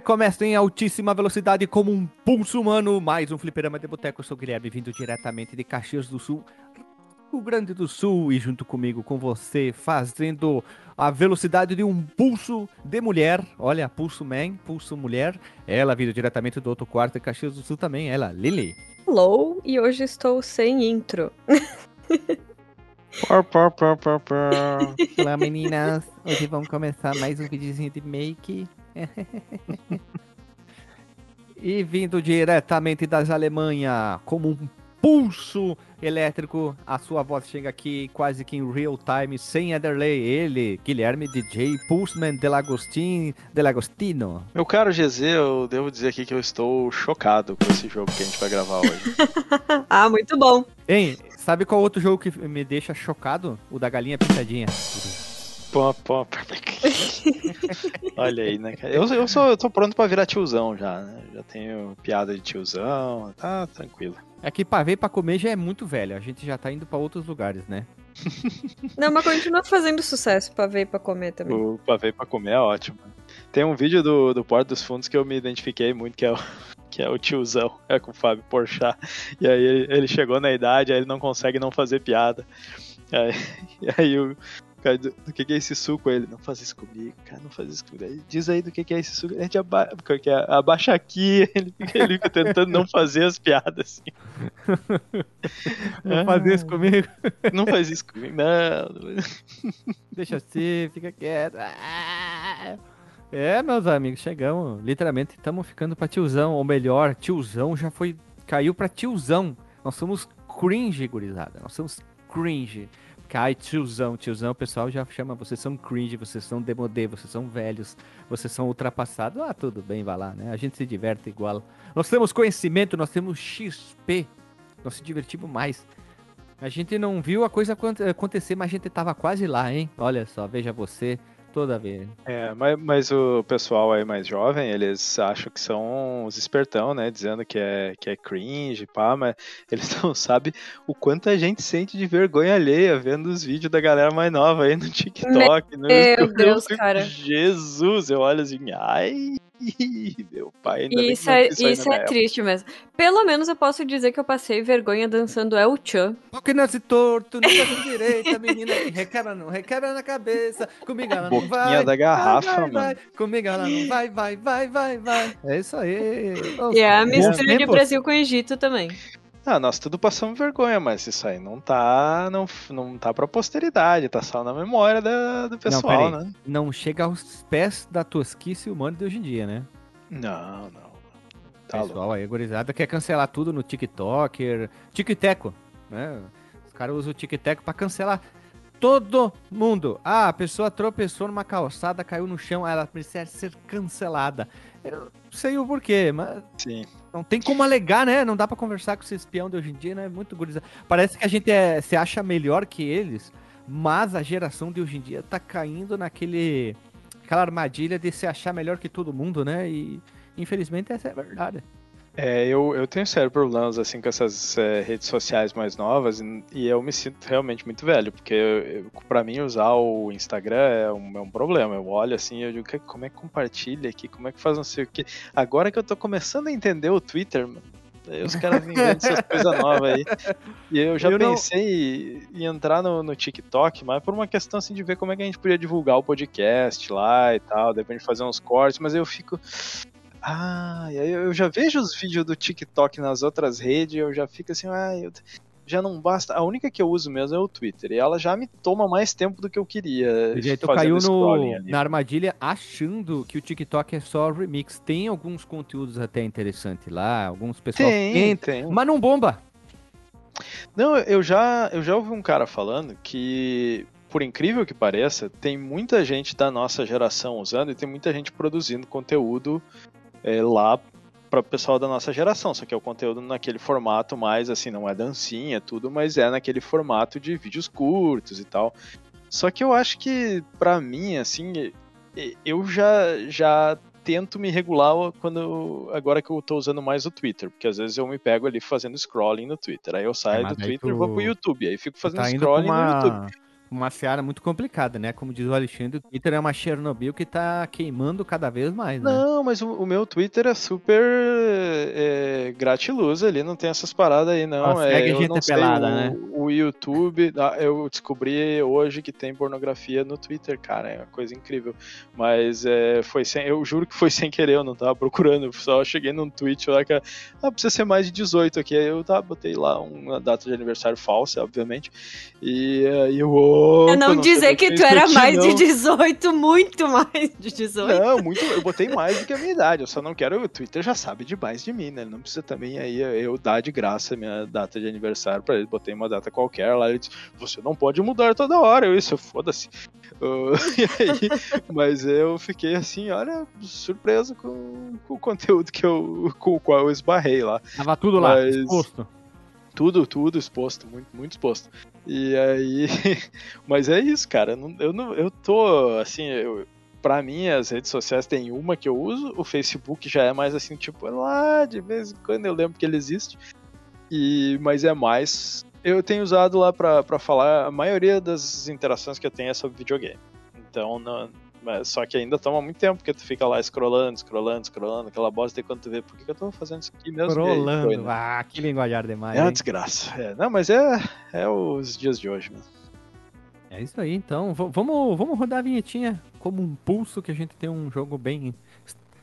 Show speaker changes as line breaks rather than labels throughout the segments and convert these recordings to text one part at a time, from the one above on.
Começa em altíssima velocidade como um pulso humano. Mais um fliperama de boteco. Eu sou o Guilherme, vindo diretamente de Caxias do Sul, Rio Grande do Sul. E junto comigo, com você, fazendo a velocidade de um pulso de mulher. Olha, pulso man, pulso mulher. Ela vindo diretamente do outro quarto de Caxias do Sul também. Ela, Lily.
Hello, e hoje estou sem intro.
Olá, meninas. Hoje vamos começar mais um videozinho de make. e vindo diretamente das Alemanha, como um pulso elétrico, a sua voz chega aqui quase que em real time, sem Ederley. Ele, Guilherme DJ Pulseman Delagostin, Delagostino.
Meu caro GZ, eu devo dizer aqui que eu estou chocado com esse jogo que a gente vai gravar hoje.
ah, muito bom.
Hein, sabe qual outro jogo que me deixa chocado? O da galinha pintadinha.
Pô, pô. Olha aí, né, cara? Eu, eu, sou, eu tô pronto pra virar tiozão já, né? Já tenho piada de tiozão, tá tranquilo.
É que pra ver pra comer já é muito velho. A gente já tá indo pra outros lugares, né?
Não, mas continua fazendo sucesso pra ver e pra comer também.
O e pra comer é ótimo. Tem um vídeo do, do Porto dos Fundos que eu me identifiquei muito, que é o, que é o tiozão, é com o Fábio Porchat. E aí ele, ele chegou na idade, aí ele não consegue não fazer piada. E aí, e aí o, Cara, do, do, que, que é esse suco? Aí ele, não faz isso comigo, cara, não faz isso comigo. Aí, diz aí do que, que é esse suco. A gente aba que é, abaixa aqui, ele fica, ele fica tentando não fazer as piadas assim.
Não ah, fazer isso comigo.
Não faz isso comigo, não.
Deixa assim, fica quieto. Ah. É, meus amigos, chegamos. Literalmente, estamos ficando pra tiozão, ou melhor, tiozão já foi. caiu pra tiozão. Nós somos cringe, gurizada. Nós somos cringe. Ai, tiozão, tiozão, o pessoal já chama, vocês são cringe, vocês são demodê, vocês são velhos, vocês são ultrapassados. Ah, tudo bem, vai lá, né? A gente se diverte igual. Nós temos conhecimento, nós temos XP, nós se divertimos mais. A gente não viu a coisa acontecer, mas a gente tava quase lá, hein? Olha só, veja você toda vez.
É, mas, mas o pessoal aí mais jovem, eles acham que são os espertão, né? Dizendo que é, que é cringe, pá, mas eles não sabem o quanto a gente sente de vergonha alheia vendo os vídeos da galera mais nova aí no TikTok.
Meu, Meu Deus, cara.
Jesus, eu olho assim, ai, meu pai ainda
Isso é, isso é triste mesmo. Pelo menos eu posso dizer que eu passei vergonha dançando El Chan.
Porque nasce torto, nunca tem direita, menina que requebra, não requebra na cabeça. Comigo ela não vai.
da garrafa,
vai, vai,
mano.
Vai. Comigo ela não vai, vai, vai, vai, vai. É isso aí.
E é a mistura de Brasil com Egito também.
Ah, nós tudo passamos vergonha, mas isso aí não tá, não, não tá pra posteridade, tá só na memória da, do pessoal,
não,
né?
Não chega aos pés da tosquice humana de hoje em dia, né?
Não, não.
Tá pessoal louco. aí, gurizada, quer cancelar tudo no TikToker, TikTeco, né? Os caras usam o TikTok pra cancelar todo mundo. Ah, a pessoa tropeçou numa calçada, caiu no chão, ela precisa ser cancelada. Eu sei o porquê, mas
Sim.
Não tem como alegar, né? Não dá para conversar com esse espião de hoje em dia, né? Muito gurizada. Parece que a gente é, se acha melhor que eles, mas a geração de hoje em dia tá caindo naquele aquela armadilha de se achar melhor que todo mundo, né? E infelizmente essa é a verdade.
É, eu, eu tenho sério problemas assim com essas é, redes sociais mais novas e, e, eu me sinto realmente muito velho, porque para mim usar o Instagram é um, é um problema. Eu olho assim eu digo, como é que compartilha aqui, como é que faz não sei o que. Agora que eu tô começando a entender o Twitter, mano, os caras vêm vendo essas coisas novas aí. E eu já eu pensei não... em entrar no, no, TikTok, mas por uma questão assim de ver como é que a gente podia divulgar o podcast lá e tal, depois de fazer uns cortes, mas eu fico. Ah, e eu já vejo os vídeos do TikTok nas outras redes, eu já fico assim, ah, eu, já não basta. A única que eu uso mesmo é o Twitter. E ela já me toma mais tempo do que eu queria.
Tu caiu no, na armadilha achando que o TikTok é só remix. Tem alguns conteúdos até interessantes lá, alguns pessoal
tem, tem.
mas não bomba.
Não, eu já, eu já ouvi um cara falando que, por incrível que pareça, tem muita gente da nossa geração usando e tem muita gente produzindo conteúdo é, lá para o pessoal da nossa geração, só que é o conteúdo naquele formato mais assim, não é dancinha, tudo, mas é naquele formato de vídeos curtos e tal. Só que eu acho que para mim assim, eu já já tento me regular quando agora que eu tô usando mais o Twitter, porque às vezes eu me pego ali fazendo scrolling no Twitter. Aí eu saio é, do Twitter e vou pro YouTube, aí fico fazendo tá scrolling uma... no YouTube
uma seara muito complicada, né? Como diz o Alexandre, o Twitter é uma Chernobyl que tá queimando cada vez mais, né?
Não, mas o, o meu Twitter é super é, gratiluz ali, não tem essas paradas aí, não.
Nossa,
é,
segue
eu
gente
não sei,
pelada,
o,
né?
o YouTube, ah, eu descobri hoje que tem pornografia no Twitter, cara, é uma coisa incrível. Mas é, foi sem, eu juro que foi sem querer, eu não tava procurando, eu só cheguei num tweet lá que ah, precisa ser mais de 18 aqui, aí eu tá, botei lá uma data de aniversário falsa, obviamente, e aí eu...
Eu não,
não
dizer que tu era mais de 18, muito mais de 18.
Não, muito, eu botei mais do que a minha idade, eu só não quero, o Twitter já sabe demais de mim, né, ele não precisa também aí eu dar de graça a minha data de aniversário pra ele, botei uma data qualquer lá, ele disse, você não pode mudar toda hora, eu isso, foda-se. Uh, aí, mas eu fiquei assim, olha, surpreso com, com, o conteúdo que eu, com o qual eu esbarrei lá.
Tava tudo lá,
Mas-
exposto.
Tudo, tudo exposto, muito, muito exposto. E aí, mas é isso, cara. eu não- Eu tô assim, eu, para mim as redes sociais tem uma que eu uso, o Facebook já é mais assim, tipo, lá de vez em quando eu lembro que ele existe. E mas é mais eu tenho usado lá pra falar a maioria das interações que eu tenho é sobre videogame. Então, não, mas só que ainda toma muito tempo, porque tu fica lá scrollando, scrollando, scrollando, aquela bosta e quando tu vê, por que, que eu tô fazendo isso aqui mesmo? E aí, foi, né?
Ah, que linguajar demais.
É uma
hein?
desgraça. É, não, mas é, é os dias de hoje mesmo.
É isso aí, então. V- vamos, vamos rodar a vinhetinha como um pulso que a gente tem um jogo bem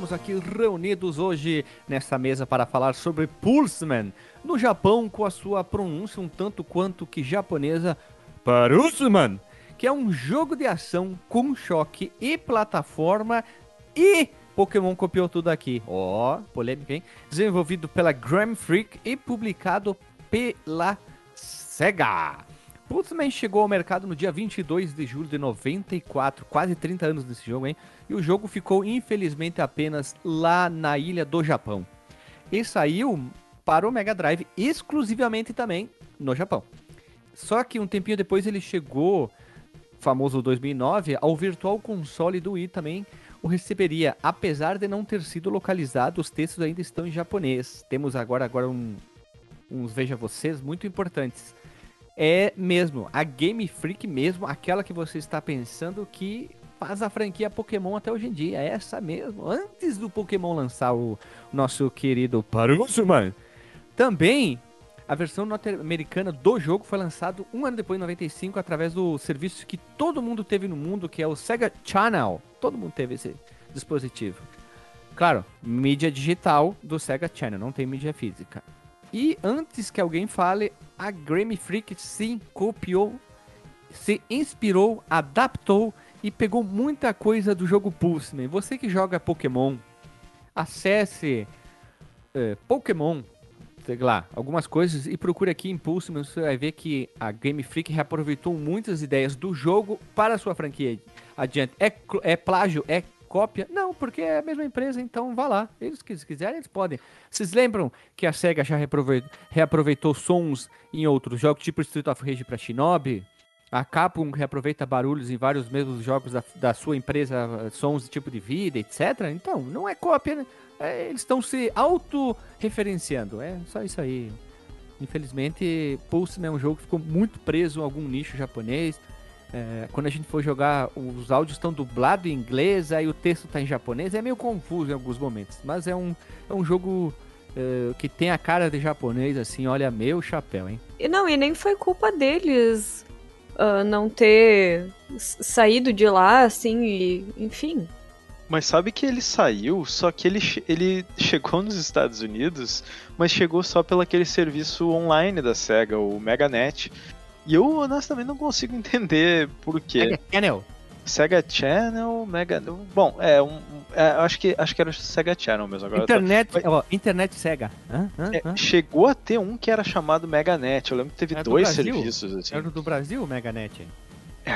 Estamos aqui reunidos hoje nessa mesa para falar sobre Pulseman, no Japão com a sua pronúncia um tanto quanto que japonesa, Pulseman, que é um jogo de ação com choque e plataforma e Pokémon copiou tudo aqui. Ó, polêmica, hein? Desenvolvido pela Gram Freak e publicado pela Sega. Pulseman chegou ao mercado no dia 22 de julho de 94, quase 30 anos nesse jogo, hein? E o jogo ficou, infelizmente, apenas lá na ilha do Japão. E saiu para o Mega Drive exclusivamente também no Japão. Só que um tempinho depois ele chegou, famoso 2009, ao Virtual Console do Wii também o receberia, apesar de não ter sido localizado, os textos ainda estão em japonês. Temos agora, agora um- uns veja vocês muito importantes. É mesmo, a Game Freak mesmo, aquela que você está pensando que faz a franquia Pokémon até hoje em dia. É essa mesmo, antes do Pokémon lançar o nosso querido Parusuman. Também a versão norte-americana do jogo foi lançado um ano depois, em 95, através do serviço que todo mundo teve no mundo, que é o Sega Channel. Todo mundo teve esse dispositivo. Claro, mídia digital do Sega Channel, não tem mídia física. E antes que alguém fale, a Grammy Freak sim copiou, se inspirou, adaptou e pegou muita coisa do jogo Pulseman. Você que joga Pokémon, acesse eh, Pokémon, sei lá, algumas coisas e procure aqui em Pulseman. Você vai ver que a Game Freak reaproveitou muitas ideias do jogo para a sua franquia adiante. É, é plágio? É cópia? Não, porque é a mesma empresa, então vá lá. Eles que se quiserem, eles podem. Vocês lembram que a SEGA já reaprove- reaproveitou sons em outros jogos, tipo Street of Rage para Shinobi? A Capcom reaproveita barulhos em vários mesmos jogos da, da sua empresa, sons de tipo de vida, etc. Então, não é cópia, né? É, eles estão se autorreferenciando. É só isso aí. Infelizmente, Pulse é um jogo que ficou muito preso a algum nicho japonês. É, quando a gente for jogar, os áudios estão dublados em inglês, aí o texto está em japonês. É meio confuso em alguns momentos. Mas é um, é um jogo é, que tem a cara de japonês, assim. Olha, meu chapéu, hein?
E não, e nem foi culpa deles ah, não ter saído de lá, assim, e enfim.
Mas sabe que ele saiu, só que ele, ele chegou nos Estados Unidos, mas chegou só pelo aquele serviço online da SEGA, o Meganet. E eu honestamente não consigo entender por quê.
Sega Channel.
Sega Channel, Mega. Bom, é um. é, acho, que, acho que era o Sega Channel mesmo agora. tô-
Internet,
Vai-
ó, internet Sega. Hã? Hã?
É,
Hã?
chegou a ter um que era chamado Meganet. Eu lembro que teve
do
dois
Brasil?
serviços assim.
Era do Brasil, o Meganet.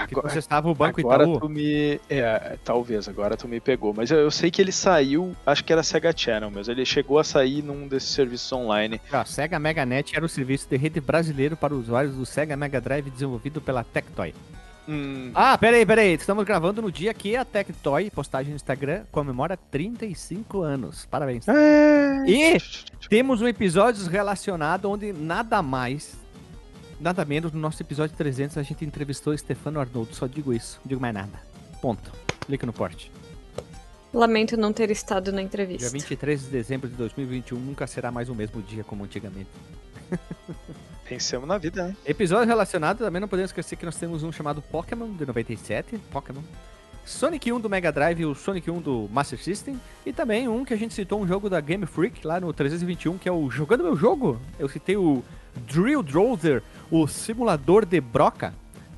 É,
Que
agora,
processava o Banco
agora
Itaú.
tu me. É, talvez, agora tu me pegou. Mas eu, eu sei que ele saiu, acho que era Sega Channel mesmo. Ele chegou a sair num desses serviços online.
Ó, Sega Meganet era o serviço de rede brasileiro para usuários do Sega Mega Drive desenvolvido pela Tectoy.
Hum,
Ah, peraí, peraí. Estamos gravando no dia que a Tectoy, postagem no Instagram, comemora 35 anos. Parabéns.
é...
E temos um episódio relacionado onde nada mais, nada menos, no nosso episódio 300 a gente entrevistou Stefano Arnoldo. Só digo isso, não digo mais nada. Ponto. Clica no porte.
Lamento não ter estado na
Dia
entrevista.
23 de dezembro de 2021 nunca será mais o mesmo dia como antigamente.
Pensemos na vida, né?
Episódio relacionado, também não podemos esquecer que nós temos um chamado Pokémon de 97, Pokémon. Sonic 1 do Mega Drive e o Sonic 1 do Master System. E também um que a gente citou, um jogo da Game Freak lá no 321, que é o Jogando Meu Jogo. Eu citei o Drill Drowser, o simulador de broca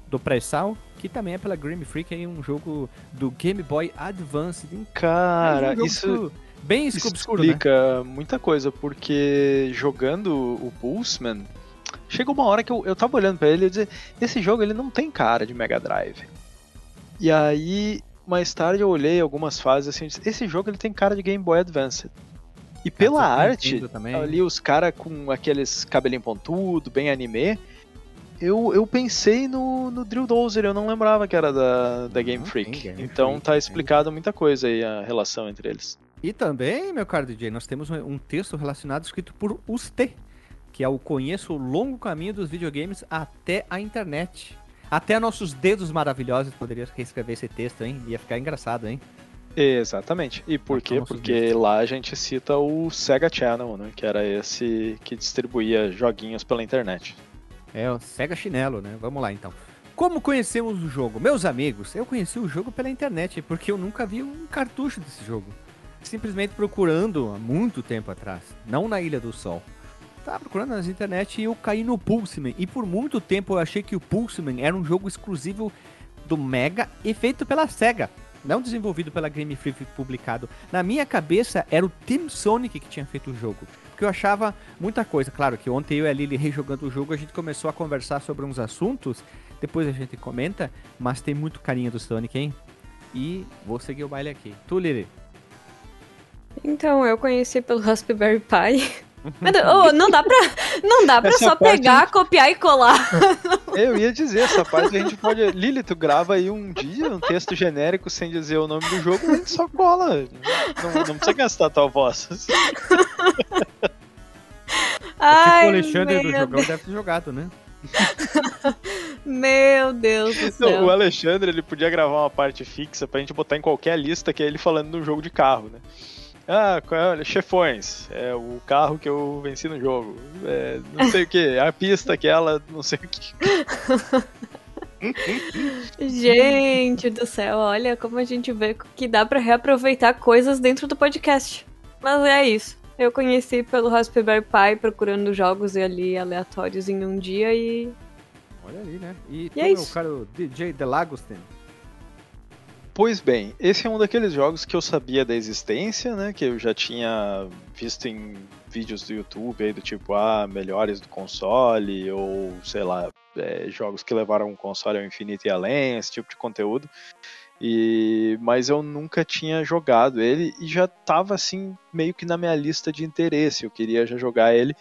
do pré-sal, que também é pela Game Freak, aí um jogo do Game Boy Advance.
Cara,
É um
isso.
bem
Isso
obscuro, né?
explica muita coisa, porque jogando o Pulseman, chegou uma hora que eu, eu tava olhando pra ele e dizer, esse jogo ele não tem cara de Mega Drive. E aí, mais tarde eu olhei algumas fases assim, e disse, esse jogo ele tem cara de Game Boy Advance. E pela
Super
arte, ali os caras com aqueles cabelinho pontudo, bem anime, eu, eu pensei no, no Drill Dozer, eu não lembrava que era da, da Game
Uhum,
Freak.
Game
então
Freak,
tá explicado muita coisa aí a relação entre eles.
E também, meu caro DJ, nós temos um- texto relacionado escrito por Uste, que é o Conheço o Longo Caminho dos Videogames até a Internet. Até nossos dedos maravilhosos poderia reescrever esse texto, hein? Ia ficar engraçado, hein?
Exatamente. E por quê? Porque lá a gente cita o Sega Channel, né? Que era esse que distribuía joguinhos pela internet.
É o Sega Chinelo, né? Vamos lá então. Como conhecemos o jogo? Meus amigos, eu conheci o jogo pela internet, porque eu nunca vi um cartucho desse jogo. Simplesmente procurando há muito tempo atrás, não na Ilha do Sol. Tava procurando nas internet e eu caí no Pulseman. E por muito tempo eu achei que o Pulseman era um jogo exclusivo do Mega e feito pela Sega. Não desenvolvido pela Game Freak publicado. Na minha cabeça era o Team Sonic que tinha feito o jogo. Porque eu achava muita coisa. Claro que ontem eu e a Lili rejogando o jogo, a gente começou a conversar sobre uns assuntos. Depois a gente comenta, mas tem muito carinho do Sonic, hein? E vou seguir o baile aqui. Tu, Lili?
Então, eu conheci pelo Raspberry Pi. Ô, não dá pra, não dá pra
Essa
só pegar, copiar e colar.
Eu ia dizer, essa parte a gente pode. Lili, tu grava aí um dia, um texto genérico sem dizer o nome do jogo, a gente só cola. Não, não precisa gastar tua voz.
Ai,
o Alexandre do
meu,
jogão deve ter jogado, né?
meu Deus do
Não,
céu.
o Alexandre ele podia gravar uma parte fixa pra gente botar em qualquer lista que é ele falando de um jogo de carro, né? Ah, é? Olha, chefões, é o carro que eu venci no jogo. É, não sei o que, a pista aquela, não sei o que.
Gente do céu, olha como a gente vê que dá pra reaproveitar coisas dentro do podcast. Mas é isso. Eu conheci pelo Raspberry Pi procurando jogos ali aleatórios em um dia e
Olha ali, né? E,
E
tu,
é
meu
isso.
caro DJ Delagostin.
Pois bem, esse é um daqueles jogos que eu sabia da existência, né? Que eu já tinha visto em vídeos do YouTube aí do tipo, ah, melhores do console, ou sei lá, é, jogos que levaram o console ao infinito e além, esse tipo de conteúdo. E mas eu nunca tinha jogado ele e já tava assim meio que na minha lista de interesse. Eu queria já jogar ele,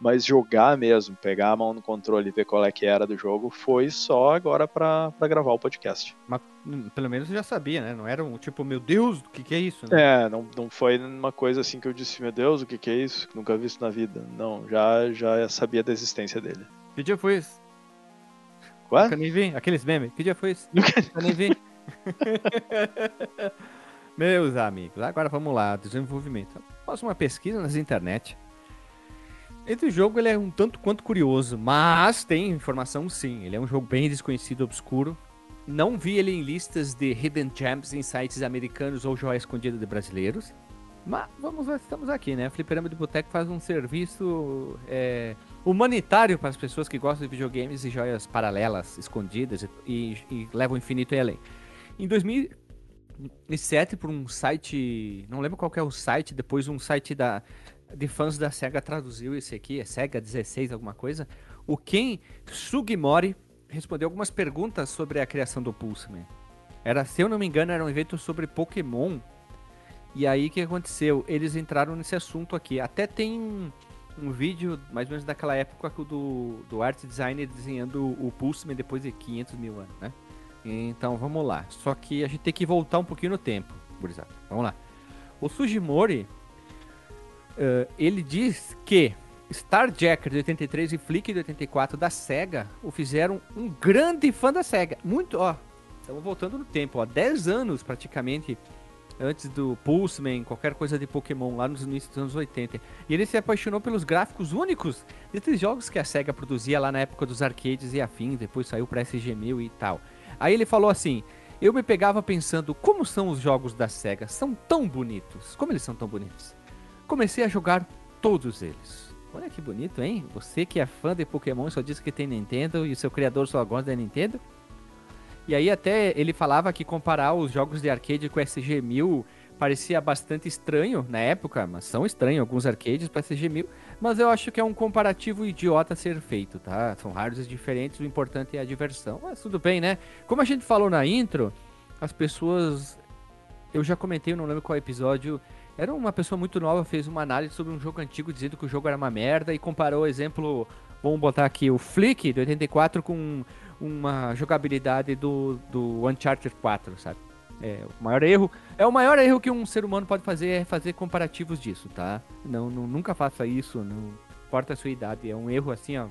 mas jogar mesmo, pegar a mão no controle e ver qual é que era do jogo, foi só agora pra gravar o podcast.
Mas pelo menos já sabia, né? Não era um tipo, meu Deus, o que, que é isso? Né?
É, não, não foi uma coisa assim que eu disse, meu Deus, o que, que é isso? Nunca vi isso na vida. Não, já, já sabia da existência dele.
Que dia foi esse?
Ué?
Nunca nem vi. Aqueles memes. Que dia foi esse?
Nunca-
Nunca nem vi. Meus amigos, agora vamos lá, desenvolvimento. Após uma pesquisa nas internet, Esse jogo ele é um tanto quanto curioso, mas tem informação sim. Ele é um jogo bem desconhecido, obscuro. Não vi ele em listas de hidden gems em sites americanos ou joia escondida de brasileiros. Mas vamos ver, estamos aqui, né? Fliperama de Boteco faz um serviço é, humanitário para as pessoas que gostam de videogames e joias paralelas, escondidas e, e, e levam o infinito e além. Em 2007, por um site, não lembro qual é o site, depois um site da, de fãs da SEGA traduziu esse aqui, é SEGA 16 alguma coisa, o Ken Sugimori respondeu algumas perguntas sobre a criação do Pulseman. Era, se eu não me engano, era um evento sobre Pokémon. E aí o que aconteceu? Eles entraram nesse assunto aqui. Até tem um, vídeo, mais ou menos daquela época, do, do art designer desenhando o Pulseman depois de 500 mil anos, né? Então vamos lá. Só que a gente tem que voltar um pouquinho no tempo, gurizada. Vamos lá. O Sugimori, uh, ele diz que Starjacker de 83 e Flick de 84 da SEGA o fizeram um grande fã da SEGA. Muito, ó. Estamos voltando no tempo, ó. 10 anos praticamente antes do Pulseman, qualquer coisa de Pokémon lá nos inícios dos anos 80. E ele se apaixonou pelos gráficos únicos desses jogos que a SEGA produzia lá na época dos arcades e afins, depois saiu para SG-1000 e tal. Aí ele falou assim: "Eu me pegava pensando como são os jogos da SEGA, são tão bonitos. Como eles são tão bonitos?" Comecei a jogar todos eles. Olha que bonito, hein? Você que é fã de Pokémon só diz que tem Nintendo e o seu criador só gosta da Nintendo. E aí até ele falava que comparar os jogos de arcade com o SG-1000 parecia bastante estranho na época, mas são estranhos alguns arcades para SG-1000, mas eu acho que é um comparativo idiota a ser feito, tá? São hardwares diferentes, o importante é a diversão. Mas tudo bem, né? Como a gente falou na intro, as pessoas eu já comentei, não lembro qual episódio, era uma pessoa muito nova, fez uma análise sobre um jogo antigo dizendo que o jogo era uma merda e comparou, exemplo, vamos botar aqui o Flick de 84 com uma jogabilidade do, do Uncharted 4, sabe? É, o maior erro, é o maior erro que um ser humano pode fazer é fazer comparativos disso, tá? Não, não nunca faça isso, não importa a sua idade, é um erro assim, ó,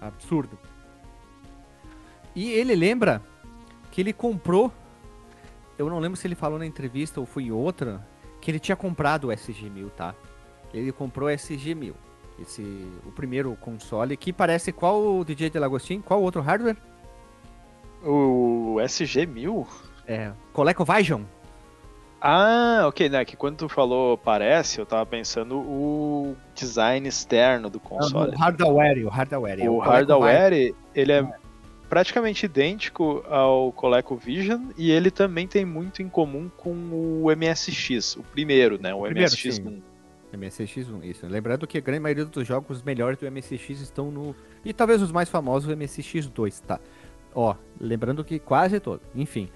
absurdo. E ele lembra que ele comprou, eu não lembro se ele falou na entrevista ou foi outra, que ele tinha comprado o SG-1000, tá? Ele comprou o SG-1000. Esse, o primeiro console, que parece qual o DJ Delagostin? Qual outro hardware?
O SG-1000?
É, ColecoVision.
Ah, ok, né? Que quando tu falou parece, eu tava pensando o design externo do console.
o hardware, o hardware.
O, o hardware, ele é praticamente idêntico ao ColecoVision e ele também tem muito em comum com o MSX, o primeiro, né? O, o MSX1.
MSX1, isso. Lembrando que a grande maioria dos jogos melhores do MSX estão no. E talvez os mais famosos, o MSX2, tá? Ó, lembrando que quase todo. Enfim.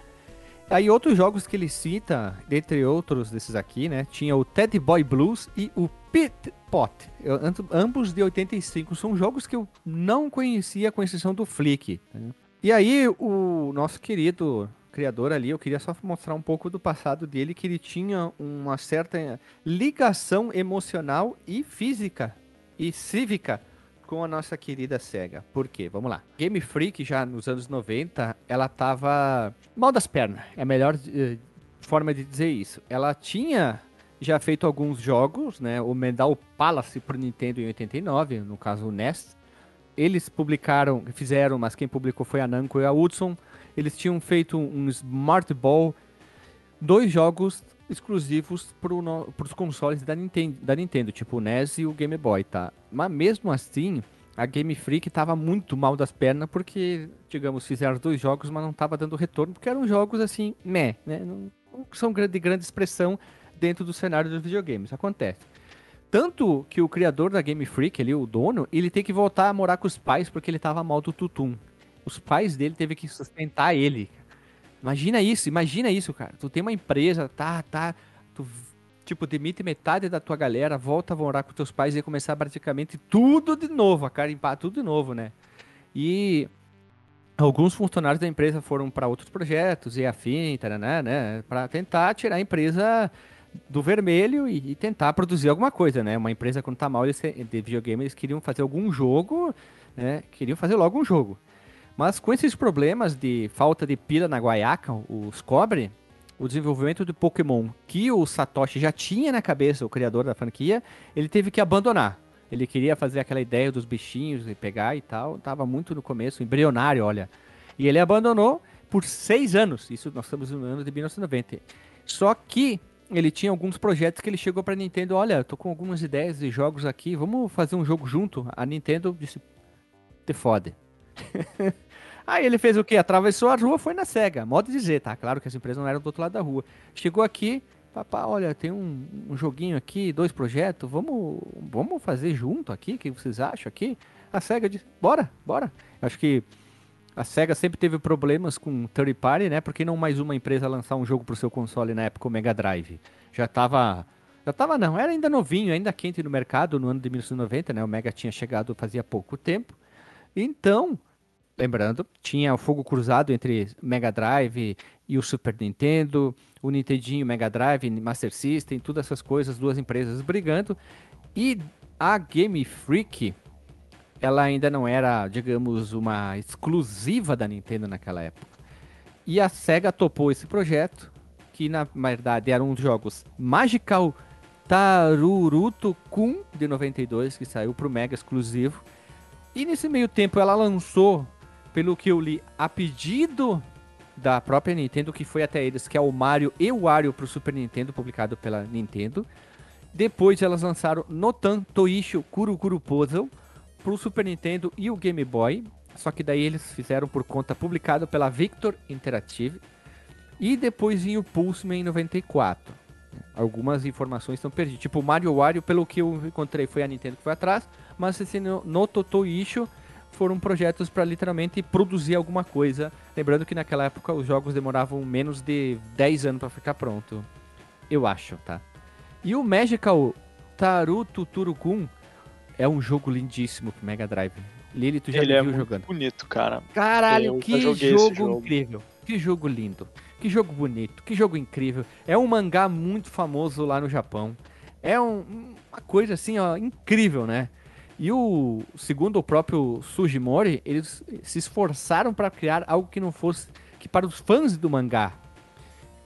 Aí outros jogos que ele cita, dentre outros desses aqui, né? Tinha o Teddy Boy Blues e o Pit Pot. Eu, ambos de 85. São jogos que eu não conhecia, com exceção do Flick. Né? E aí, o nosso querido criador ali, eu queria só mostrar um pouco do passado dele, que ele tinha uma certa ligação emocional e física e cívica com a nossa querida SEGA. Por quê? Vamos lá. Game Freak, já nos anos 90, ela tava mal das pernas. É a melhor uh, forma de dizer isso. Ela tinha já feito alguns jogos, né? O Medal Palace pro Nintendo em 89, no caso o NES. Eles publicaram, fizeram, mas quem publicou foi a Namco e a Hudson. Eles tinham feito um Smart Ball, dois jogos exclusivos para os consoles da Nintendo, da Nintendo, tipo o NES e o Game Boy, tá? Mas mesmo assim, a Game Freak tava muito mal das pernas porque, digamos, fizeram dois jogos, mas não tava dando retorno, porque eram jogos assim, meh, né? Não, não são de grande expressão dentro do cenário dos videogames. Acontece. Tanto que o criador da Game Freak, ali, o dono, ele tem que voltar a morar com os pais porque ele tava mal do tutum. Os pais dele teve que sustentar ele. Imagina isso, imagina isso, cara. Tu tem uma empresa, tá, tá. Tu, tipo, demite metade da tua galera, volta a morar com teus pais e começar praticamente tudo de novo, a carimpar tudo de novo, né? E alguns funcionários da empresa foram para outros projetos e afim, taraná, né? Para tentar tirar a empresa do vermelho e, e, tentar produzir alguma coisa, né? Uma empresa quando tá mal eles, de videogame, eles queriam fazer algum jogo, né? Queriam fazer logo um jogo. Mas com esses problemas de falta de pila na guaiaca, os cobre, o desenvolvimento de Pokémon que o Satoshi já tinha na cabeça, o criador da franquia, ele teve que abandonar. Ele queria fazer aquela ideia dos bichinhos e pegar e tal. Tava muito no começo, embrionário, olha. E ele abandonou por seis anos. Isso nós estamos no ano de 1990. Só que ele tinha alguns projetos que ele chegou pra Nintendo. Olha, tô com algumas ideias de jogos aqui. Vamos fazer um jogo junto? A Nintendo disse: Te fode. Aí ele fez o quê? Atravessou a rua, foi na SEGA. Modo de dizer, tá? Claro que as empresas não eram do outro lado da rua. Chegou aqui, papá, olha, tem um, um joguinho aqui, dois projetos, vamos, vamos fazer junto aqui? O que vocês acham aqui? A SEGA disse, bora, bora. Acho que a SEGA sempre teve problemas com third party, né? Porque não mais uma empresa lançar um jogo pro seu console na época, o Mega Drive. Já tava... Já tava não, era ainda novinho, ainda quente no mercado no ano de 1990, né? O Mega tinha chegado fazia pouco tempo. Então, lembrando, tinha o fogo cruzado entre Mega Drive e o Super Nintendo, o Nintendinho, Mega Drive, Master System, todas essas coisas, duas empresas brigando. E a Game Freak, ela ainda não era, digamos, uma exclusiva da Nintendo naquela época. E a Sega topou esse projeto, que na verdade eram os jogos Magical Taruruto Kun de 92, que saiu para o Mega exclusivo. E nesse meio tempo ela lançou pelo que eu li, a pedido da própria Nintendo, que foi até eles, que é o Mario e o Wario para o Super Nintendo, publicado pela Nintendo. Depois elas lançaram Notan Toisho Kurukuru Puzzle para o Super Nintendo e o Game Boy. Só que daí eles fizeram por conta publicado pela Victor Interactive. E depois vinha o Pulseman em 94. Algumas informações estão perdidas. Tipo, o Mario Wario, pelo que eu encontrei, foi a Nintendo que foi atrás. Mas esse Noto Toisho foram projetos para literalmente produzir alguma coisa. Lembrando que naquela época os jogos demoravam menos de 10 anos para ficar pronto. Eu acho, tá? E o Magical Tarutu Turukun é um jogo lindíssimo pro Mega Drive. Lili, tu já
Ele é
viu
muito
jogando?
bonito, cara.
Caralho,
Eu
que jogo,
jogo.
incrível. Que jogo lindo. Que jogo bonito. Que jogo incrível. É um mangá muito famoso lá no Japão. É um- uma coisa assim, ó, incrível, né? E o, segundo o próprio Sugimori, eles se esforçaram para criar algo que não fosse que para os fãs do mangá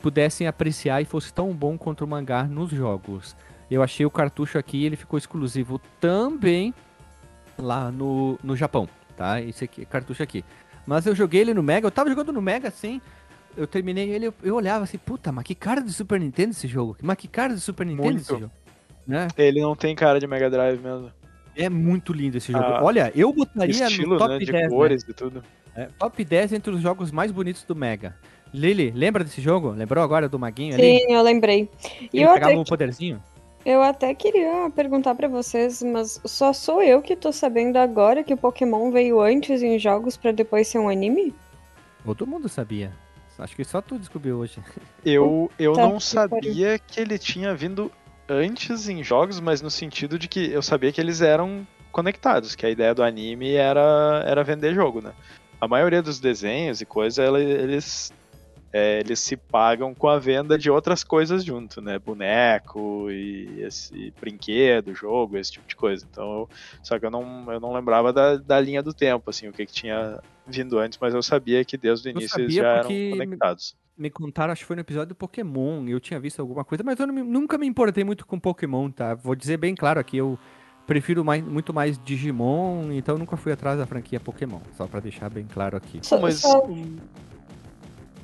pudessem apreciar e fosse tão bom quanto o mangá nos jogos. Eu achei o cartucho aqui, ele ficou exclusivo também lá no, no Japão, tá? Esse aqui, cartucho aqui. Mas eu joguei ele no Mega, eu tava jogando no Mega assim, eu terminei ele, eu, eu olhava assim, puta, mas que cara de Super Nintendo esse jogo? Mas que cara de Super Nintendo
Muito.
esse jogo? Né?
Ele não tem cara de Mega Drive mesmo.
É muito lindo esse jogo.
Ah,
Olha, eu botaria
Estilo,
no top
né? De
10, né?
cores e tudo.
É, top 10 entre os jogos mais bonitos do Mega. Lili, lembra desse jogo? Lembrou agora do Maguinho ali?
Sim, eu lembrei. E
Ele
eu
pegava
até,
o poderzinho?
eu até queria perguntar pra vocês, mas só sou eu que tô sabendo agora que o Pokémon veio antes em jogos pra depois ser um anime?
Todo mundo sabia. Acho que só tu descobriu hoje.
Eu, eu
Tá,
não
que
sabia que ele tinha vindo antes em jogos, mas no sentido de que eu sabia que eles eram conectados, que a ideia do anime era, era vender jogo, né? A maioria dos desenhos e coisas, eles, é, eles se pagam com a venda de outras coisas junto, né? Boneco e esse brinquedo, jogo, esse tipo de coisa. Então, eu- só que eu não, eu não lembrava da, da linha do tempo, assim, o que, que tinha vindo antes, mas eu sabia que desde o início eles já eram conectados.
Me contaram, acho que foi no episódio do Pokémon, eu tinha visto alguma coisa, mas eu me- nunca me importei muito com Pokémon, tá? Vou dizer bem claro aqui, eu prefiro mais, muito mais Digimon, então eu nunca fui atrás da franquia Pokémon, só pra deixar bem claro aqui.
Só-
Mas.
só-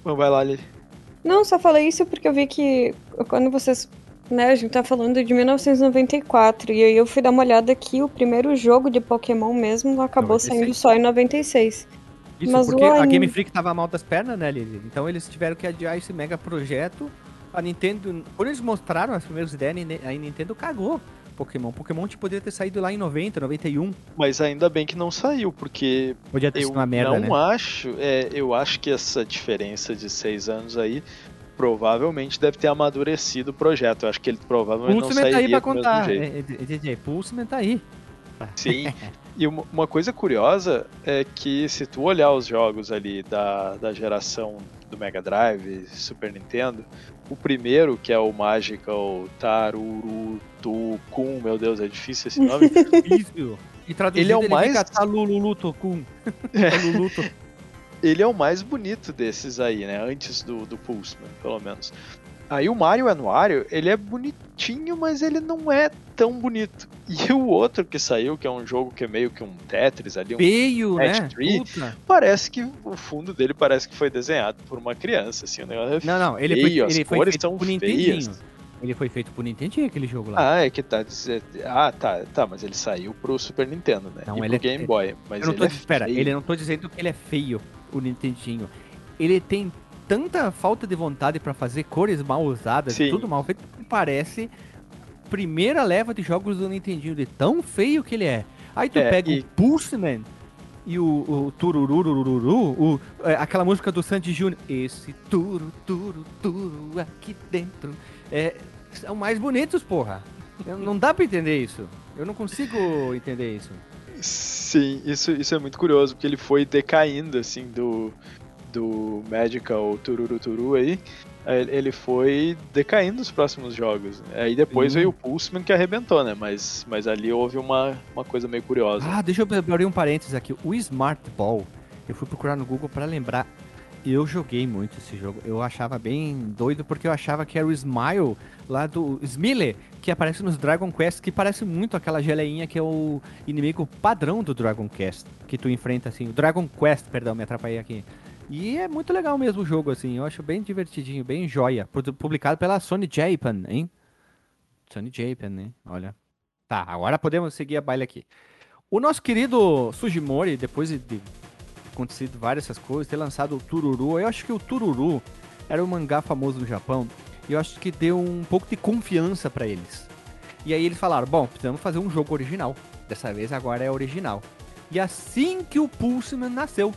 Bom, vai lá, Lili.
Não, só falei isso porque eu vi que quando vocês. Né, a gente tá falando de 1994, e aí eu fui dar uma olhada aqui, o primeiro jogo de Pokémon mesmo acabou
96.
saindo só em 96.
Isso,
Mas
porque a Game Freak tava mal das pernas, né, Lili? Então eles tiveram que adiar esse mega projeto. A Nintendo, quando eles mostraram as primeiras ideias, a Nintendo cagou Pokémon. Pokémon tipo, poderia ter saído lá em 90, 91.
Mas ainda bem que não saiu, porque
Podia ter
eu
sido uma merda,
não
né?
acho. É, eu acho que essa diferença de seis anos aí provavelmente deve ter amadurecido o projeto. Eu acho que ele provavelmente não
Pulseman tá aí
sairia
pra
do mesmo
contar.
jeito.
É, é, DJ, Pulseman tá aí.
Sim. E uma, coisa curiosa é que se tu olhar os jogos ali da, da geração do Mega Drive, Super Nintendo, o primeiro, que é o Magical Tarurutukun, meu Deus, é difícil esse nome.
Isso. E traduzido
Ele é o mais-
fica Talululutokun.
É.
Taluluto.
ele é o mais bonito desses aí, né? Antes do, do Pulseman, pelo menos. Aí o Mario Anuário, ele é bonitinho, mas ele não é tão bonito. E o outro que saiu, que é um jogo que é meio que um Tetris ali, um
Feio,
Match
né?
Tree.
Puta.
parece que o fundo dele parece que foi desenhado por uma criança, assim, o negócio é
Não, não, ele
feio,
foi, ele foi feito
são feias.
Nintendinho. Ele foi feito pro Nintendinho, aquele jogo lá.
Ah, é que tá. Ah, tá, tá, mas ele saiu pro Super Nintendo, né?
Não,
e
ele é-
Game Boy. Mas
eu não
ele
tô,
é
espera, ele não tô dizendo que ele é feio, o Nintendinho. Ele tem tanta falta de vontade pra fazer cores mal usadas,
Sim.
tudo mal feito, que parece primeira leva de jogos do Nintendinho, de tão feio que ele é. Aí tu
É,
pega
e-
o Pulseman e o, o Turururururu, o, é, aquela música do Sandy Júnior. Esse turu, turu, turu aqui dentro. É, são mais bonitos, porra. Eu- Não dá pra entender isso. Eu não consigo entender isso.
Sim, isso, isso é muito curioso, porque ele foi decaindo, assim, do, do Magical Tururu Turu aí. Ele foi decaindo os próximos jogos. Aí depois
Sim.
veio o Pulseman que arrebentou, né? Mas, mas ali houve uma, uma coisa meio curiosa.
Ah, deixa eu abrir um parênteses aqui. O Smart Ball, eu fui procurar no Google pra lembrar. Eu joguei muito esse jogo. Eu achava bem doido porque eu achava que era o Smile lá do Smile, que aparece nos Dragon Quest, que parece muito aquela geleinha que é o inimigo padrão do Dragon Quest, que tu enfrenta assim. O Dragon Quest, perdão, me atrapalhei aqui. E é muito legal mesmo o jogo, assim. Eu acho bem divertidinho, bem joia. Publicado pela Sony Japan, hein? Sony Japan, né? Olha. Tá, agora podemos seguir a baile aqui. O nosso querido Sugimori, depois de, acontecido várias essas coisas, ter lançado o Tururu, eu acho que o Tururu era um mangá famoso no Japão, e eu acho que deu um pouco de confiança pra eles. E aí eles falaram, bom, precisamos fazer um jogo original. Dessa vez agora é original. E assim que o Pulseman nasceu.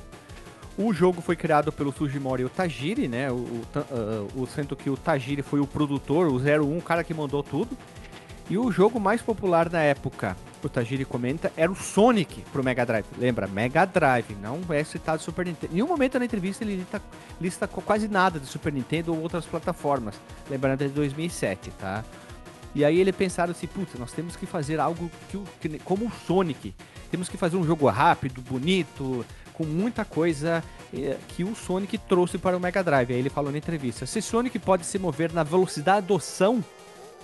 O jogo foi criado pelo Sugimori Otajiri, né? O, o, ah, o sendo que o Tajiri foi o produtor, o 01, o cara que mandou tudo. E o jogo mais popular na época, o Tajiri comenta, era o Sonic pro Mega Drive. Lembra? Mega Drive, não é citado Super Nintendo. Em nenhum momento na entrevista ele lista, lista quase nada de Super Nintendo ou outras plataformas. Lembrando é de 2007, tá? E aí ele pensaram assim, putz, nós temos que fazer algo que, o- que como o Sonic. Temos que fazer um jogo rápido, bonito, com muita coisa eh, que o Sonic trouxe para o Mega Drive. Aí ele falou na entrevista, se Sonic pode se mover na velocidade do som,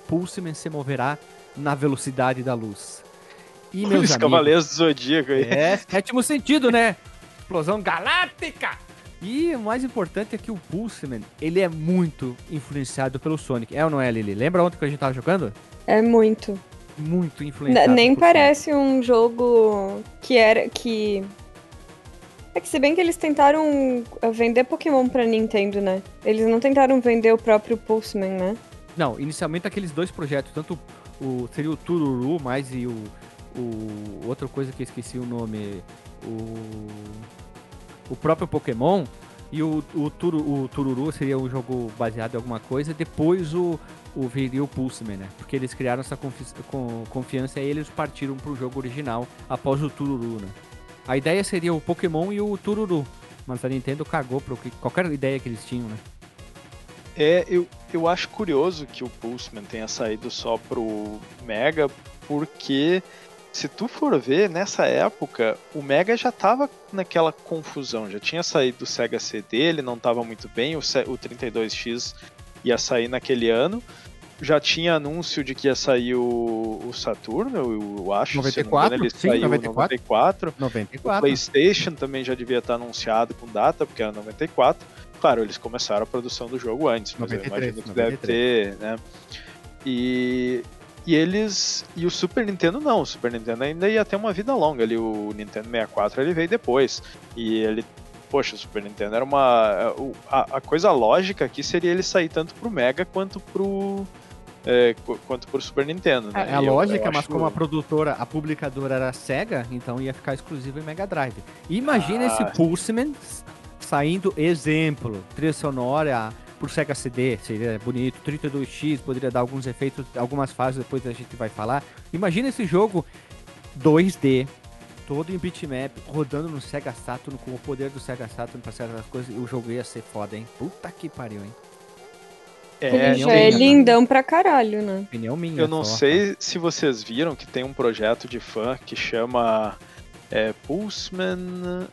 Pulseman se moverá na velocidade da luz. E meus
Os
amigos,
Cavaleiros do Zodíaco aí.
é, sétimo sentido, né? Explosão galáctica! E o mais importante é que o Pulseman, ele é muito influenciado pelo Sonic. É ou não é, Lili? Lembra ontem que a gente tava jogando?
É muito.
Muito
N-
influenciado.
nem
por Sonic.
parece um jogo que era. que. É que se bem que eles tentaram uh, vender Pokémon pra Nintendo, né? Eles não tentaram vender o próprio Pulseman, né?
Não, inicialmente aqueles dois projetos, tanto o seria o Tururu, mais e o, o outra coisa que eu esqueci o nome, o o próprio Pokémon e o, o, Turu, o Tururu seria um jogo baseado em alguma coisa, depois o o viria o Pulseman, né? Porque eles criaram essa confi com, confiança e eles partiram pro jogo original após o Tururu, né? A ideia seria o Pokémon e o Tururu, mas a Nintendo cagou que qualquer ideia que eles tinham, né?
É, eu, eu acho curioso que o Pulseman tenha saído só pro Mega, porque se tu for ver, nessa época, o Mega já tava naquela confusão, já tinha saído do Sega CD, ele não tava muito bem, o, o 32X ia sair naquele ano, já tinha anúncio de que ia sair o, o Saturno, eu, eu acho, se eu não me
94?
engano, ele
Sim,
saiu
94.
94. O
94.
PlayStation também já devia estar anunciado com data, porque era 94. Claro, eles começaram a produção do jogo antes, mas
93,
eu imagino que deve ter, né? E, e eles. E o Super Nintendo não, o Super Nintendo ainda ia ter uma vida longa ali. O Nintendo 64 ele veio depois. E ele. Poxa, o Super Nintendo era uma. o- A, a coisa lógica aqui seria ele sair tanto pro Mega quanto pro. É, qu- quanto pro Super Nintendo, né?
É a
eu-
lógica,
eu
mas
acho-
como a produtora, a publicadora era Sega, então ia ficar exclusivo em Mega Drive. Imagina
Ah.
esse Pulseman saindo, exemplo, trilha sonora por Sega CD, seria bonito, 32X, poderia dar alguns efeitos, algumas fases, depois a gente vai falar. Imagina esse jogo 2D, todo em bitmap, rodando no Sega Saturn, com o poder do Sega Saturn pra certas coisas, e o jogo ia ser foda, hein? Puta que pariu, hein?
É,
é lindão pra caralho, né?
Opinião minha.
Eu não
só,
sei se vocês viram que tem um projeto de fã que chama é, Pulseman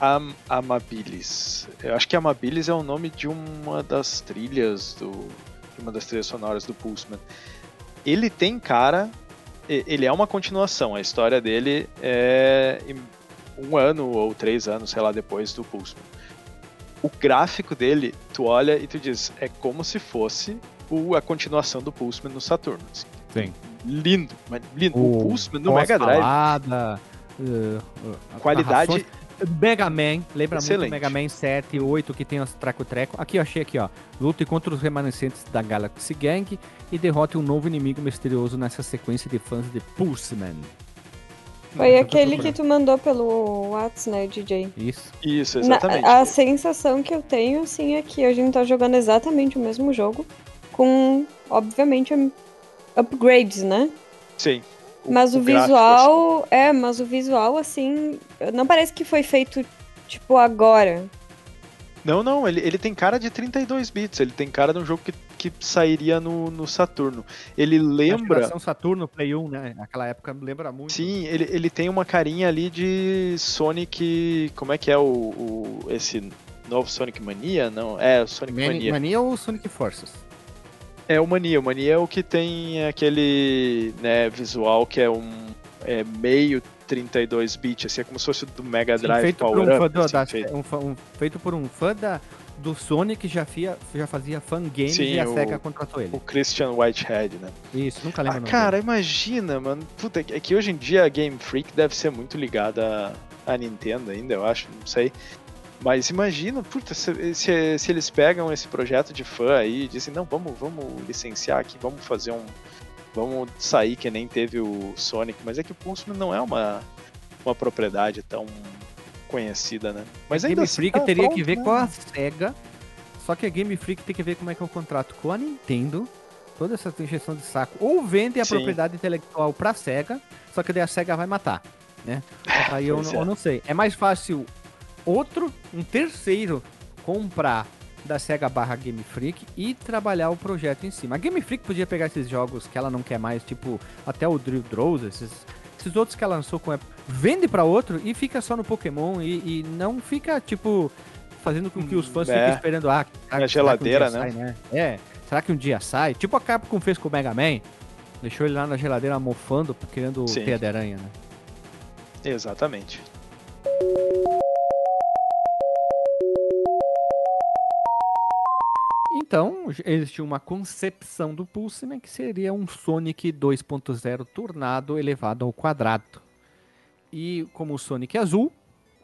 Am Amabilis. Eu acho que Amabilis é o nome de uma das trilhas do, de uma das trilhas sonoras do Pulseman. Ele tem cara. Ele é uma continuação. A história dele é um ano ou três anos, sei lá, depois do Pulseman. O gráfico dele, tu olha e tu diz, é como se fosse o, a continuação do Pulseman no Saturno. assim.
Sim.
Lindo, mas lindo. O, Pulseman no Mega Drive.
falada, uh, uh,
Qualidade-
narrações. Mega Man, lembra
Excelente.
muito Mega Man 7 e 8 que tem os traco-treco. Aqui eu achei aqui, ó. Lute contra os remanescentes da Galaxy Gang e derrote um novo inimigo misterioso nessa sequência de fãs de Pulseman.
Foi aquele que tu mandou pelo Whats, né, DJ?
Isso.
Isso,
Na-
exatamente.
a sensação que eu tenho, assim, é que a gente tá jogando exatamente o mesmo jogo, com, obviamente, upgrades, né?
Sim.
mas o,
gráfico,
visual. É, mas o visual, assim. Não parece que foi feito, tipo, agora.
Não, não, ele, ele tem cara de 32 bits, ele tem cara de um jogo que, que sairia no, no Saturno. Ele
A
lembra.
geração Saturno, Play 1, né? Naquela época lembra muito.
Sim, ele, ele tem uma carinha ali de Sonic. Como é que é o, o- esse novo Sonic Mania? Não, é o Sonic
Mania,
Mania.
Mania ou Sonic Forces?
É o Mania, o Mania é o que tem aquele né, visual que é um é meio 32 bits, assim, é como se fosse do Mega
Sim,
Drive
feito por
Power
um fã do,
assim,
da-
feito.
um um- feito por um fã da, do Sonic já, fia, já fazia fangames
Sim,
e a
o-
SEGA contratou ele.
O Christian Whitehead, né?
Isso, nunca lembro
Ah, cara, imagina, mano. Puta, é que hoje em dia a Game Freak deve ser muito ligada à à Nintendo ainda, eu acho, não sei. Mas imagina, puta, se, se, se eles pegam esse projeto de fã aí e dizem, não, vamos, vamos licenciar aqui, vamos fazer um. Vamos sair que nem teve o Sonic, mas é que o Pulseman não é uma, uma propriedade tão conhecida, né? Mas
a
ainda
Game
assim,
Freak
tá
teria
pronto,
que ver
né?
com a SEGA, só que a Game Freak tem que ver como é que é o contrato com a Nintendo, toda essa injeção de saco, ou vende a
Sim.
propriedade intelectual pra SEGA, só que daí a SEGA vai matar, né? Aí eu, não-
é.
eu não sei. É mais fácil outro, um terceiro, comprar da SEGA barra Game Freak e trabalhar o projeto em cima. A Game Freak podia pegar esses jogos que ela não quer mais, tipo, até o Drill Draws, esses, esses outros que ela lançou com a vende pra outro e fica só no Pokémon e, e não fica, tipo, fazendo com que os fãs
É.
fiquem esperando, ah, será- que um
geladeira,
dia
né?
sai, É, será que um dia sai? Tipo a Capcom fez com o Mega Man, deixou ele lá na geladeira mofando, querendo
Sim.
teia de aranha, né?
Exatamente.
Então, existia uma concepção do Pulseman que seria um Sonic 2.0 turnado elevado ao quadrado. E como o Sonic é azul,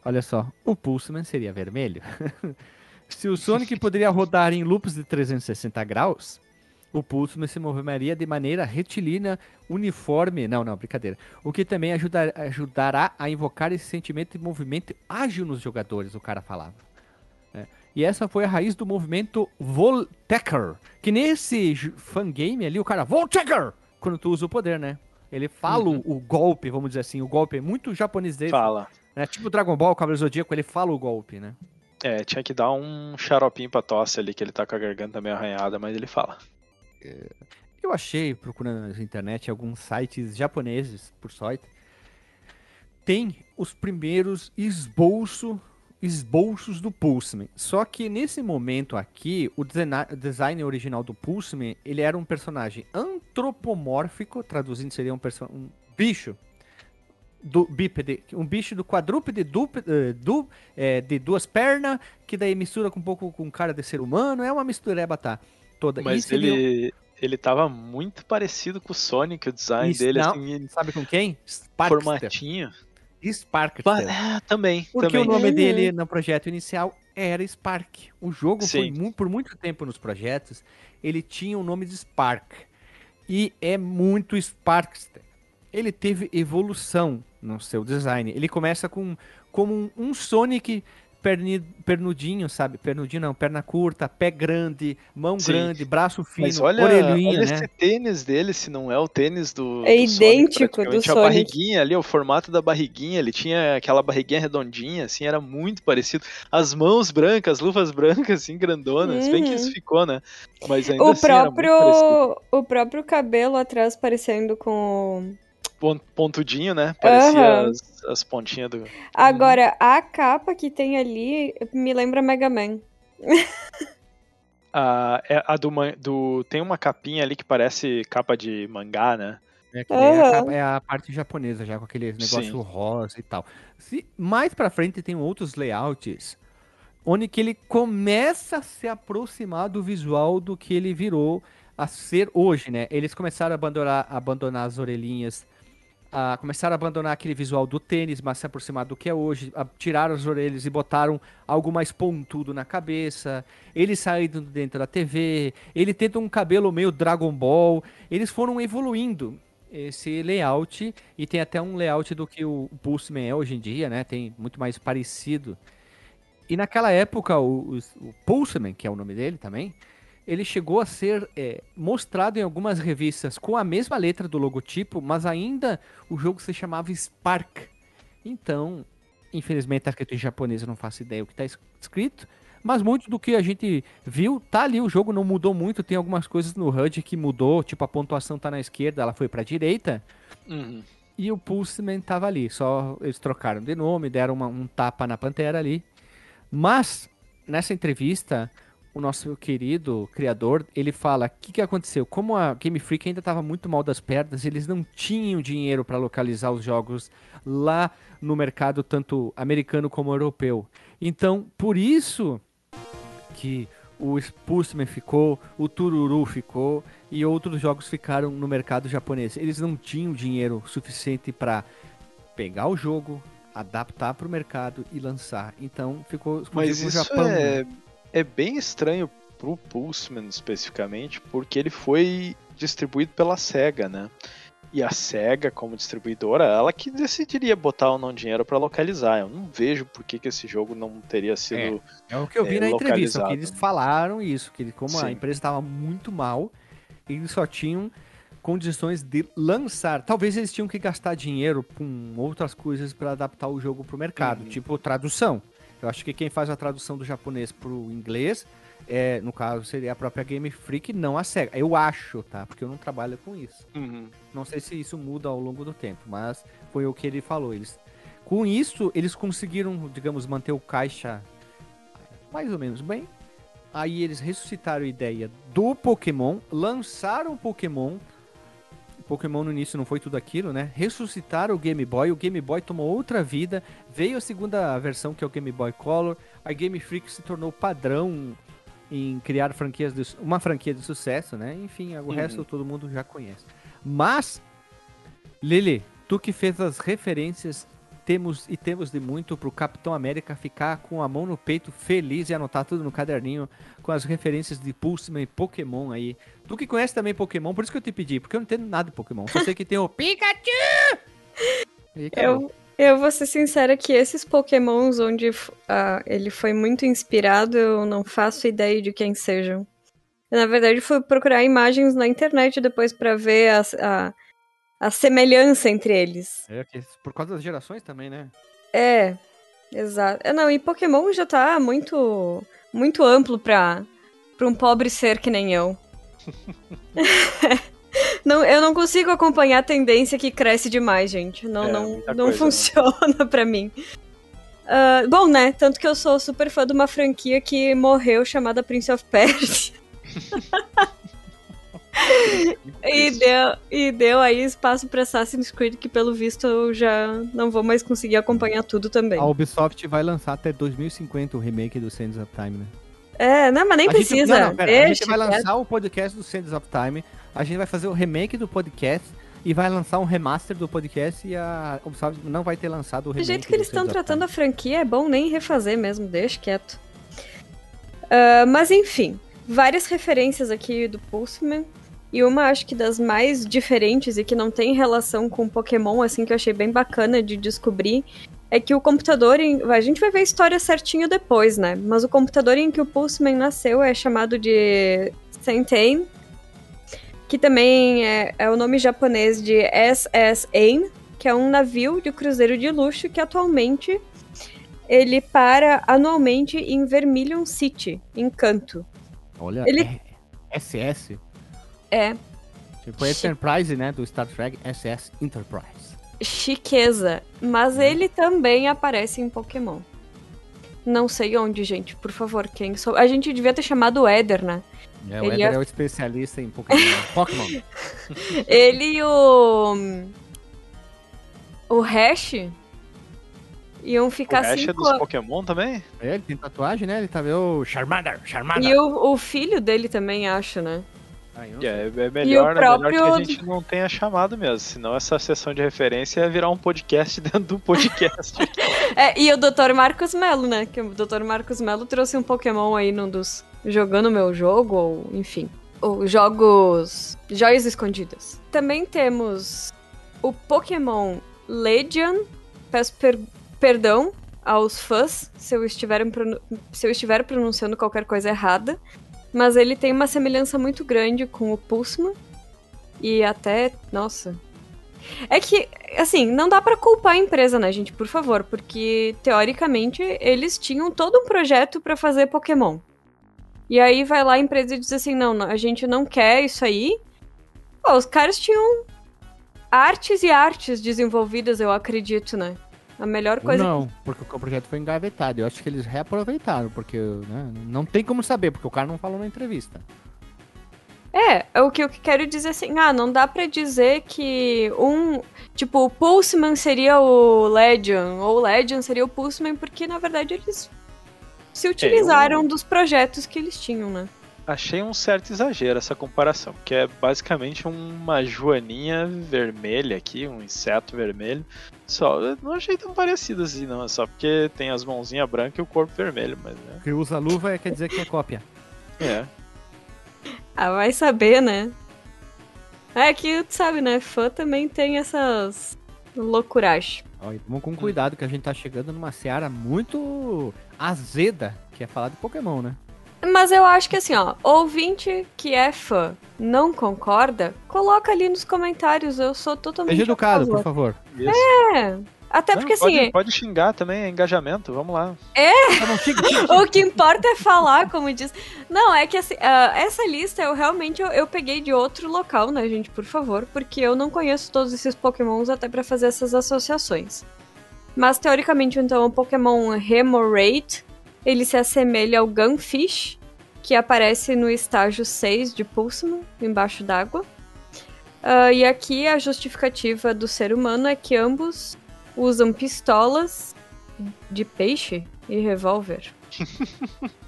olha só, o Pulseman seria vermelho. Se o Sonic poderia rodar em loops de 360 graus, o Pulseman se moveria de maneira retilínea, uniforme. Não, não, brincadeira. O que também ajudar- ajudará a invocar esse sentimento de movimento ágil nos jogadores, o cara falava. né? E essa foi a raiz do movimento Voltecker. Que nesse fangame ali, o cara, Voltecker! Quando tu usa o poder, né? Ele fala
Uhum.
o, golpe, vamos dizer assim, o golpe é muito japonês dele.
Fala.
Né? Tipo Dragon Ball, Cavaleiro Zodíaco, ele fala o golpe, né?
É, tinha que dar um xaropinho pra tosse ali, que ele tá com a garganta meio arranhada, mas ele fala.
Eu achei, procurando na internet, alguns sites japoneses, por sorte, tem os primeiros esboço, esboços do Pulseman. Só que nesse momento aqui, o design, original do Pulseman, ele era um personagem antropomórfico, traduzindo seria um, um bicho do bípede, um bicho do quadrúpede dúpe- eh, du- eh, de duas pernas, que daí mistura com um pouco com cara de ser humano, é uma mistureba, tá? Toda.
Mas
um-
ele, ele tava muito parecido com o Sonic, o design
Isso,
dele,
não,
assim,
Sabe com quem? Sparkster.
formatinho.
Sparkster.
Ba- É, também,
Porque
também.
o nome
Uhum.
dele no projeto inicial era Spark. O jogo foi
Sim.
mu- por muito tempo nos projetos, ele tinha o nome de Spark. E é muito Sparkster. Ele teve evolução no seu design. Ele começa com como um, um Sonic perni- pernudinho, sabe? Pernudinho não, perna curta, pé grande, mão
Sim.
grande, braço fino,
Mas olha,
orelhinha,
olha
né?
esse tênis dele, se não é o tênis do.
É
do Sonic,
idêntico do
praticamente. A
Sonic.
barriguinha ali, o formato da barriguinha, ele tinha aquela barriguinha redondinha, assim, era muito parecido. As mãos brancas, as luvas brancas, assim, grandonas. Bem que
Uhum.
isso ficou, né? Mas ainda
O
assim era muito parecido.
próprio, o próprio cabelo atrás parecendo com.
Pon- Pontudinho, né? Parecia
Aham.
as, as pontinhas do.
Agora, a capa que tem ali me lembra Mega Man.
A, é a do, do. Tem uma capinha ali que parece capa de mangá, né?
É, é, a, capa- é a parte japonesa já, com aquele negócio
Sim.
rosa e tal. Se, mais pra frente tem outros layouts, onde que ele começa a se aproximar do visual do que ele virou a ser hoje, né? Eles começaram a abandonar, abandonar as orelhinhas, a, começaram a abandonar aquele visual do tênis, mas se aproximar do que é hoje, a- tiraram as orelhas e botaram algo mais pontudo na cabeça, ele saindo dentro da TV, ele tenta um cabelo meio Dragon Ball, eles foram evoluindo esse layout e tem até um layout do que o Pulseman é hoje em dia, né? Tem muito mais parecido. E naquela época, o, o, o Pulseman, que é o nome dele também, ele chegou a ser é, mostrado em algumas revistas com a mesma letra do logotipo, mas ainda o jogo se chamava Spark. Então, infelizmente em japonês, eu não faço ideia o que tá es- escrito, mas muito do que a gente viu, tá ali, o jogo não mudou muito, tem algumas coisas no HUD que mudou, tipo a pontuação tá na esquerda, ela foi pra direita,
Uhum.
e o Pulseman tava ali, só eles trocaram de nome, deram uma- um tapa na pantera ali. Mas, nessa entrevista, o nosso querido criador, ele fala o que, que aconteceu. Como a Game Freak ainda estava muito mal das pernas, eles não tinham dinheiro para localizar os jogos lá no mercado, tanto americano como europeu. Então, por isso que o Spurseman ficou, o Tururu ficou e outros jogos ficaram no mercado japonês. Eles não tinham dinheiro suficiente para pegar o jogo, adaptar para o mercado e lançar. Então ficou exclusivo
Mas
no
isso
Japão. né?
É, é bem estranho pro Pulseman especificamente, porque ele foi distribuído pela SEGA, né? E a SEGA, como distribuidora, ela que decidiria botar ou não dinheiro para localizar. Eu não vejo por que, que esse jogo não teria sido.
É o que eu vi
é,
na entrevista, que eles falaram isso, que como a
Sim.
empresa estava muito mal, eles só tinham condições de lançar. Talvez eles tinham que gastar dinheiro com outras coisas para adaptar o jogo pro mercado,
Uhum.
tipo tradução. Eu acho que quem faz a tradução do japonês pro inglês, é, no caso, seria a própria Game Freak, não a SEGA. Eu acho, tá? Porque eu não trabalho com isso.
Uhum.
Não sei se isso muda ao longo do tempo, mas foi o que ele falou. Eles, com isso, eles conseguiram, digamos, manter o caixa mais ou menos bem. Aí eles ressuscitaram a ideia do Pokémon, lançaram o Pokémon. Pokémon no início não foi tudo aquilo, né? Ressuscitaram o Game Boy, o Game Boy tomou outra vida, veio a segunda versão que é o Game Boy Color. A Game Freak se tornou padrão em criar franquias de, uma franquia de sucesso, né? Enfim, o
Uhum.
resto todo mundo já conhece. Mas, Lili, tu que fez as referências, temos e temos de muito pro Capitão América ficar com a mão no peito, feliz e anotar tudo no caderninho com as referências de Pulseman e Pokémon aí. Tu que conhece também Pokémon, por isso que eu te pedi, porque eu não entendo nada de Pokémon. Só sei que tem o Pikachu!
Eu, eu vou ser sincera que esses pokémons onde ah, ele foi muito inspirado, eu não faço ideia de quem sejam. Eu, na verdade, fui procurar imagens na internet depois pra ver as- a, a semelhança entre eles.
É, por causa das gerações também, né?
É, exato. É, Não, e Pokémon já tá muito, muito amplo pra, pra um pobre ser que nem eu. não, eu não consigo acompanhar a tendência que cresce demais, gente. Não,
É,
não, não
coisa, né?
funciona pra mim. Ah, bom, né? Tanto que eu sou super fã de uma franquia que morreu chamada Prince of Persia. E deu, e deu aí espaço pra Assassin's Creed, que pelo visto eu já não vou mais conseguir acompanhar tudo também.
A Ubisoft vai lançar até 2050 o remake do Sands of Time, né?
É, não, mas nem
A gente-
precisa.
não, não, pera, a gente vai lançar o podcast do Sands of Time, a gente vai fazer o remake do podcast e vai lançar um remaster do podcast e a Ubisoft não vai ter lançado o
Do
remake
jeito que eles
do
estão tratando a franquia, é bom nem refazer mesmo, deixa quieto. Ah, mas enfim, várias referências aqui do Pulseman. E uma, acho que das mais diferentes e que não tem relação com Pokémon, assim, que eu achei bem bacana de descobrir, é que o computador. Em... A gente vai ver a história certinho depois, né? Mas o computador em que o Pulseman nasceu é chamado de Saint-Ain, que também é, é o nome japonês de SS Ain, que é um navio de cruzeiro de luxo que atualmente ele para anualmente em Vermilion City, em Kanto.
Olha,
Ele-
é SS.
É,
Tipo Enterprise, né? Do Star Trek SS Enterprise.
chiqueza, mas ele também aparece em Pokémon. Não sei onde, gente. Por favor, quem sou. A gente devia ter chamado o Éder, né?
É, o
Ele
Eder
é-
é o especialista em Pokémon. Pokémon.
Ele e o. O Hash iam
O
ficar
Ash é
cinco
dos
anos.
Pokémon também?
É, ele tem tatuagem, né? Ele tá vendo o Charmander, Charmander.
E o, o filho dele também, acho, né?
Ah, não
É, é melhor, é melhor que
próprio-
a gente não tenha chamado mesmo, senão essa sessão de referência ia virar um podcast dentro do podcast.
É, e o Dr. Marcos Melo, né? Que o Dr. Marcos Melo trouxe um Pokémon aí num dos. jogando meu jogo, ou enfim. Ou jogos. Joias escondidas. Também temos o Pokémon Legion. Peço per- perdão aos fãs se eu, estiver, se eu estiver pronunciando qualquer coisa errada. Mas ele tem uma semelhança muito grande com o Pulsman. E até. Nossa. É que, assim, não dá pra culpar a empresa, né, gente? Por favor, porque teoricamente eles tinham todo um projeto pra fazer Pokémon. E aí vai lá a empresa e diz assim: não, a gente não quer isso aí. Pô, os caras tinham artes e artes desenvolvidas, eu acredito, né? A melhor coisa.
Não, porque o projeto foi engavetado. Eu acho que eles reaproveitaram, porque né, não tem como saber, porque o cara não falou na entrevista.
É, é o que eu quero dizer assim, ah, não dá pra dizer que um, tipo, o Pulseman seria o Legion, ou o Legion seria o Pulseman, porque na verdade eles se utilizaram dos projetos que eles tinham, né?
Achei um certo exagero essa comparação, que é basicamente uma joaninha vermelha aqui, um inseto vermelho. Só, eu não achei tão parecido assim, não. É só porque tem as mãozinhas brancas e o corpo vermelho, mas né.
Que usa luva quer dizer que é cópia.
É.
Ah, vai saber, né? É que, tu sabe, né? Fã também tem essas
e vamos com cuidado que a gente tá chegando numa seara muito azeda, que é falar de Pokémon, né?
Mas eu acho que assim, ó, ouvinte que é fã não concorda, coloca ali nos comentários. Eu sou totalmente.
Seja
a
educado, por favor.
Isso.
É. Até
Não,
porque
pode,
assim,
pode xingar também, é engajamento, vamos lá.
Chega.
o que importa é falar, como diz. Não, é que assim, ah, essa lista eu realmente eu, eu peguei de outro local, né, gente, por favor, porque eu não conheço todos esses pokémons até pra fazer essas associações. Mas teoricamente, então, o Pokémon Remoraid, ele se assemelha ao Gunfish, que aparece no estágio 6 de Pulseman, embaixo d'água. Ah, e aqui a justificativa do ser humano é que ambos usam pistolas de peixe e revólver.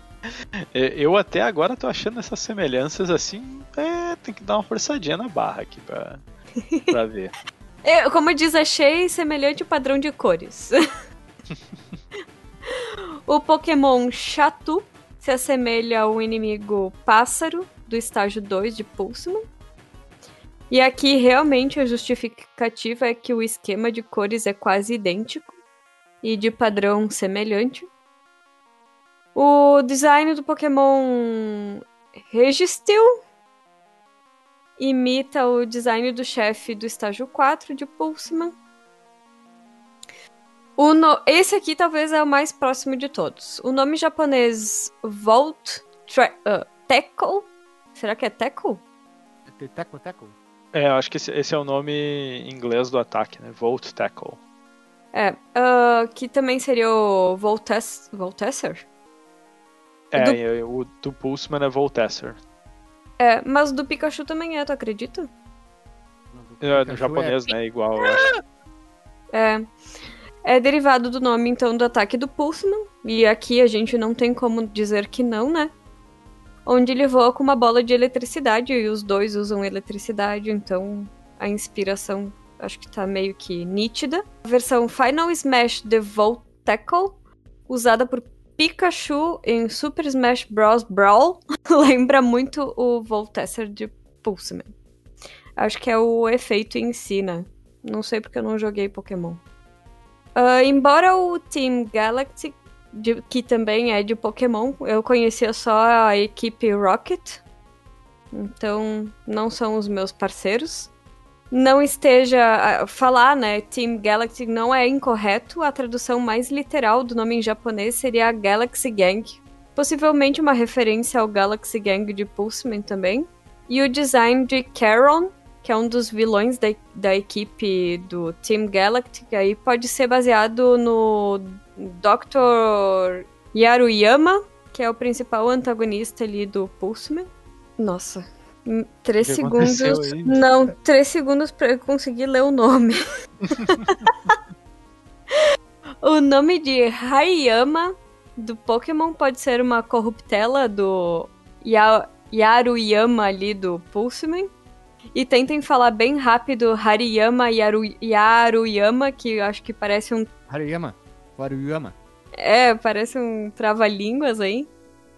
É, Eu até agora tô achando essas semelhanças assim, é, tem que dar uma forçadinha na barra aqui pra, pra ver.
Eu, como diz, achei semelhante ao padrão de cores. o Pokémon Chatu se assemelha ao inimigo pássaro do estágio 2 de Pulseman. E aqui realmente a justificativa é que o esquema de cores é quase idêntico e de padrão semelhante. O design do Pokémon Registil imita o design do chefe do estágio 4 de Pulseman. O no- Esse aqui talvez é o mais próximo de todos. O nome japonês Volt Tra- ah, Tackle. Será que é Tackle?
Teco, teco.
É, eu acho que esse, esse é o nome em inglês do ataque, né? Volt Tackle.
É. ah, que também seria o Voltes Voltesser?
É,
Do-
o do Pulseman é Voltesser.
É, mas do Pikachu também é, tu acredita?
É, no japonês, né? Igual. eu acho.
É. É derivado do nome, então, do ataque do Pulseman. E aqui a gente não tem como dizer que não, né? Onde ele voa com uma bola de eletricidade e os dois usam eletricidade, então a inspiração acho que tá meio que nítida. A versão Final Smash The Volt Tackle, usada por Pikachu em Super Smash Bros. Brawl, lembra muito o Voltesser de Pulseman. Acho que é o efeito em si, né? Não sei porque eu não joguei Pokémon. Ah, embora o Team Galaxy, de- que também é de Pokémon, eu conhecia só a equipe Rocket. Então, não são os meus parceiros. Não esteja. ah, Falar, né? Team Galaxy não é incorreto. A tradução mais literal do nome em japonês seria Galaxy Gang. Possivelmente uma referência ao Galaxy Gang de Pulseman também. E o design de Charon, que é um dos vilões da, da equipe do Team Galactic, aí pode ser baseado no Dr. Yaruyama, que é o principal antagonista ali do Pulseman. Nossa, três segundos. Não, três segundos pra eu conseguir ler o nome. o nome de Hariyama do Pokémon pode ser uma corruptela do Ya- Yaruyama ali do Pulseman. E tentem falar bem rápido Hariyama Yaru, Yaruyama, que eu acho que parece um
Hariyama. Hariyama.
é, parece um trava-línguas aí.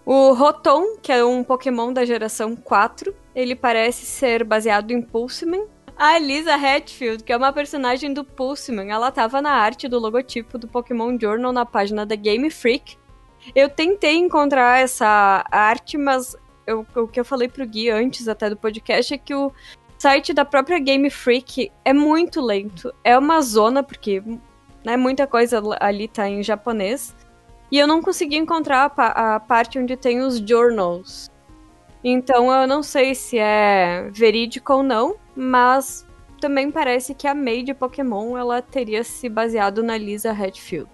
O Rotom, que é um Pokémon da geração 4, ele parece ser baseado em Pulseman. A Lisa Hatfield, que é uma personagem do Pulseman, ela tava na arte do logotipo do Pokémon Journal na página da Game Freak. Eu tentei encontrar essa arte, mas eu- o que eu falei pro Gui antes até do podcast é que o site da própria Game Freak é muito lento. É uma zona, porque né, muita coisa ali tá em japonês. E eu não consegui encontrar a, a parte onde tem os journals. Então eu não sei se é verídico ou não, mas também parece que a May de Pokémon ela teria se baseado na Lisa Hatfield.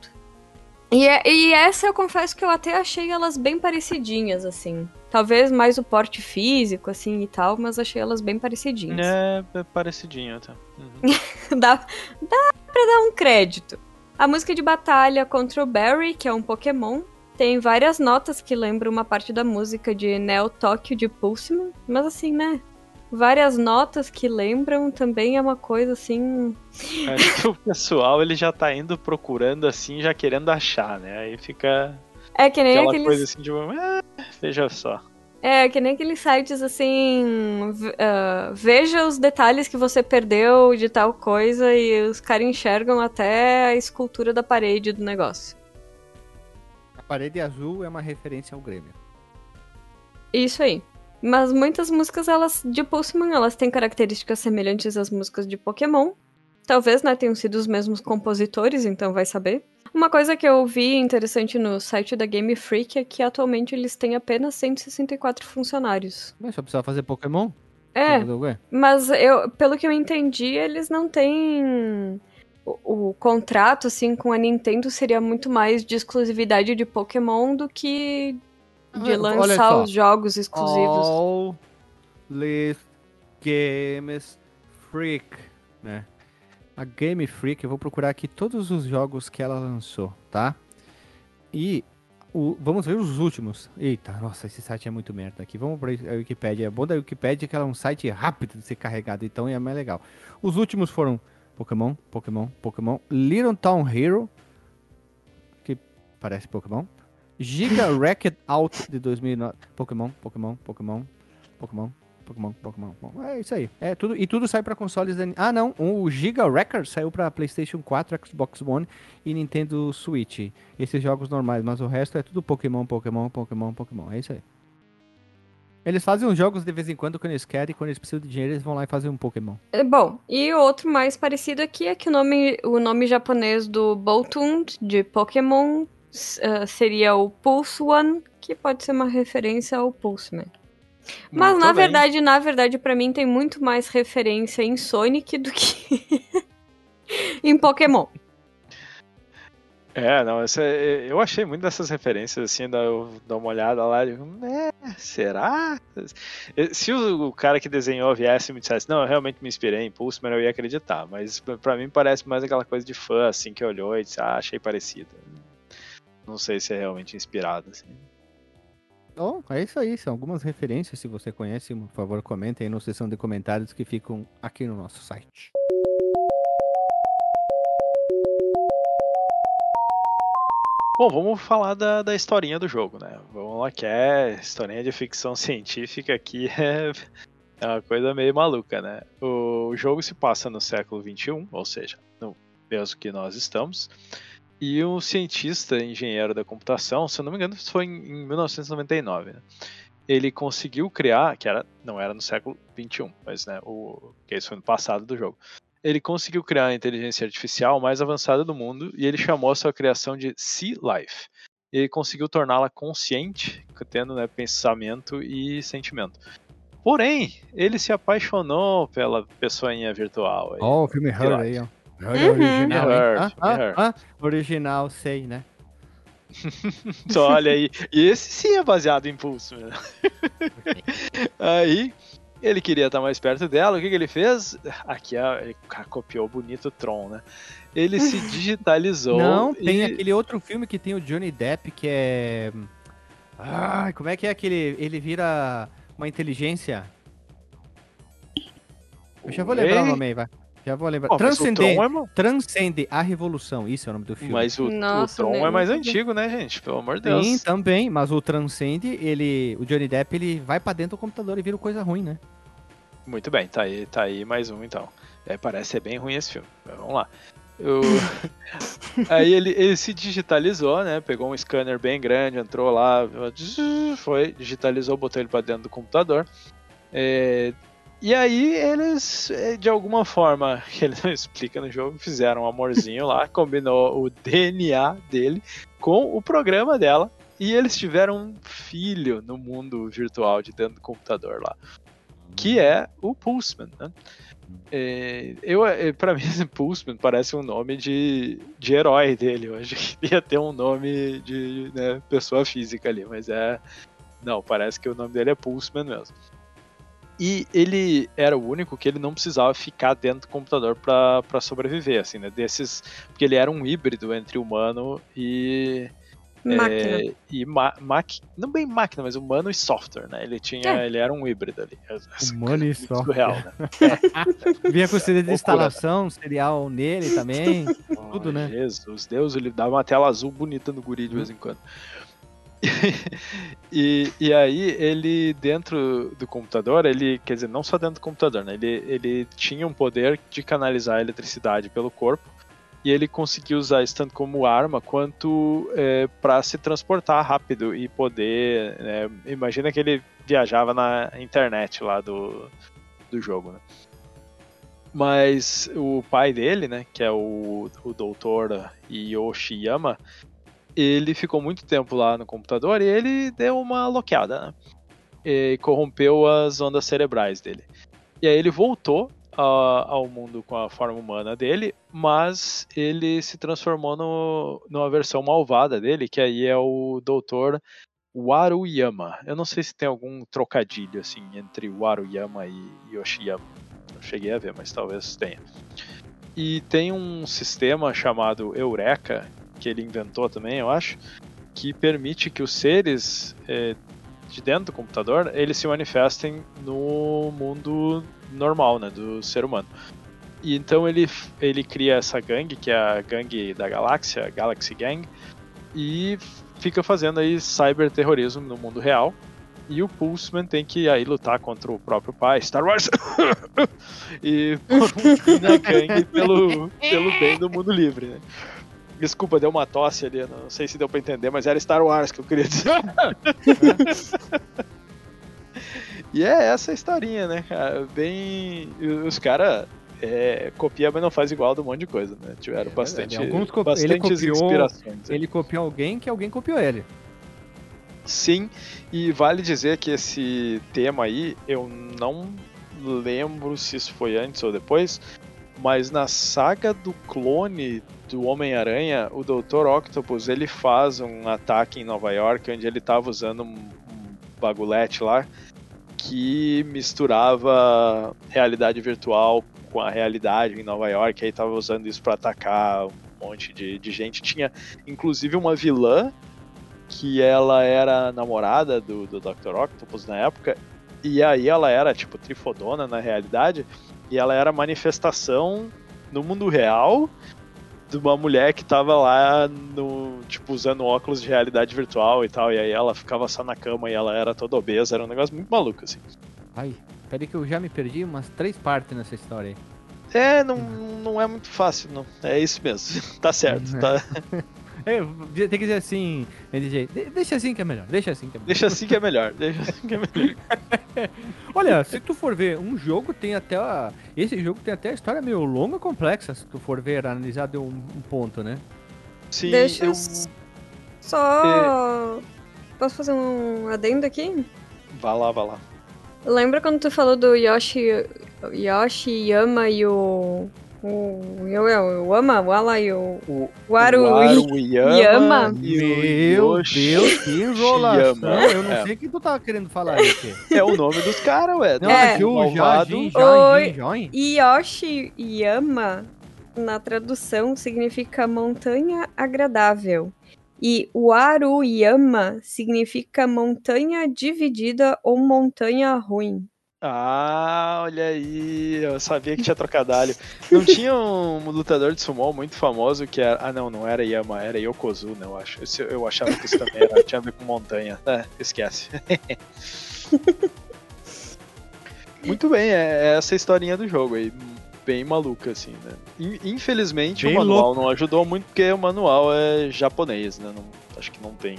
E, é- e essa eu confesso que eu até achei elas bem parecidinhas, assim. Talvez mais o porte físico, assim, e tal, mas achei elas bem parecidinhas.
É, é parecidinho até. Uhum.
dá, dá pra dar um crédito. A música de batalha contra o Barry, que é um Pokémon, tem várias notas que lembram uma parte da música de Neo Tóquio de Pulseman, mas assim, né? Várias notas que lembram também é uma coisa assim.
Acho que o pessoal ele já tá indo procurando assim, já querendo achar, né? Aí fica
É que nem
aquela
aqueles.
coisa assim de "Ah, veja só.
É, que nem aqueles sites assim. ah, veja os detalhes que você perdeu de tal coisa e os caras enxergam até a escultura da parede do negócio.
A parede azul é uma referência ao Grêmio.
Isso aí. Mas muitas músicas elas de Pulseman, elas têm características semelhantes às músicas de Pokémon. Talvez, né, tenham sido os mesmos compositores, então vai saber. Uma coisa que eu vi interessante no site da Game Freak é que atualmente eles têm apenas 164 funcionários.
Mas só precisava fazer Pokémon?
É, mas eu, pelo que eu entendi, eles não têm o, o contrato assim com a Nintendo seria muito mais de exclusividade de Pokémon do que de lançar os jogos exclusivos.
All List Games Freak, né? A Game Freak, eu vou procurar aqui todos os jogos que ela lançou, tá? E o- vamos ver os últimos. Eita, nossa, esse site é muito merda aqui. Vamos para a Wikipedia. É bom da Wikipedia que ela é um site rápido de ser carregado, então é mais legal. Os últimos foram Pokémon, Pokémon, Pokémon, Little Town Hero, que parece Pokémon, Giga Racket Out de 2009, Pokémon, Pokémon, Pokémon, Pokémon, Pokémon, Pokémon. É isso aí. É tudo e tudo sai para consoles da... Ah, não, o Giga Record saiu para PlayStation 4, Xbox One e Nintendo Switch. Esses jogos normais, mas o resto é tudo Pokémon, Pokémon, Pokémon, Pokémon. É isso aí. Eles fazem uns jogos de vez em quando quando eles querem, quando eles precisam de dinheiro, eles vão lá e fazem um Pokémon.
É, Bom, e outro mais parecido aqui é que o nome, o nome japonês do Boltund de Pokémon ah, seria o Pulse One, que pode ser uma referência ao Pulseman. Mas
Muito
na
bem.
verdade, na verdade, pra mim tem muito mais referência em Sonic do que em Pokémon.
É, não, essa é- eu achei muito dessas referências, assim, dá, eu dou uma olhada lá e é, será? Se o, o cara que desenhou viesse e me dissesse, não, eu realmente me inspirei em Pulseman, eu ia acreditar, mas pra mim parece mais aquela coisa de fã, assim, que olhou e disse, ah, achei parecido. Não sei se é realmente inspirado, assim.
Bom, é isso aí. São algumas referências. Se você conhece, por favor, comentem aí na seção de comentários que ficam aqui no nosso site.
Bom, vamos falar da, da historinha do jogo, né? Vamos lá, que é historinha de ficção científica aqui é, é uma coisa meio maluca, né? O jogo se passa no século XXI, ou seja, no mesmo que nós estamos, e um cientista, engenheiro da computação, se eu não me engano, isso foi em, em 1999, né? Ele conseguiu criar, que era, não era no século XXI, mas né, o, que isso foi no passado do jogo ele conseguiu criar a inteligência artificial mais avançada do mundo e ele chamou a sua criação de Sea Life. Ele conseguiu torná-la consciente, tendo né, pensamento e sentimento. Porém, ele se apaixonou pela pessoinha virtual. aí.
Ó, o filme Her aí, ó.
Uhum.
original, hein?
Her,
Ah, ah,
Her.
ah, original, sei, né?
Só olha aí. E esse sim é baseado em Pulse, né? aí ele queria estar mais perto dela. O que, que ele fez? Aqui ele copiou bonito o Tron, né? Ele se digitalizou.
Não, tem e... aquele outro filme que tem o Johnny Depp que é. Ai, como é que é aquele. Ele vira uma inteligência. Eu já vou lembrar Ei? o nome aí, vai. Já vou lembrar. Oh, Transcende, é... Transcende a Revolução, isso é o nome do filme.
Mas o, Nossa, o Tron é mais antigo, né, gente? Pelo amor de Deus. Sim,
também, mas o Transcende, ele, o Johnny Depp, ele vai para dentro do computador e vira coisa ruim, né?
Muito bem, tá aí, tá aí mais um então. É, parece ser bem ruim esse filme. Vamos lá. Eu... aí ele, ele se digitalizou, né? Pegou um scanner bem grande, entrou lá, foi, digitalizou, botou ele para dentro do computador. É, e aí eles, eh, de alguma forma, que ele não explica no jogo, fizeram um amorzinho lá, combinou o DNA dele com o programa dela. E eles tiveram um filho no mundo virtual de dentro do computador lá. Que é o Pulseman, né? É, eu, é, pra mim, Pulseman parece um nome de, de herói dele. Eu acho que ia ter um nome de né, pessoa física ali, mas é. Não, parece que o nome dele é Pulseman mesmo. E ele era o único que ele não precisava ficar dentro do computador para sobreviver, assim, né? Desses. Porque ele era um híbrido entre humano e.
Máquina. É,
e ma não bem máquina, mas humano e software, né? Ele tinha. É. Ele era um híbrido ali.
Humano e software. Real, né? é. Vinha com CD de instalação, serial nele também. Oh, tudo, né?
Jesus, Deus, ele dava uma tela azul bonita no guri de vez em quando. e, e aí ele dentro do computador, ele, quer dizer, não só dentro do computador, né? Ele, ele tinha um poder de canalizar a eletricidade pelo corpo e ele conseguiu usar isso tanto como arma quanto é, para se transportar rápido e poder. Né? imagina que ele viajava na internet lá do, do jogo, né? Mas o pai dele, né, que é o, o doutor Yoshiyama, ele ficou muito tempo lá no computador e ele deu uma loqueada, né? E corrompeu as ondas cerebrais dele. E aí ele voltou uh, ao mundo com a forma humana dele, mas ele se transformou no, numa versão malvada dele, que aí é o Doutor Waruyama. Eu não sei se tem algum trocadilho assim entre Waruyama e Yoshiyama. Não cheguei a ver, mas talvez tenha. E tem um sistema chamado Eureka, que ele inventou também, eu acho, que permite que os seres é, de dentro do computador eles se manifestem no mundo normal, né, do ser humano. E então ele, ele cria essa gangue, que é a gangue da galáxia, Galaxy Gang, e fica fazendo aí cyberterrorismo no mundo real. E o Pulseman tem que aí lutar contra o próprio pai, Star Wars, e um fim na gangue pelo, pelo bem do mundo livre, né? Desculpa, deu uma tosse ali, não sei se deu pra entender, mas era Star Wars que eu queria dizer. e é essa a historinha, né, cara? Bem. Os caras é, copia, mas não faz igual de um monte de coisa, né? Tiveram é, bastante, Alguns copi ele copiou, inspirações.
Ele copiou alguém que alguém copiou ele.
Sim, e vale dizer que esse tema aí, eu não lembro se isso foi antes ou depois, mas na saga do clone do Homem-Aranha, o Dr. Octopus ele faz um ataque em Nova York onde ele estava usando um, bagulete lá que misturava realidade virtual com a realidade em Nova York, aí estava usando isso para atacar um monte de, de gente. Tinha inclusive uma vilã que ela era namorada do, do Dr. Octopus na época, e aí ela era tipo trifodona na realidade, e ela era manifestação no mundo real de uma mulher que tava lá no, tipo, usando óculos de realidade virtual e tal, e aí ela ficava só na cama e ela era toda obesa, era um negócio muito maluco, assim.
Ai, peraí que eu já me perdi umas três partes nessa história aí.
É, não, não é muito fácil, não. É isso mesmo. tá certo, tá.
É, tem que dizer assim, DJ, deixa assim que é melhor, deixa assim que é melhor.
Deixa assim que é melhor, deixa assim que é melhor.
Olha, se tu for ver, um jogo tem até a, esse jogo tem até a história meio longa e complexa, se tu for ver, analisar de um, um ponto, né?
Sim, deixa eu... só... É... Posso fazer um adendo aqui?
Vá lá, vá lá.
Lembra quando tu falou do Yoshi, Yoshi Yama e o O eu, eu, eu ama, o Ala e o
O o
Yama.
Yama e o
Meu
Yoshi
Deus, que enrolação.
Yama.
Eu não
É.
sei o que tu tava querendo falar aí.
É o nome dos caras, ué.
Não,
É.
aqui o. Jajin,
Oi.
Jajin, Join.
Yoshi Yama, na tradução, significa montanha agradável. E Waru Yama significa montanha dividida ou montanha ruim.
Ah, olha aí, eu sabia que tinha trocadilho. Não tinha um lutador de sumo muito famoso que era. Ah, não, não era Yama, era Yokozuna, eu acho. Esse- eu achava que isso também era, tinha a ver com montanha. É, esquece. muito bem, é, é essa historinha do jogo aí. Bem maluca, assim, né? In- Infelizmente
Bem
o manual não ajudou muito porque o manual é japonês, né? Não- acho que não tem.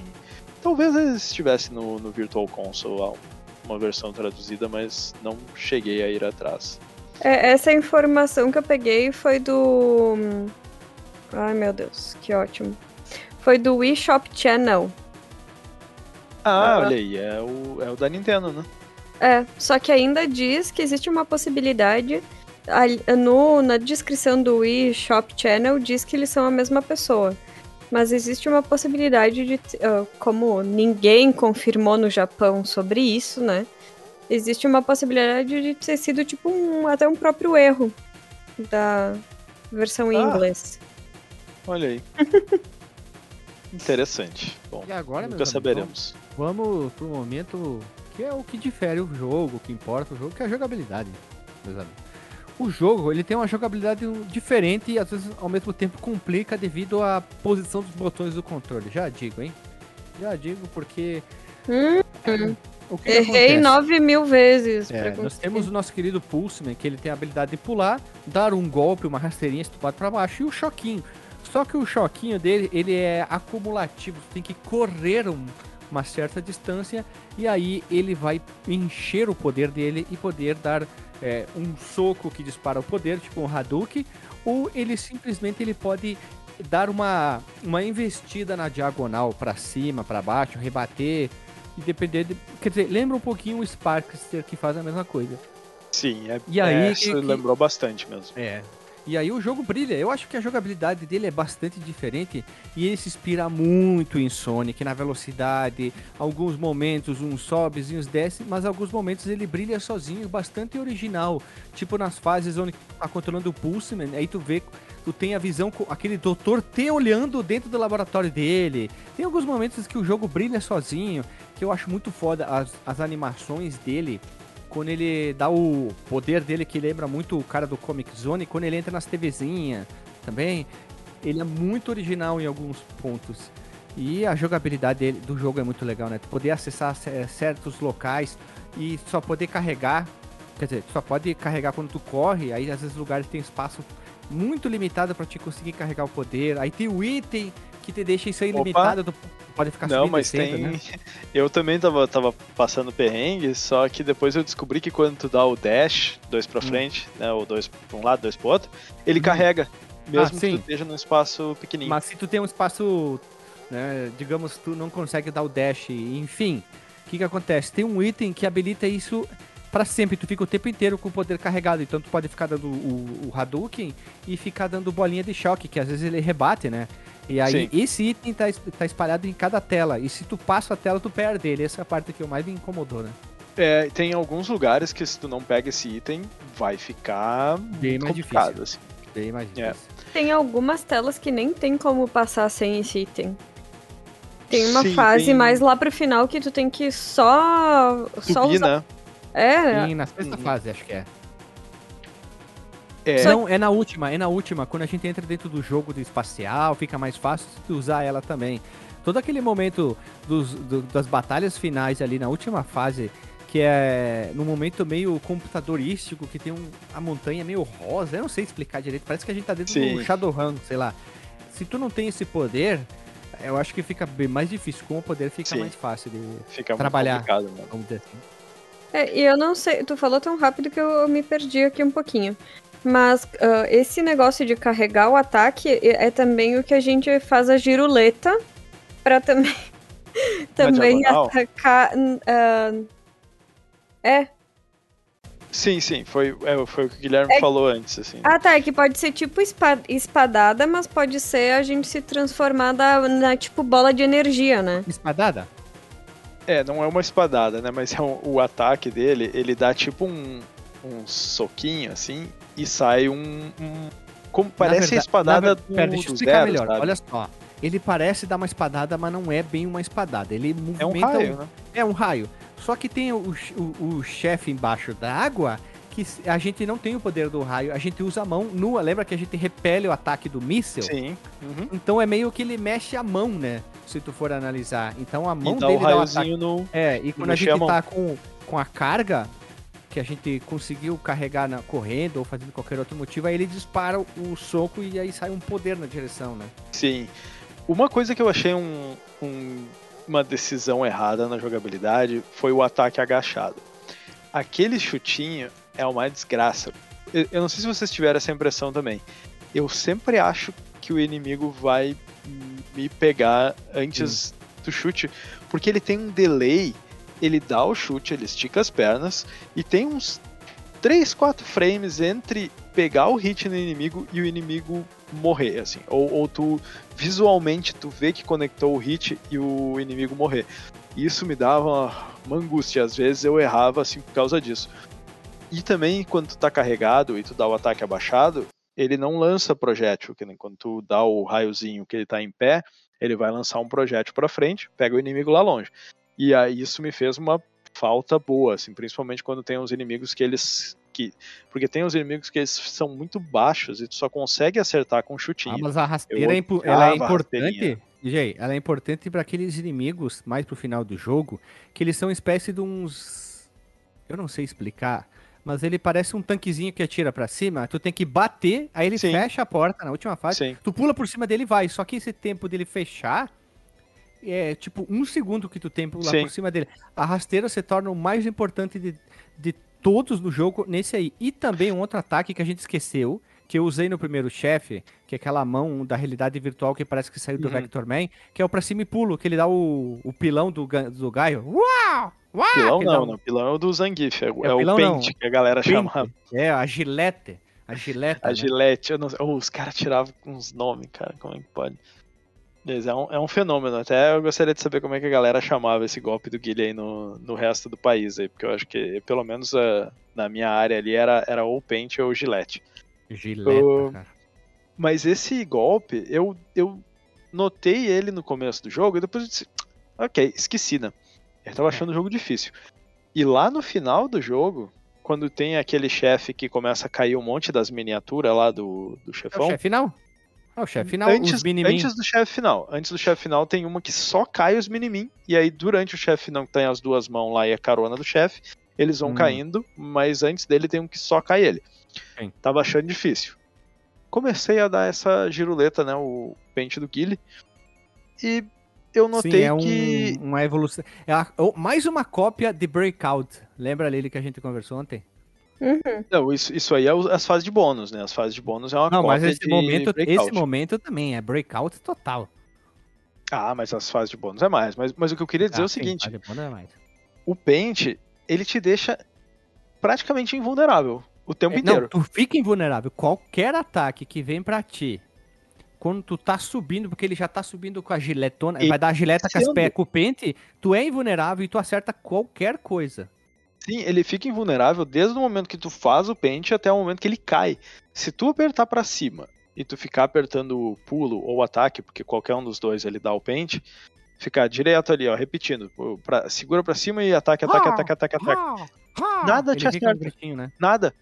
Talvez estivesse no, no Virtual Console lá, uma versão traduzida, mas não cheguei a ir atrás.
É, essa informação que eu peguei foi do. Ai meu Deus, que ótimo. Foi do Wii Shop Channel.
Ah,
Ah.
olha aí, é o, é o da Nintendo, né?
É, só que ainda diz que existe uma possibilidade. No, na descrição do Wii Shop Channel diz que eles são a mesma pessoa. Mas existe uma possibilidade de. ah, como ninguém confirmou no Japão sobre isso, né? Existe uma possibilidade de ter sido tipo um, até um próprio erro da versão em
Ah.
inglês.
Olha aí. Interessante. Bom,
E agora,
nunca
meus amigos,
saberemos.
Vamos pro momento que é o que difere o jogo, o que importa o jogo, que é a jogabilidade, meus amigos. O jogo, ele tem uma jogabilidade diferente e às vezes ao mesmo tempo complica devido à posição dos botões do controle. Já digo, hein? Já digo porque
Hum,
o que,
errei nove mil vezes.
É,
pra
nós temos o nosso querido Pulseman, que ele tem a habilidade de pular, dar um golpe, uma rasteirinha estupado para baixo, e o choquinho. Só que o choquinho dele, ele é acumulativo, você tem que correr um- uma certa distância, e aí ele vai encher o poder dele e poder dar é, um soco que dispara o poder, tipo um Hadouken, ou ele simplesmente ele pode dar uma, uma investida na diagonal para cima, para baixo, rebater, e depender de, quer dizer, lembra um pouquinho o Sparkster que faz a mesma coisa.
Sim, é,
E aí
é,
que-
lembrou bastante mesmo.
É. E aí o jogo brilha. Eu acho que a jogabilidade dele é bastante diferente e ele se inspira muito em Sonic, na velocidade, alguns momentos uns sobes e uns desce, mas alguns momentos ele brilha sozinho, bastante original. Tipo nas fases onde tá controlando o Pulseman, aí tu vê, tu tem a visão com aquele doutor T olhando dentro do laboratório dele. Tem alguns momentos que o jogo brilha sozinho, que eu acho muito foda as, as animações dele quando ele dá o poder dele, que lembra muito o cara do Comic Zone, quando ele entra nas TVzinhas também, ele é muito original em alguns pontos. E a jogabilidade dele- do jogo é muito legal, né? Poder acessar ce- certos locais e só poder carregar, quer dizer, só pode carregar quando tu corre, aí às vezes lugares tem espaço muito limitado pra te conseguir carregar o poder. Aí tem o item que te deixa isso aí
Opa.
limitado, tu pode ficar
Não, mas tem.
né?
Eu também tava, tava passando perrengue, só que depois eu descobri que quando tu dá o dash, dois pra
Hum.
frente, né? Ou dois pra um lado, dois pro outro, ele
Hum.
carrega. Mesmo que
sim.
tu esteja num espaço pequenininho.
Mas se tu tem um espaço, né, digamos, tu não consegue dar o dash, enfim, o que que acontece? Tem um item que habilita isso pra sempre, tu fica o tempo inteiro com o poder carregado, então tu pode ficar dando o, o Hadouken e ficar dando bolinha de choque, que às vezes ele rebate, né? E aí
Sim.
esse item tá, tá espalhado em cada tela, e se tu passa a tela, tu perde ele, essa é a parte que eu mais me incomodou, né?
É, tem alguns lugares que se tu não pega esse item, vai ficar
Bem mais
complicado, assim.
Bem mais
É.
difícil.
Tem algumas telas que nem tem como passar sem esse item. Tem uma
Sim,
fase
tem-
mais lá pro final que tu tem que só. só
Subir,
usar.
né?
É,
Sim, na sexta
Uhum.
fase, acho que é.
É,
Não, é na última, é na última. Quando a gente entra dentro do jogo do espacial, fica mais fácil de usar ela também. Todo aquele momento dos, do- das batalhas finais ali na última fase, que é num momento meio computadorístico, que tem um, a montanha meio rosa, eu não sei explicar direito, parece que a gente tá dentro
Sim.
do Shadowrun, sei lá. Se tu não tem esse poder, eu acho que fica bem mais difícil. Com o poder fica
Sim.
mais fácil de,
fica
trabalhar.
muito complicado, né?
É, e eu não sei, tu falou tão rápido que eu me perdi aqui um pouquinho. Mas ah, esse negócio de carregar o ataque é é também o que a gente faz a giruleta pra também, também
diagonal?
atacar. ah, é,
Sim, sim, foi, é, foi o que o Guilherme
É-
falou antes, assim.
Ah, tá. É que pode ser tipo espa- espadada, mas pode ser a gente se transformar da- na tipo bola de energia, né?
Espadada?
É, não é uma espadada, né? Mas é um- o ataque dele, ele dá tipo um, um soquinho, assim, e sai um... um- como parece a
verdade-
espadada
na ver-
do,
Pera, deixa eu explicar
zero,
melhor.
sabe?
Olha só. Ele parece dar uma espadada, mas não é bem uma espadada. Ele movimenta.
É um raio, né?
É um raio. Só que tem o, o, o chefe embaixo da água que a gente não tem o poder do raio. A gente usa a mão nua. Lembra que a gente repele o ataque do míssil?
Sim. Uhum.
Então é meio que ele mexe a mão, né? Se tu for analisar. Então a mão
E dá
dele
o
dá o ataque.
raiozinho no...
É, e quando a
a
gente
mão.
tá com, com a carga, que a gente conseguiu carregar na, correndo ou fazendo qualquer outro motivo, aí ele dispara o, o soco e aí sai um poder na direção, né?
Sim. Uma coisa que eu achei um- um- uma decisão errada na jogabilidade foi o ataque agachado. Aquele chutinho é uma desgraça. Eu, eu não sei se vocês tiveram essa impressão também. Eu sempre acho que o inimigo vai me pegar antes do chute, porque ele tem um delay, ele dá o chute, ele estica as pernas e tem uns 3, 4 frames entre pegar o hit no inimigo e o inimigo morrer, assim. Ou, ou tu visualmente tu vê que conectou o hit e o inimigo morrer. Isso me dava uma, uma angústia, às vezes eu errava assim por causa disso. E também quando tu tá carregado e tu dá o ataque abaixado, ele não lança projétil, que nem quando tu dá o raiozinho que ele tá em pé, ele vai lançar um projétil pra frente, pega o inimigo lá longe. E aí isso me fez uma falta boa, assim, principalmente quando tem uns inimigos que eles que porque tem uns inimigos que eles são muito baixos e tu só consegue acertar com um
Ah,
chutinho.
mas a rasteira é, impo- ela é importante. DJ, ela é importante para aqueles inimigos mais pro final do jogo, que eles são espécie de uns. Eu não sei explicar, mas ele parece um tanquezinho que atira pra cima. Tu tem que bater, aí ele
Sim.
fecha a porta na última fase.
Sim.
Tu pula por cima dele e vai. Só que esse tempo dele fechar é tipo um segundo que tu tem
Sim.
por cima dele. A rasteira se torna o mais importante de, de todos no jogo nesse aí. E também um outro ataque que a gente esqueceu, que eu usei no primeiro chefe, que é aquela mão da realidade virtual que parece que saiu do
Uhum.
Vector Man, que é o pra cima e pulo, que ele dá o, o pilão do, do Gaio. Uau! Uau!
Pilão
dá
não, não. Pilão é o do Zangief. É, o-
É
é
o pilão
pente que a galera
Pente.
chamava.
É, a gilete. A gileta.
A
né?
Gillette. Eu não sei. Oh, os caras tiravam uns nomes, cara. Como é que pode? É um, é um fenômeno. Até eu gostaria de saber como é que a galera chamava esse golpe do Guilherme aí no, no resto do país aí. Porque eu acho que, pelo menos ah, na minha área ali, era, era ou pente ou Gillette.
Gileta,
O-
cara.
Mas esse golpe, eu, eu notei ele no começo do jogo e depois eu disse, ok, esqueci, né? Eu tava achando o jogo difícil. E lá no final do jogo, quando tem aquele chefe que começa a cair um monte das miniaturas lá do, do
É o
chefão.
chefe final? É o chefe final,
antes, antes do chefe final. Antes do chefe final tem uma que só cai os minimin. E aí, durante o chefe final, que tem as duas mãos lá e a carona do chefe, eles vão
Hum.
caindo, mas antes dele tem um que só cai ele.
Sim.
Tava achando difícil. Comecei a dar essa giruleta, né? O pente do Guile. E eu notei
Sim, é um-
que.
uma evolução. É a- ou- mais uma cópia de Breakout. Lembra, Lili, que a gente conversou ontem?
Uhum.
Não, isso, isso aí é o- as fases de bônus, né? As fases de bônus é uma
Não,
cópia
mas esse
de
momento,
Breakout.
esse momento também é Breakout total.
Ah, mas as fases de bônus é mais. Mas, mas o que eu queria dizer é
Ah,
o
sim,
seguinte:
faz de bônus é mais.
o pente, ele te deixa praticamente invulnerável o tempo
É,
inteiro.
Não, tu fica invulnerável. Qualquer ataque que vem pra ti, quando tu tá subindo, porque ele já tá subindo com a giletona,
E
vai dar a gileta com, as pé, com o pente, tu é invulnerável e tu acerta qualquer coisa.
Sim, ele fica invulnerável desde o momento que tu faz o pente até o momento que ele cai. Se tu apertar pra cima e tu ficar apertando o pulo ou o ataque, porque qualquer um dos dois ele dá o pente, ficar direto ali, ó, repetindo, o- pra- segura pra cima e ataque, ataque, ataque, ataque, ataque. Nada
Ele
te
fica um
acerta.
gritinho, né?
Nada.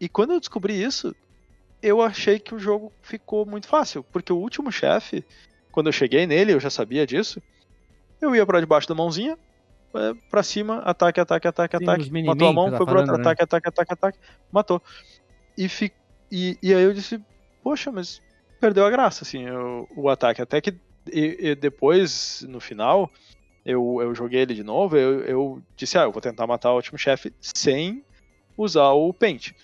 E quando eu descobri isso, eu achei que o jogo ficou muito fácil, porque o último chefe, quando eu cheguei nele, eu já sabia disso. Eu ia pra debaixo da mãozinha, é, pra cima, ataque, ataque, ataque,
Sim,
ataque. Matou a mão,
tá
foi pro outro,
né?
ataque, ataque, ataque, ataque, matou. E, fi... e, e aí eu disse, poxa, mas perdeu a graça, assim, o, o ataque. Até que e- e depois, no final, eu, eu joguei ele de novo, eu, eu disse, ah, eu vou tentar matar o último chefe sem usar o pente.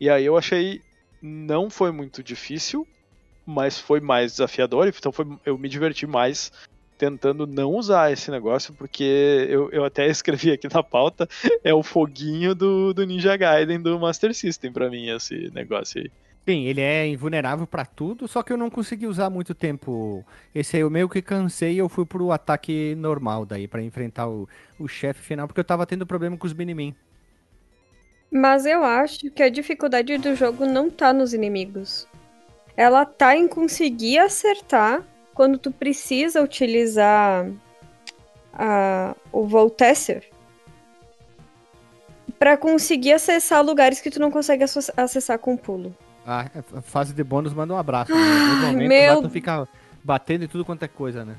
E aí eu achei, não foi muito difícil, mas foi mais desafiador, então foi, eu me diverti mais tentando não usar esse negócio, porque eu, eu até escrevi aqui na pauta, é o foguinho do, do Ninja Gaiden do Master System pra mim, esse negócio aí.
Sim, ele é invulnerável pra tudo, só que eu não consegui usar muito tempo. Esse aí eu meio que cansei e eu fui pro ataque normal daí, pra enfrentar o, o chefe final, porque eu tava tendo problema com os Minimin.
Mas eu acho que a dificuldade do jogo não tá nos inimigos. Ela tá em conseguir acertar quando tu precisa utilizar a, o Voltesser pra conseguir acessar lugares que tu não consegue acessar com pulo.
A a fase de bônus manda um abraço. Né? No momento
meu-
lá tu fica batendo em tudo quanto é coisa, né?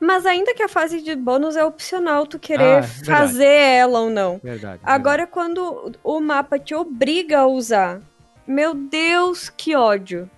Mas ainda que a fase de bônus é opcional tu
Ah,
querer
é verdade.
fazer ela ou não.
Verdade.
Agora, quando o mapa te obriga a usar, meu Deus, que ódio.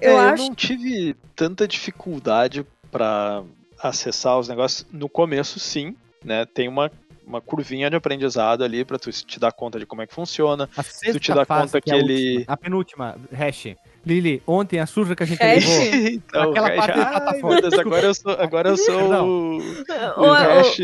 Eu
É,
acho.
não tive tanta dificuldade pra acessar os negócios. No começo, sim, né? Tem uma, uma curvinha de aprendizado ali pra tu te dar conta de como é que funciona.
A sexta
te dá
fase,
conta que
é a
ele-
última, a penúltima, hash. Lili, ontem a surra que a gente
Hash?
levou.
então,
Aquela
Hash-
parte da
Ai, meu Deus, agora eu sou, agora eu sou o,
O-
hash.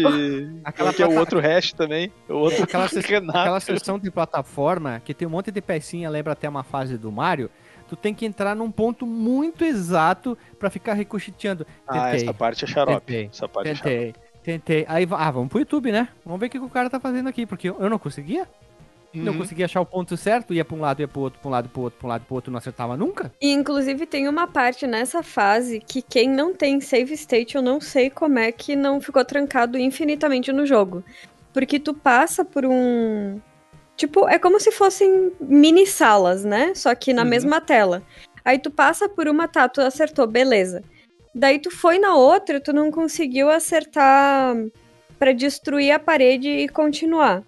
Aquela
que é o outro hash também. O outro
Aquela, se- aquela seção de plataforma que tem um monte de pecinha, lembra até uma fase do Mario. Tu tem que entrar num ponto muito exato pra ficar ricocheteando.
Ah,
Tentei,
essa parte é xarope.
Tentei,
Essa parte é xarope.
tentei, tentei. Aí, ah, vamos pro YouTube, né? Vamos ver o que, o cara tá fazendo aqui, porque eu não conseguia. Não
Uhum.
conseguia achar o ponto certo, ia pra um lado, ia pro outro, pra um lado, pro outro, pra um lado, pro outro, não acertava nunca.
E, inclusive, tem uma parte nessa fase que quem não tem save state, eu não sei como é que não ficou trancado infinitamente no jogo. Porque tu passa por um. Tipo, é como se fossem mini salas, né? Só que na
Uhum.
mesma tela. Aí tu passa por uma, tá, tu acertou, beleza. Daí tu foi na outra, tu não conseguiu acertar pra destruir a parede e continuar.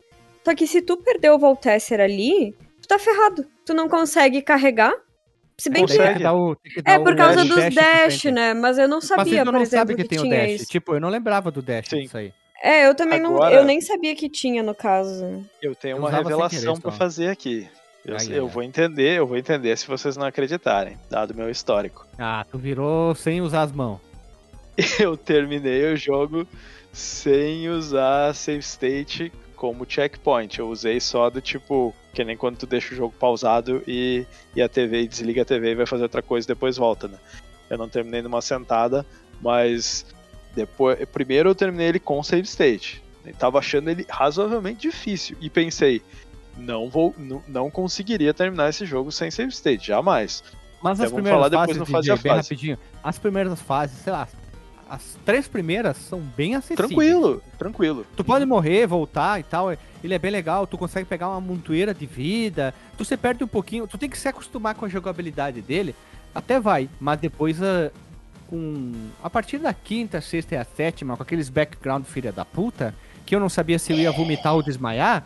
Só que se tu perdeu o Voltesser ali, tu tá ferrado. Tu não consegue carregar. Se bem
Consegue.
que
dar o- que dar
é por causa
dash
dos dash, né? Mas eu não
Mas
sabia, por
não
exemplo,
sabe que,
que,
tem o
tinha
dash.
isso.
Tipo, eu não lembrava do dash
Sim.
disso aí.
É, eu também
Agora-
não. Eu nem sabia que tinha no caso.
Eu tenho
Eu
uma revelação
querer,
pra
só.
fazer aqui. Eu, eu
ai,
vou entender, eu vou entender se vocês não acreditarem, dado meu histórico.
Ah, tu virou sem usar as mãos.
Eu terminei o jogo sem usar save state como checkpoint. Eu usei só do tipo, que nem quando tu deixa o jogo pausado e, e a TV e desliga a TV e vai fazer outra coisa e depois volta, né? Eu não terminei numa sentada, mas depois, primeiro eu terminei ele com save state. Eu tava achando ele razoavelmente difícil e pensei, não vou, não, não conseguiria terminar esse jogo sem save state, jamais.
Mas
É,
as
vamos
primeiras
falar depois
fases,
no
DJ,
fase
bem
fase.
rapidinho. As primeiras fases, sei lá, as três primeiras são bem acessíveis.
Tranquilo, tranquilo.
Tu pode morrer, voltar e tal. Ele é bem legal, tu consegue pegar uma montoeira de vida. Tu se perde um pouquinho, tu tem que se acostumar com a jogabilidade dele. Até vai, mas depois ah, com a partir da quinta, sexta e a sétima, com aqueles background filha da puta, que eu não sabia se eu ia vomitar ou desmaiar,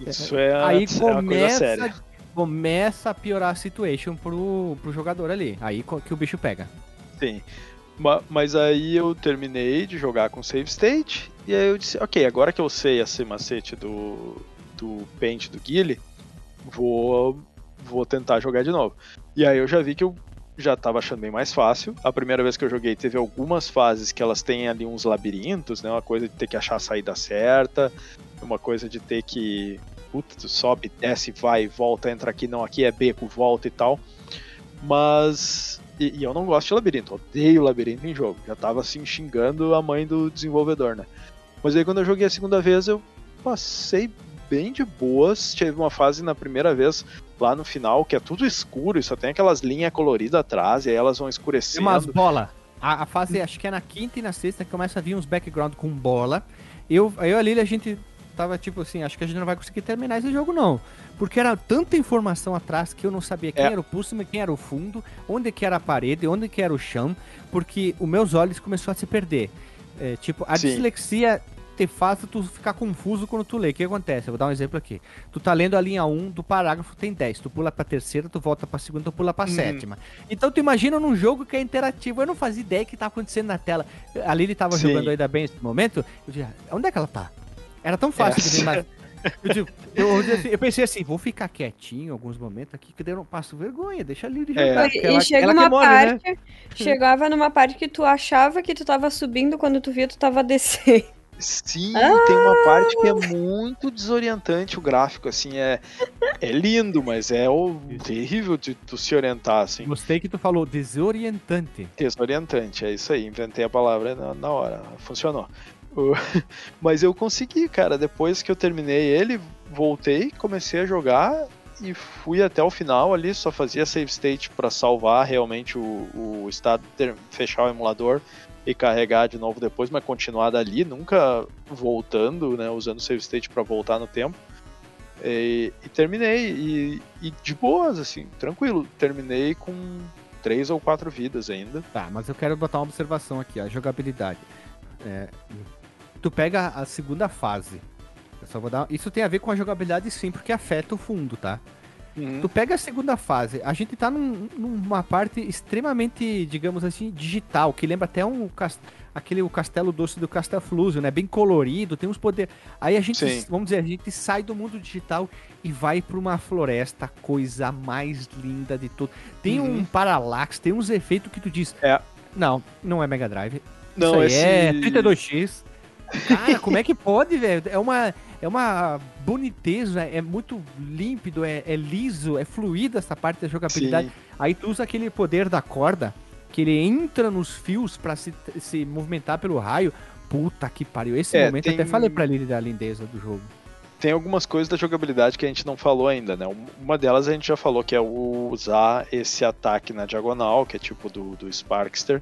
Isso é,
aí
é
começa, começa a piorar a situation pro, pro jogador ali. Aí que o bicho pega.
Sim. Ma- Mas aí eu terminei de jogar com save state, e aí eu disse, ok, agora que eu sei esse macete do, do Paint do Guile, vou, vou tentar jogar de novo. E aí eu já vi que eu já tava achando bem mais fácil. A primeira vez que eu joguei teve algumas fases que elas têm ali uns labirintos, né? Uma coisa de ter que achar a saída certa, uma coisa de ter que. Puta, tu sobe, desce, vai, volta, entra aqui, não, aqui é beco, volta e tal. Mas. E, e eu não gosto de labirinto, odeio labirinto em jogo. Já tava assim xingando a mãe do desenvolvedor, né? Mas aí quando eu joguei a segunda vez eu passei bem de boas. Tive uma fase na primeira vez lá no final que é tudo escuro e só tem aquelas linhas coloridas atrás e aí elas vão
Tem
escurecendo.
umas bola. A, a fase, acho que é na quinta e na sexta, que começa a vir uns background com bola. Eu, eu e a Lili, a gente tava tipo assim, acho que a gente não vai conseguir terminar esse jogo não. Porque era tanta informação atrás que eu não sabia quem
É.
era o pulso, quem era o fundo, onde que era a parede, onde que era o chão, porque os meus olhos começaram a se perder. É, tipo, a
Sim.
dislexia te faz tu ficar confuso quando tu lê. O que acontece? Eu vou dar um exemplo aqui. Tu tá lendo a linha 1 do parágrafo, tem 10. Tu pula pra terceira, tu volta pra segunda, tu pula pra
Uhum.
sétima. Então tu imagina num jogo que é interativo. Eu não fazia ideia que tá acontecendo na tela. A Lili tava
Sim.
jogando ainda bem nesse momento. Eu dizia, onde é que ela tá? Era tão fácil de ver,
Essa-
mas Eu, digo, eu, assim, eu, pensei assim, vou ficar quietinho em alguns momentos aqui, que eu não passo vergonha, deixa a Lili
é. jogar. É. E, ela, chega ela uma mole, né? parte, né? chegava numa parte que tu achava que tu tava subindo, quando tu via tu tava descendo.
Sim, ah! tem uma parte que é muito desorientante o gráfico, assim, é, é lindo, mas é o, terrível de tu se orientar, assim.
Gostei que tu falou desorientante.
Desorientante, é isso aí, inventei a palavra na, na hora, funcionou. Mas eu consegui, cara, depois que eu terminei ele, voltei, comecei a jogar e fui até o final ali, só fazia save state para salvar realmente o, o estado, ter, fechar o emulador e carregar de novo depois, mas continuar dali, nunca voltando, né, usando o save state para voltar no tempo. E, e terminei, e, e, de boas, assim, tranquilo. Terminei com três ou quatro vidas ainda.
Tá, mas eu quero botar uma observação aqui, a jogabilidade. É, tu pega a segunda fase. Eu só vou dar. Isso tem a ver com a jogabilidade sim, porque afeta o fundo, tá? Uhum. Tu pega a segunda fase, a gente tá num, numa parte extremamente, digamos assim, digital, que lembra até um aquele o castelo doce do Castelflusio, né? Bem colorido, tem uns poderes. Aí a gente, Sim. vamos dizer, a gente sai do mundo digital e vai para uma floresta, coisa mais linda de tudo. Tem uhum. um paralax, tem uns efeitos que tu diz. É. Não, não é Mega Drive. Não, Isso aí esse... é 32X. Cara, como é que pode, velho? É uma, é uma boniteza, é muito límpido, é, é liso, é fluido essa parte da jogabilidade. Sim. Aí tu usa aquele poder da corda, que ele entra nos fios para se, se movimentar pelo raio. Puta que pariu. Esse é, momento tem... até falei pra Lili da lindeza do jogo.
Tem algumas coisas da jogabilidade que a gente não falou ainda, né? Uma delas a gente já falou que é usar esse ataque na diagonal, que é tipo do, do Sparkster,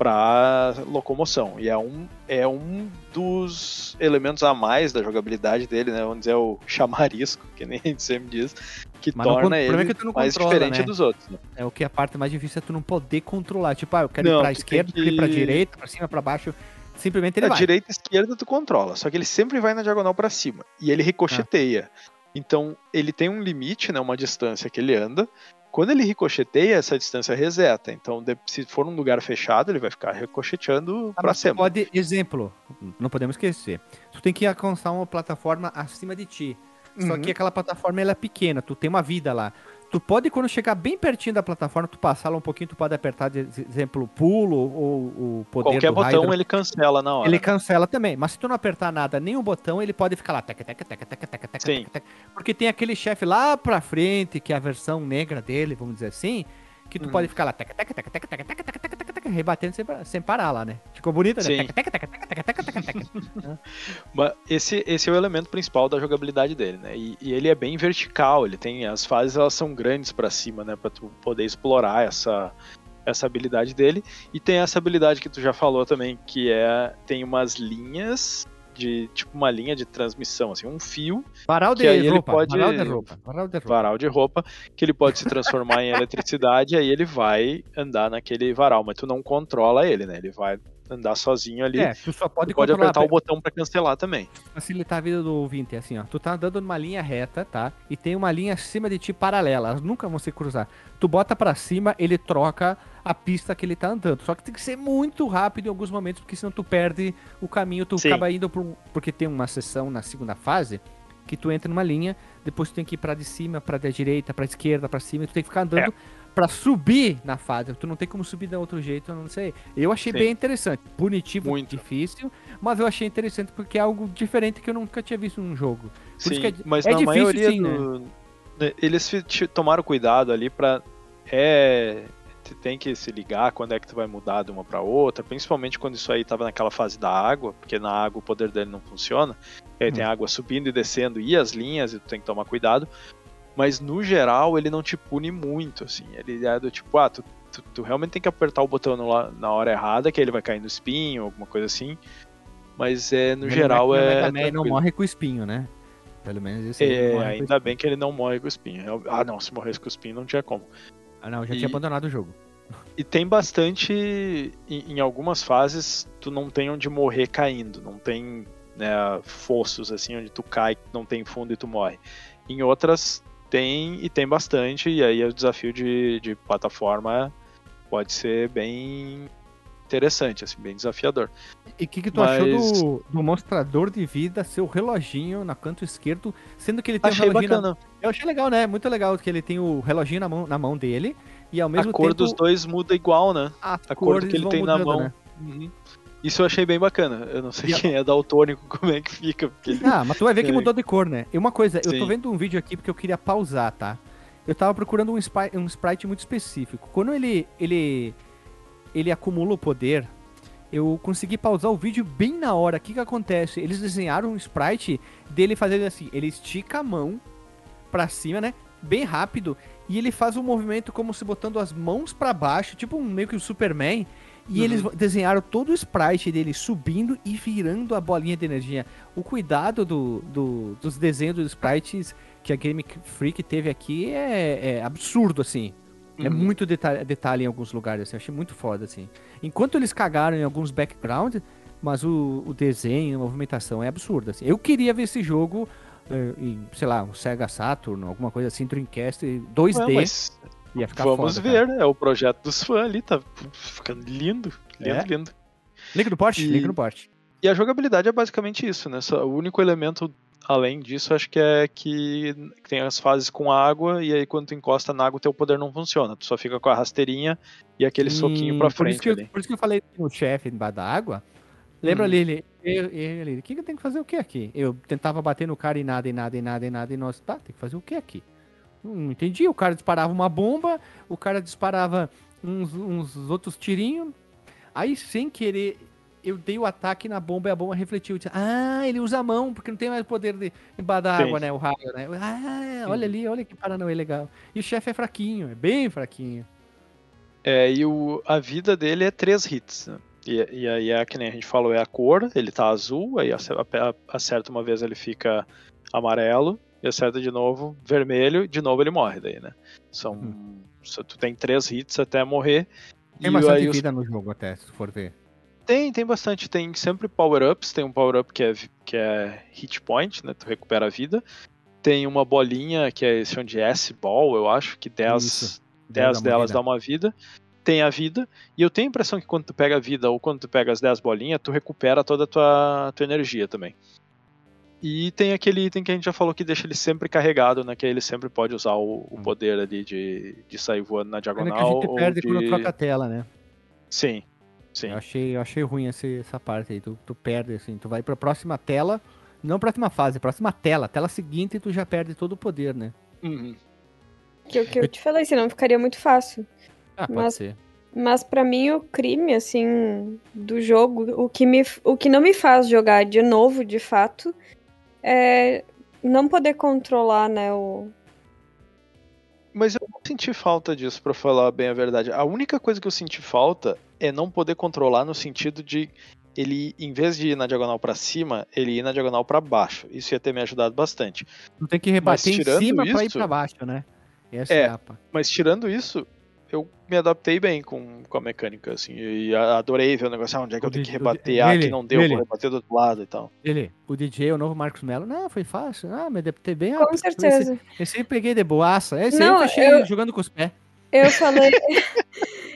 para locomoção. E é um, é um dos elementos a mais da jogabilidade dele, né? Vamos dizer, o chamarisco, que nem a gente sempre diz, que Mas torna ele é que mais controla, diferente né? dos outros. Né?
É o que a parte mais difícil é tu não poder controlar. Tipo, ah, eu quero não, ir pra esquerda, que... ir pra direita, pra cima, pra baixo. Simplesmente ele
a
vai.
direita e esquerda tu controla, só que ele sempre vai na diagonal para cima. E ele ricocheteia. Ah. Então, ele tem um limite, né, uma distância que ele anda, quando ele ricocheteia, essa distância reseta. Então, se for num lugar fechado, ele vai ficar ricocheteando ah, para sempre.
Pode, exemplo, não podemos esquecer. Tu tem que alcançar uma plataforma acima de ti. Só uhum. que aquela plataforma ela é pequena, tu tem uma vida lá. Tu pode, quando chegar bem pertinho da plataforma, tu passar lá um pouquinho, tu pode apertar, de exemplo, pulo ou o poder
Qualquer botão ele cancela na hora.
Ele cancela também. Mas se tu não apertar nada, nenhum botão, ele pode ficar lá, tec, tec, tec, tec, tec, tec, Porque tem aquele chefe lá pra frente, que é a versão negra dele, vamos dizer assim, que tu hum. pode ficar lá, tec, tec, tec, tec, tec, tec, tec, tec, tec, tec, rebatendo sem, sem parar lá, né? Ficou bonito, né? Tec, tec, tec, tec, tec, tec, tec, tec.
Mas esse, esse é o elemento principal da jogabilidade dele, né? E, e ele é bem vertical, ele tem as fases elas são grandes para cima, né, para tu poder explorar essa essa habilidade dele e tem essa habilidade que tu já falou também, que é tem umas linhas de tipo uma linha de transmissão, assim, um fio.
Varal de
que aí
roupa,
ele pode
varal de roupa, varal de roupa.
Varal de roupa, que ele pode se transformar em eletricidade, e aí ele vai andar naquele varal, mas tu não controla ele, né? Ele vai andar sozinho ali.
É, tu só pode,
tu pode apertar o botão para cancelar também.
Facilitar a vida do ouvinte, é assim, ó. Tu tá andando numa linha reta, tá? E tem uma linha acima de ti paralela, elas nunca vão se cruzar. Tu bota para cima, ele troca a pista que ele tá andando. Só que tem que ser muito rápido em alguns momentos, porque senão tu perde o caminho, tu Sim. acaba indo pro... porque tem uma sessão na segunda fase que tu entra numa linha, depois tu tem que ir para de cima, para da direita, para esquerda, para cima, e tu tem que ficar andando é para subir na fase. Tu não tem como subir de outro jeito, eu não sei. Eu achei Sim. bem interessante. Punitivo, Muito. difícil, mas eu achei interessante porque é algo diferente que eu nunca tinha visto num jogo.
Por sim, é, mas é na difícil, maioria sim, do... né? eles tomaram cuidado ali para é tem que se ligar quando é que tu vai mudar de uma para outra, principalmente quando isso aí tava naquela fase da água, porque na água o poder dele não funciona. E aí hum. tem água subindo e descendo e as linhas, e tu tem que tomar cuidado mas no geral ele não te pune muito, assim. Ele é do tipo, ah, tu, tu, tu realmente tem que apertar o botão no, na hora errada, que ele vai cair no espinho, alguma coisa assim. Mas é, no geral é.
Ele é não morre com o espinho, né? Pelo menos isso
É, ainda bem que ele não morre com o espinho. Ah, não, se morresse com o espinho não tinha como.
Ah, não, já e... tinha abandonado o jogo.
E tem bastante. Em, em, algumas fases, tu não tem onde morrer caindo. Não tem né, fossos assim onde tu cai, não tem fundo e tu morre. Em outras, tem e tem bastante, e aí o desafio de, de plataforma pode ser bem interessante, assim, bem desafiador.
E o que, que tu
Mas-
achou do, do mostrador de vida, seu reloginho na canto esquerdo, sendo que ele tem
Achei
um reloginho
bacana.
na... Eu achei legal, né? Muito legal que ele tem o reloginho na mão, na mão dele e ao mesmo
A cor
tempo
dos dois muda igual, né?
as
a cor que ele tem na
mudando,
mão.
né?
Uhum. Isso eu achei bem bacana. Eu não sei
E a-
quem é daltônico, como é que fica. Porque.
Ah, mas tu vai ver que mudou de cor, né? E uma coisa, eu tô
Sim.
vendo um vídeo aqui porque eu queria pausar, tá? Eu tava procurando um, spy- um sprite muito específico. Quando ele, ele, ele acumula o poder, eu consegui pausar o vídeo bem na hora. O que que acontece? Eles desenharam um sprite dele fazendo assim, ele estica a mão pra cima, né? Bem rápido. E ele faz um movimento como se botando as mãos pra baixo, tipo um, meio que o Superman. E
Uhum.
eles desenharam todo o sprite dele subindo e virando a bolinha de energia. O cuidado do, do- dos desenhos dos sprites que a Game Freak teve aqui é, é absurdo, assim. É
Uhum.
muito detalhe, detalhe em alguns lugares, assim. Eu achei muito foda, assim. Enquanto eles cagaram em alguns background, mas o, o desenho, a movimentação é absurda, assim. Eu queria ver esse jogo eh, em, sei lá, um Sega Saturn, alguma coisa assim, Dreamcast 2D.
Ué, mas
ia ficar
vamos
foda, cara.
ver, é o projeto dos fãs ali, tá ficando lindo, lindo,
É.
lindo.
Link no porte?
E-
Link no porte.
E a jogabilidade é basicamente isso, né? Só- o único elemento além disso, acho que é que tem as fases com água, e aí quando tu encosta na água, teu poder não funciona. Tu só fica com a rasteirinha e aquele soquinho pra
Hum, por isso
frente
que eu- por isso que eu falei no chefe embaixo da água. Lembra
Hum.
ele, ele, o que, que eu tenho que fazer o que aqui? Eu tentava bater no cara e nada, e nada, e nada, e nada, e nós, tá, tem que fazer o que aqui? Não, entendi, o cara disparava uma bomba, o cara disparava uns, uns outros tirinhos, aí sem querer eu dei o ataque na bomba e a bomba refletiu. Disse, ah, ele usa a mão, porque não tem mais poder de embaixo da
Sim.
água, né, o raio, né? Ah, olha ali, olha que paranoia legal. E o chefe é fraquinho, é bem fraquinho.
É, e o, a vida dele é três hits. né? E, e aí é que nem a gente falou, é a cor, ele tá azul, aí acerta uma vez ele fica amarelo, e acerta de novo vermelho, de novo ele morre daí, né? São.
Uhum.
Tu tem três hits até morrer.
Tem
e
bastante
aí os-
vida no jogo até, se for ver.
Tem, tem bastante. Tem sempre power-ups. Tem um power-up que é, que é hit point, né? Tu recupera a vida. Tem uma bolinha que é chama de S-Ball, eu acho, que 10,
Isso.
10
Dá uma
delas dá uma vida. Tem a vida. E eu tenho a impressão que quando tu pega a vida ou quando tu pega as 10 bolinhas, tu recupera toda a tua, tua energia também. E tem aquele item que a gente já falou que deixa ele sempre carregado, né? Que aí ele sempre pode usar o, o
Hum.
poder ali de, de sair voando na
Pena que a
diagonal.
gente
ou
perde
de...
quando troca a tela, né?
Sim, sim.
Eu achei, eu achei ruim esse- essa parte aí. Tu, tu perde, assim. Tu vai pra próxima tela. Não próxima fase, próxima tela. Tela seguinte e tu já perde todo o poder, né?
Uhum.
Que o que eu te falei, senão ficaria muito fácil.
Ah, pode
Mas-
ser.
Mas pra mim o crime, assim, do jogo, o que, me, o que não me faz jogar de novo, de fato, é não poder controlar, né, o...
Mas eu não senti falta disso, pra falar bem a verdade. A única coisa que eu senti falta é não poder controlar no sentido de ele, em vez de ir na diagonal pra cima, ele ir na diagonal pra baixo. Isso ia ter me ajudado bastante.
Tu tem que rebater em cima pra ir
isso-
pra baixo, né? Essa
É.
é.
Mas tirando isso, eu me adaptei bem com, com a mecânica, assim. E adorei ver o negócio, ah, onde é que eu
O
tenho
de-
que rebater? Ah, aqui não deu,
ele.
vou rebater do outro lado e tal.
Ele, o DJ, o novo Marcos Mello. Não, foi fácil. Ah, me adaptei bem. Ah,
Com
esse-
certeza.
Esse aí peguei de boaça. Esse
Não,
aí eu fechei
eu-
jogando com os pés.
Eu falei...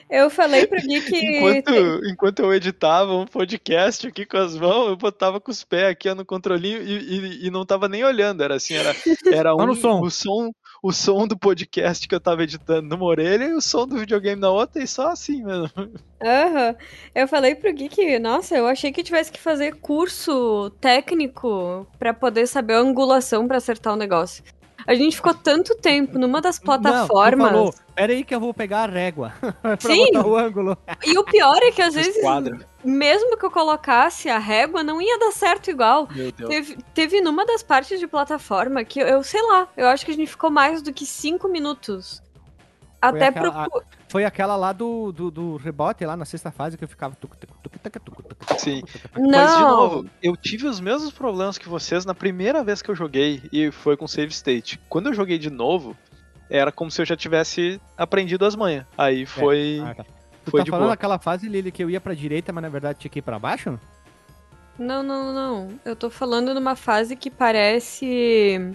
eu falei pro Gui que...
Enquanto, enquanto eu editava um podcast aqui com as mãos, eu botava com os pés aqui ó, no controlinho e, e, e não tava nem olhando. Era assim, era, era
Só
um,
no som.
o som. O som do podcast que eu tava editando numa orelha e o som do videogame na outra, e só assim, mano.
Aham. Eu falei pro Gui que, nossa, eu achei que tivesse que fazer curso técnico pra poder saber a angulação pra acertar o negócio. A gente ficou tanto tempo numa das plataformas.
Não, falou, pera aí que eu vou pegar a régua pra
Sim.
botar o ângulo.
E o pior é que às vezes,
Esquadra.
mesmo que eu colocasse a régua, não ia dar certo igual.
Meu Deus.
Teve, teve numa das partes de plataforma que eu, eu sei lá, eu acho que a gente ficou mais do que cinco minutos. Até
aquela-
pro.
Foi aquela lá do, do, do rebote, lá na sexta fase, que eu ficava...
Sim.
Não.
Mas, de novo, eu tive os mesmos problemas que vocês na primeira vez que eu joguei, e foi com save state. Quando eu joguei de novo, era como se eu já tivesse aprendido as manhas. Aí foi.
Ah, tá. Tu
foi
tá
de
falando
boa.
aquela fase, Lili, que eu ia pra direita, mas na verdade tinha que ir pra baixo?
Não, não, não. Eu tô falando numa fase que parece.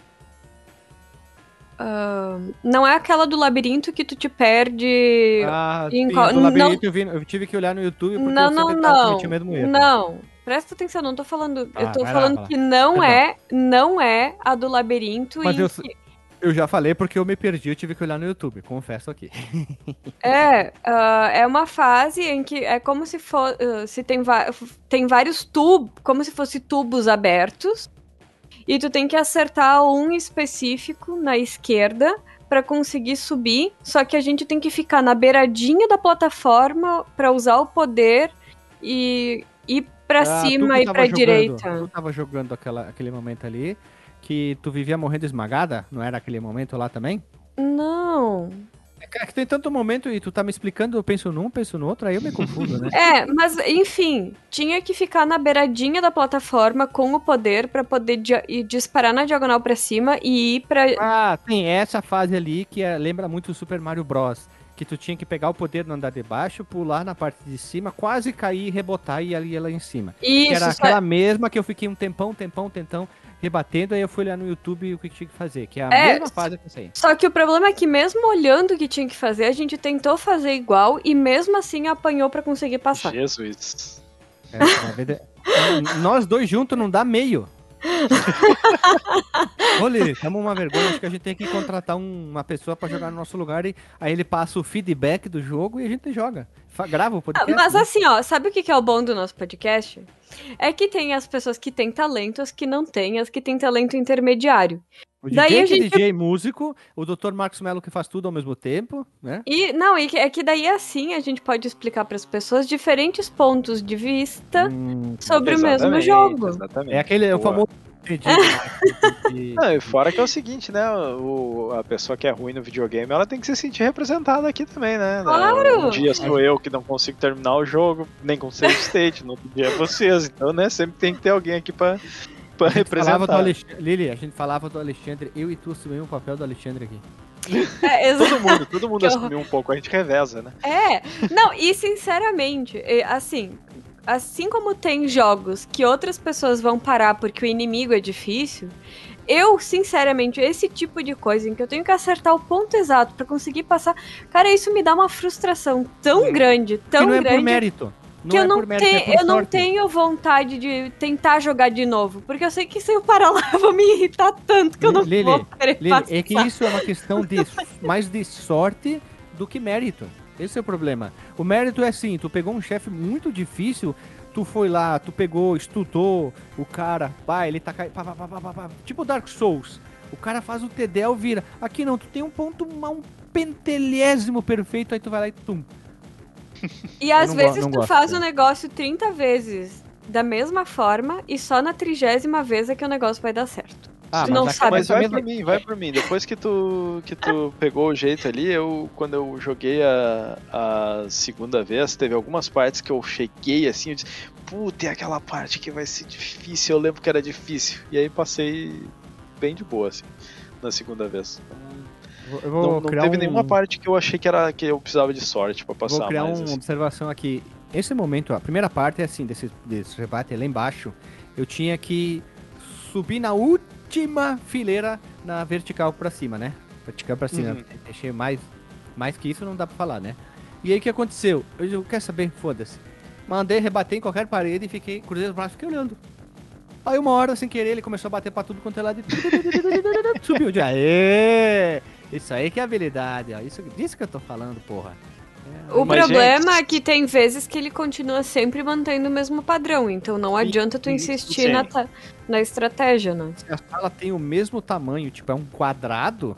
Não é aquela do labirinto que tu te perde.
Ah, sim, do labirinto eu, vi- eu tive que olhar no YouTube porque
Não,
eu
não, não.
cometindo o mesmo erro.
Não. Presta atenção, não tô falando.
Ah,
eu tô falando
lá.
que não
Perdão.
é, não é a do labirinto
Mas eu-
que-
Eu já falei porque eu me perdi, eu tive que olhar no YouTube, confesso aqui.
É, ah, é uma fase em que é como se for, ah, se tem, tem vários tubos, como se fosse tubos abertos, e tu tem que acertar um específico na esquerda pra conseguir subir, só que a gente tem que ficar na beiradinha da plataforma pra usar o poder e ir pra
Ah,
cima e
jogando-
direita.
Tu tava jogando aquela, aquele momento ali que tu vivia morrendo esmagada? Não era aquele momento lá também?
Não.
É que- que tem tanto momento e tu tá me explicando, eu penso num, penso no outro, aí eu me confundo, né?
É, mas enfim, tinha que ficar na beiradinha da plataforma com o poder pra poder dia- ir disparar na diagonal pra cima e ir pra.
Ah, tem essa fase ali que é- lembra muito o Super Mario Bros. Que tu tinha que pegar o poder no andar de baixo, pular na parte de cima, quase cair, rebotar e ali lá em cima. Que
Isso,
era
só-
aquela mesma que eu fiquei um tempão, tempão, tempão rebatendo, aí eu fui olhar no YouTube o que tinha que fazer, que é a
É,
mesma fase que essa aí.
Só que o problema é que mesmo olhando o que tinha que fazer, a gente tentou fazer igual e mesmo assim apanhou pra conseguir passar.
Jesus.
É, verdade- Nós dois juntos não dá meio. Olha, estamos uma vergonha, acho que a gente tem que contratar um- uma pessoa pra jogar no nosso lugar e aí ele passa o feedback do jogo e a gente joga. Grava o podcast.
Mas
né?
assim, ó, sabe o que é o bom do nosso podcast? É que tem as pessoas que têm talento, as que não têm, as que têm talento intermediário.
o DJ
daí a
que é
gente-
DJ músico, o Dr. Marcos Melo que faz tudo ao mesmo tempo, né?
E não, e é que daí assim a gente pode explicar pras pessoas diferentes pontos de vista
Hum,
sobre o mesmo jogo.
Exatamente.
é aquele é o famoso entendi,
Não, e fora que é o seguinte, né? O, a pessoa que é ruim no videogame, ela tem que se sentir representada aqui também, né?
Claro!
Um dia sou eu que não consigo terminar o jogo, nem com save state, no outro dia é vocês. Então, né, sempre tem que ter alguém aqui pra, pra
A gente falava do
representar.
Alexandre, Lili, a gente falava do Alexandre, eu e tu assumimos o papel do Alexandre aqui.
É,
Todo mundo, todo mundo assumiu um pouco, a gente reveza, né?
É, não, e sinceramente, assim, assim como tem jogos que outras pessoas vão parar porque o inimigo é difícil, eu, sinceramente, esse tipo de coisa em que eu tenho que acertar o ponto exato pra conseguir passar, cara, isso me dá uma frustração tão grande,
Que
tão
não é
grande.
por mérito. Não
que
é
eu não,
por mérito, é
tenho,
por
eu não tenho vontade de tentar jogar de novo. Porque eu sei que se eu parar lá, eu vou me irritar tanto que eu não
Lili,
vou querer
Lili,
passar.
é que isso é uma questão de mais de sorte do que mérito. Esse é o problema. O mérito é assim, tu pegou um chefe muito difícil, tu foi lá, tu pegou, estudou o cara, pá, ele tá caindo, pá, pá, pá, pá, pá, pá, tipo Dark Souls. O cara faz o TDL, vira. Aqui não, tu tem um ponto, um pentelésimo perfeito, aí tu vai lá e tum.
E às vezes tu
gosto,
faz
né?
o negócio 30 vezes da mesma forma e só na trigésima vez é que o negócio vai dar certo.
Ah,
Tu não
a-
sabe.
Mas vai por mim, vai por mim. Depois que tu, que tu pegou o jeito ali, eu quando eu joguei a, a segunda vez, teve algumas partes que eu cheguei assim, eu disse, puta, é aquela parte que vai ser difícil, eu lembro que era difícil. E aí passei bem de boa, assim, na segunda vez.
Eu vou
Não, não teve
um-
nenhuma parte que eu achei que era que eu precisava de sorte pra passar
Vou criar
mais.
uma
assim.
observação aqui. Esse momento, a primeira parte é assim, desse, desse rebate lá embaixo, eu tinha que subir na última fileira na vertical pra cima, né? Vertical pra cima.
Uhum.
Deixei mais, mais que isso não dá pra falar, né? E aí o que aconteceu? Eu, eu quero saber, foda-se. Mandei rebater em qualquer parede e fiquei, cruzei os braços e fiquei olhando. Aí uma hora, sem querer, ele começou a bater pra tudo quanto é lado e subiu de aê! Isso aí que é habilidade, ó. Isso, disso que eu tô falando, porra. É,
O
Mas,
problema
gente-
é que tem vezes que ele continua sempre mantendo o mesmo padrão, então não adianta tu insistir
sim.
na, ta- na estratégia, né?
se a sala tem o mesmo tamanho, tipo, é um quadrado,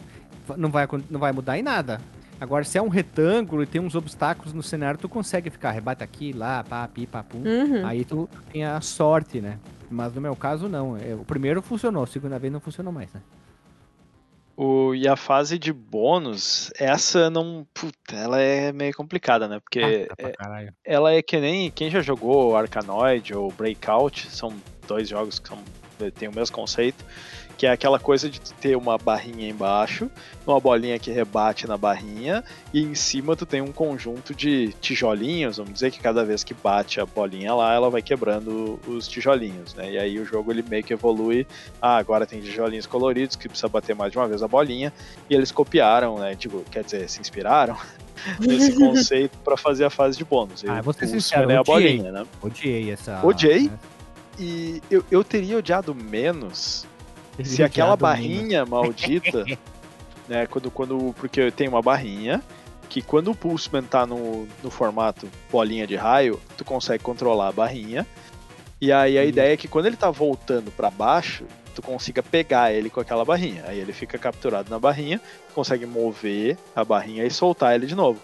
não vai, não vai mudar em nada. Agora, se é um retângulo e tem uns obstáculos no cenário, tu consegue ficar, rebate aqui, lá, pá, pi, pá, pum.
Uhum.
Aí tu tem a sorte, né? Mas no meu caso, não. É, O primeiro funcionou, a segunda vez não funcionou mais, né?
O, e a fase de bônus, essa não. Puta, ela é meio complicada, né? Porque
pra caralho.
ela é que nem quem já jogou Arkanoid ou Breakout, são dois jogos que são tem o mesmo conceito, que é aquela coisa de ter uma barrinha embaixo, uma bolinha que rebate na barrinha, e em cima tu tem um conjunto de tijolinhos, vamos dizer que cada vez que bate a bolinha lá, ela vai quebrando os tijolinhos, né? E aí o jogo ele meio que evolui, ah, agora tem tijolinhos coloridos que precisa bater mais de uma vez a bolinha, e eles copiaram, né? Tipo, quer dizer, se inspiraram nesse conceito para fazer a fase de bônus.
Ah,
E
vou ser
o
sincero,
é a
odiei.
bolinha, né?
Odiei essa.
Odiei?
né?
E eu, eu teria odiado menos se aquela barrinha maldita, né, quando, quando, porque tem uma barrinha que quando o Pulseman tá no, no formato bolinha de raio, tu consegue controlar a barrinha, e aí a
Isso.
ideia é que quando ele tá voltando para baixo, tu consiga pegar ele com aquela barrinha, aí ele fica capturado na barrinha, tu consegue mover a barrinha e soltar ele de novo.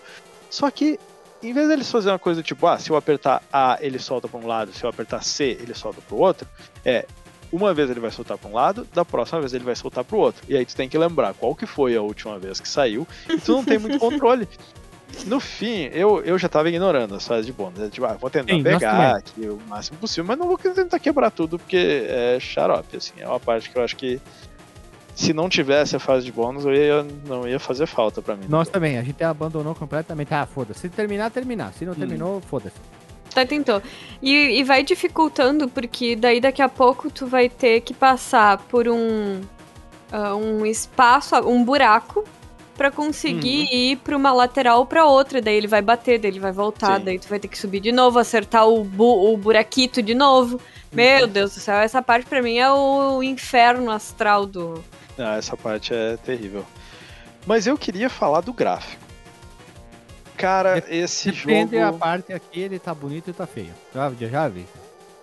Só que, em vez deles fazer uma coisa tipo, ah, se eu apertar A, ele solta para um lado, se eu apertar C, ele solta para o outro, é, uma vez ele vai soltar para um lado, da próxima vez ele vai soltar para o outro. E aí tu tem que lembrar qual que foi a última vez que saiu, e tu não tem muito controle. No fim, eu, eu já tava ignorando as fases de bônus. né? Tipo, ah, vou tentar
Sim,
pegar aqui o máximo possível, mas não vou tentar quebrar tudo, porque é xarope, assim. É uma parte que eu acho que se não tivesse a fase de bônus, eu ia, não ia fazer falta pra mim.
Nós também, a gente abandonou completamente. Ah, foda-se. Se terminar, terminar. Se não terminou, foda-se.
Tá, tentou. E, e vai dificultando, porque daí daqui a pouco tu vai ter que passar por um, ah, um espaço, um buraco, pra conseguir
Uhum.
ir pra uma lateral ou pra outra. Daí ele vai bater, daí ele vai voltar,
Sim.
daí tu vai ter que subir de novo, acertar o, bu o buraquito de novo. Meu
Uhum.
Deus do céu, essa parte pra mim é o inferno astral do.
Ah, essa parte é terrível. Mas eu queria falar do gráfico. Cara, esse
Depende
jogo,
a parte aqui, ele tá bonito e tá feio. Já, já, já vi.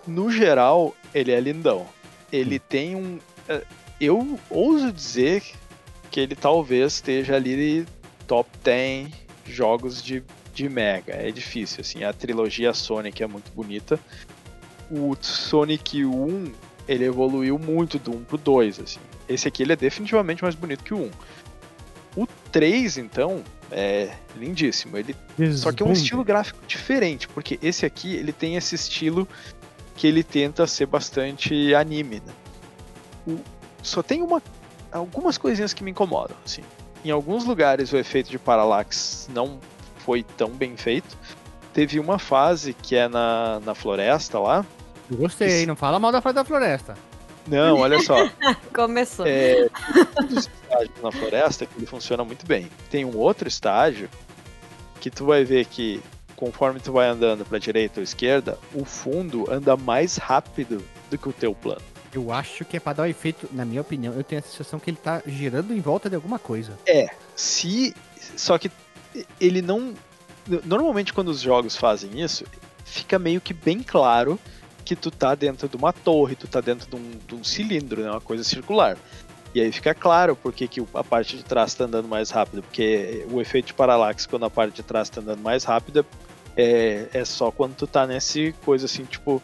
no geral, ele é lindão. Ele tem um. eh, Eu ouso dizer que ele talvez esteja ali top 10 jogos de, de Mega. É difícil, assim. A trilogia Sonic é muito bonita. O Sonic 1, ele evoluiu muito do 1 pro 2, assim. Esse aqui ele é definitivamente mais bonito que o 1. O 3, então, é lindíssimo. Ele só que é um estilo gráfico diferente, porque esse aqui ele tem esse estilo que ele tenta ser bastante anime. Né? O- só tem uma, algumas coisinhas que me incomodam. Assim. Em alguns lugares o efeito de parallax não foi tão bem feito. Teve uma fase que é na, na floresta lá.
Eu Gostei, não fala mal da Fada da Floresta.
Não, olha só.
Começou.
É, tem um dos estágios na floresta que ele funciona muito bem. Tem um outro estágio que tu vai ver que conforme tu vai andando para direita ou esquerda, o fundo anda mais rápido do que o teu plano.
Eu acho que é pra dar o efeito, na minha opinião, eu tenho a sensação que ele tá girando em volta de alguma coisa.
Se só que ele não normalmente quando os jogos fazem isso, fica meio que bem claro que tu tá dentro de uma torre, tu tá dentro de um, de um cilindro, né, uma coisa circular. E aí fica claro porque que a parte de trás tá andando mais rápido, porque o efeito de paralaxe quando a parte de trás tá andando mais rápido é, é só quando tu tá nesse coisa assim, tipo,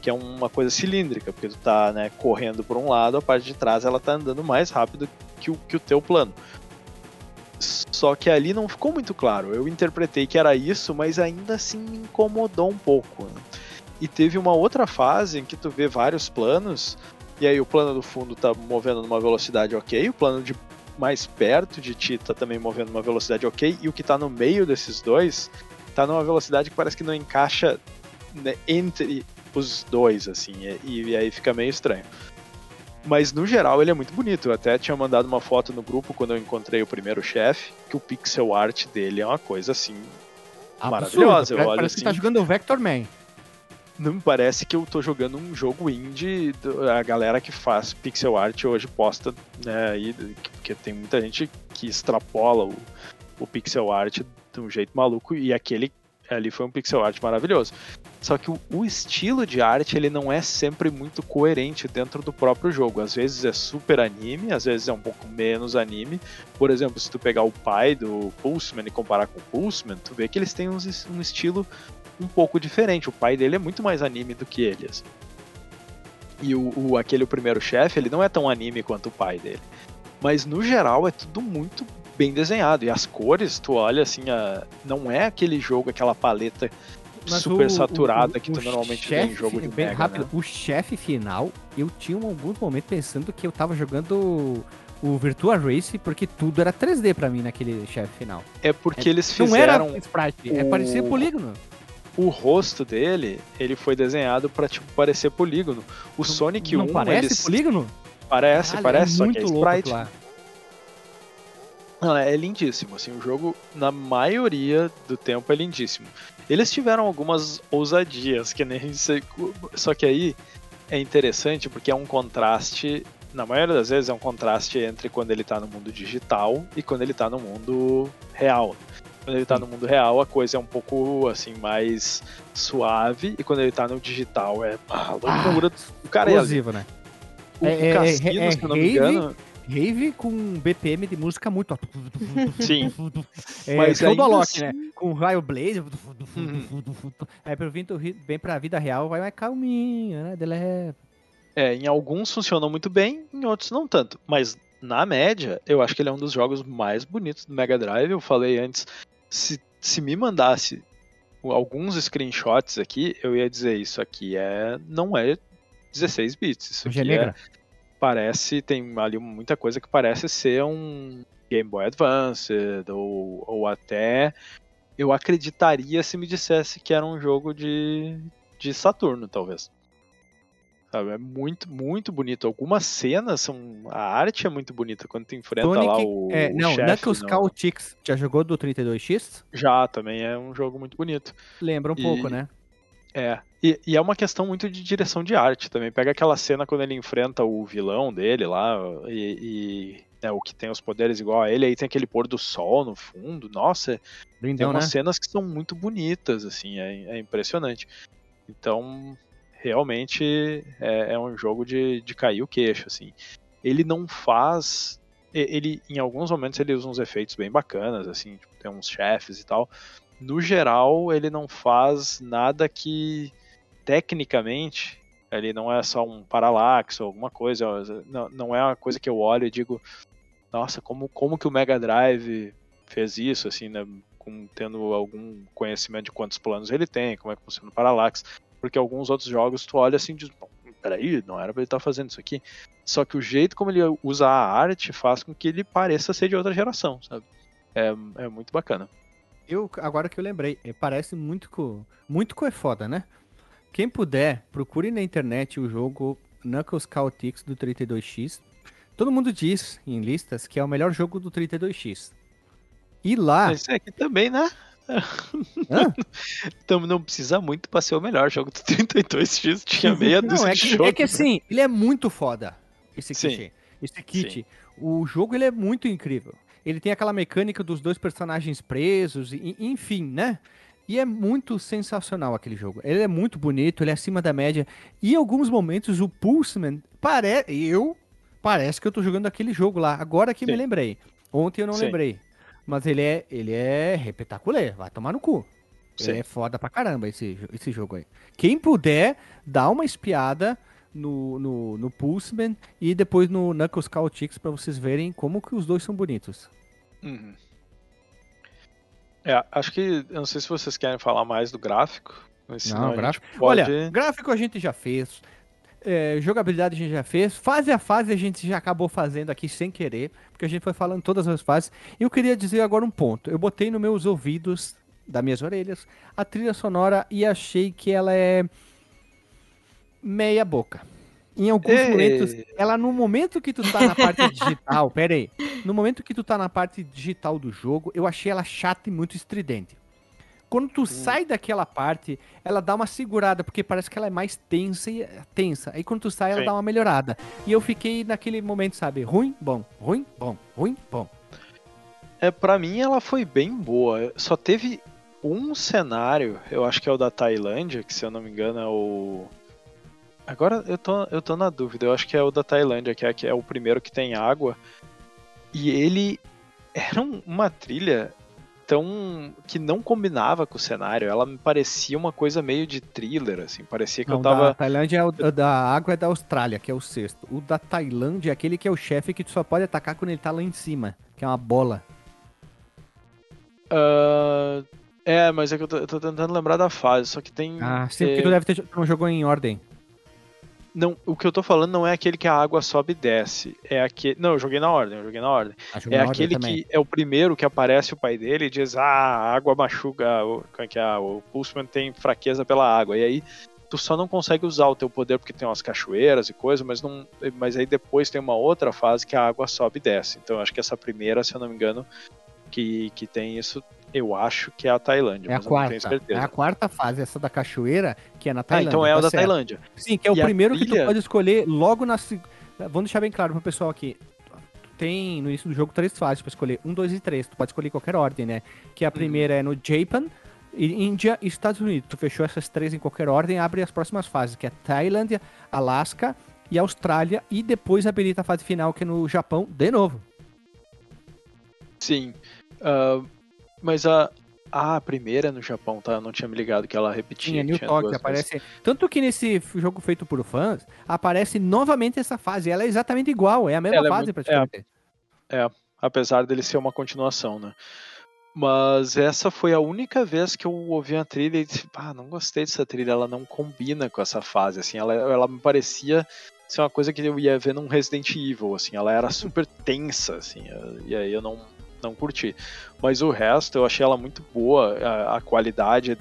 que é uma coisa cilíndrica, porque tu tá, né, correndo por um lado, a parte de trás ela tá andando mais rápido que o, que o teu plano. Só que ali não ficou muito claro. Eu interpretei que era isso, mas ainda assim me incomodou um pouco. né? E teve uma outra fase em que tu vê vários planos, e aí o plano do fundo tá movendo numa velocidade ok, o plano de mais perto de ti tá também movendo numa velocidade ok, e o que tá no meio desses dois tá numa velocidade que parece que não encaixa né, entre os dois, assim, e, e aí fica meio estranho. Mas no geral ele é muito bonito. Eu até tinha mandado uma foto no grupo quando eu encontrei o primeiro chefe, que o pixel art dele é uma coisa assim. Maravilhosa, eu
Parece,
olho
que
assim.
tá jogando o Vector Man.
Não parece que eu tô jogando um jogo indie. A galera que faz pixel art hoje posta, né, aí, porque tem muita gente que extrapola o, o pixel art de um jeito maluco, e aquele ali foi um pixel art maravilhoso. Só que o, o estilo de arte ele não é sempre muito coerente dentro do próprio jogo. Às vezes é super anime, às vezes é um pouco menos anime. Por exemplo, se tu pegar o pai do Pulseman e comparar com o Pulseman, tu vê que eles têm uns- um estilo um pouco diferente. O pai dele é muito mais anime do que ele. assim. E o, o- aquele o primeiro chefe, ele não é tão anime quanto o pai dele. Mas no geral é tudo muito bem desenhado. E as cores, tu olha assim, a, não é aquele jogo, aquela paleta
Mas
super
o-
saturada
o-
que tu normalmente vê em
chefe-
jogo de
bem
Mega,
rápido,
né?
o chefe final, eu tinha um, alguns momentos pensando que eu tava jogando o Virtua Race, porque tudo era 3D pra mim naquele chefe final.
É porque eles
Não era
fizeram
sprite, é
o-
parecia polígono.
O rosto dele, ele foi desenhado pra tipo parecer polígono. O Sonic
não
1,
parece
eles
polígono?
parece,
Caralho,
parece,
é
só
muito
que é
louco
sprite.
lá.
Não, é lindíssimo, assim, o jogo na maioria do tempo é lindíssimo. Eles tiveram algumas ousadias, que nem só que aí é interessante porque é um contraste, na maioria das vezes é um contraste entre quando ele tá no mundo digital e quando ele tá no mundo real. Quando ele tá no mundo real, a coisa é um pouco assim mais suave e quando ele tá no digital é a loucura do cara é.
Explosivo, né?
O
É- é-
cassino,
é-
se eu não me engano,
Rave com BPM de música muito.
Sim.
É,
Mas
show do Alok,
assim-
né? Com Raio Blaze.
Uhum.
Aí pro Vinto bem pra vida real vai mais calminho, né? Dele é...
É, em alguns funcionam muito bem, em outros não tanto. Mas na média, eu acho que ele é um dos jogos mais bonitos do Mega Drive. Eu falei antes, se, se me mandasse alguns screenshots aqui, eu ia dizer isso aqui é não é 16 bits. Isso
é
aqui
negra.
parece tem ali muita coisa que parece ser um Game Boy Advance ou, ou até eu acreditaria se me dissesse que era um jogo de, de Saturno, talvez. Sabe, é muito, muito bonito. Algumas cenas são. A arte é muito bonita quando tu enfrenta lá o.
é,
o
não,
chefe
Knuckles
no-
Chaotix. Já jogou do 32X?
Já, também é um jogo muito bonito.
Lembra um
E-
pouco, né?
É. E, e é uma questão muito de direção de arte também. Pega aquela cena quando ele enfrenta o vilão dele lá e. e, né, o que tem os poderes igual a ele, aí tem aquele pôr do sol no fundo. Nossa, tem
Lindão, né?
umas cenas que são muito bonitas, assim, é, é impressionante. Então, realmente é, é um jogo de, de cair o queixo, assim. Ele não faz. Ele, em alguns momentos, ele usa uns efeitos bem bacanas, assim, tipo, tem uns chefes e tal. No geral, ele não faz nada que, tecnicamente, ele não é só um paralaxe ou alguma coisa. Não, não é uma coisa que eu olho e digo, nossa, como, como que o Mega Drive fez isso, assim, né? Com, tendo algum conhecimento de quantos planos ele tem, como é que funciona o Parallax. Porque alguns outros jogos tu olha assim e diz, "Bom, peraí, não era pra ele estar fazendo isso aqui. Só que o jeito como ele usa a arte faz com que ele pareça ser de outra geração, sabe? É, é muito bacana.
Eu, agora que eu lembrei, eh, parece muito com. Muito com é foda, né? Quem puder, procure na internet o jogo Knuckles Chaotix do 32X. Todo mundo diz em listas que é o melhor jogo do 32X. E lá.
Mas é que também, né? Então não precisa muito pra ser o melhor jogo do 32X, tinha meia
Não,
dúzia
é
de
que, é que assim, ele é muito foda. Esse
Sim.
kit. Esse kit. O jogo ele é muito incrível. Ele tem aquela mecânica dos dois personagens presos, e, enfim, né? E é muito sensacional aquele jogo. Ele é muito bonito, ele é acima da média. E em alguns momentos o Pulseman parece. Eu. Parece que eu tô jogando aquele jogo lá. Agora que me
Sim.
lembrei. Ontem eu não
Sim.
lembrei. Mas ele é. Ele é repetacular. Vai tomar no cu. É foda pra caramba esse, esse jogo aí. Quem puder, dá uma espiada no, no, no Pulseman e depois no Knuckles Chaotix pra vocês verem como que os dois são bonitos.
Uhum. É, acho que. Eu não sei se vocês querem falar mais do gráfico. Mas
Não, gráfico-
pode...
Olha, gráfico a gente já fez. É, jogabilidade a gente já fez. Fase a fase a gente já acabou fazendo aqui sem querer. Porque a gente foi falando todas as fases. E eu queria dizer agora um ponto. Eu botei nos meus ouvidos, das minhas orelhas, a trilha sonora e achei que ela é meia boca. Em alguns
Ei.
momentos, ela no momento que tu tá na parte digital, pera aí, no momento que tu tá na parte digital do jogo, eu achei ela chata e muito estridente. Quando tu sai daquela parte, ela dá uma segurada, porque parece que ela é mais tensa e tensa. Aí quando tu sai, ela
Sim.
dá uma melhorada. E eu fiquei naquele momento, sabe, ruim, bom, ruim, bom, ruim, bom.
É, pra mim ela foi bem boa. Só teve um cenário, eu acho que é o da Tailândia, que se eu não me engano é o. Agora eu tô, eu tô na dúvida, eu acho que é o da Tailândia, que é, que é o primeiro que tem água. E ele era um- uma trilha tão. que não combinava com o cenário. Ela me parecia uma coisa meio de thriller, assim. Parecia que
Não,
eu tava.
da Tailândia é o da água é da Austrália, que é o sexto. O da Tailândia é aquele que é o chefe que tu só pode atacar quando ele tá lá em cima, que é uma bola.
Ah, É, mas é que eu tô, eu tô tentando lembrar da fase, só que tem.
Ah, sim,
é,
porque tu deve ter. Tu não jogou em ordem.
Não, o que eu tô falando não é aquele que a água sobe e desce. É aquele. Não, eu joguei na ordem, eu joguei na ordem.
Ah,
É
ordem
aquele
também.
que é o primeiro que aparece o pai dele e diz: Ah, a água machuca. O, é que é? o Pulseman tem fraqueza pela água. E aí tu só não consegue usar o teu poder porque tem umas cachoeiras e coisa, mas não. Mas aí depois tem uma outra fase que a água sobe e desce. Então eu acho que essa primeira, se eu não me engano, que, que tem isso, eu acho que é a Tailândia,
É a quarta.
certeza.
É a quarta fase, essa da cachoeira, que é na
Ah,
Tailândia.
então é o
tá
da
certo.
Tailândia.
Sim, que é o
E a
primeiro que tu
trilha-
pode escolher logo na. Vamos deixar bem claro pro pessoal aqui. Tem no início do jogo três fases pra escolher: um, dois e três. Tu pode escolher qualquer ordem, né? Que a primeira é no Japan, Índia e Estados Unidos. Tu fechou essas três em qualquer ordem, abre as próximas fases, que é Tailândia, Alasca e Austrália. E depois habilita a fase final, que é no Japão, de novo.
Sim. Ah, mas a, a primeira é no Japão, tá? Eu não tinha me ligado que ela repetia.
Tinha New
duas
aparece. Tanto que nesse jogo feito por fãs, aparece novamente essa fase. Ela é exatamente igual, é a mesma
Ela é
fase
muito-
praticamente.
apesar dele ser uma continuação, né? Mas essa foi a única vez que eu ouvi a trilha e disse, ah, não gostei dessa trilha, ela não combina com essa fase, assim, ela, ela me parecia ser uma coisa que eu ia ver num Resident Evil, assim, ela era super tensa, assim, e aí eu não, não curti. Mas o resto eu achei ela muito boa, a, a qualidade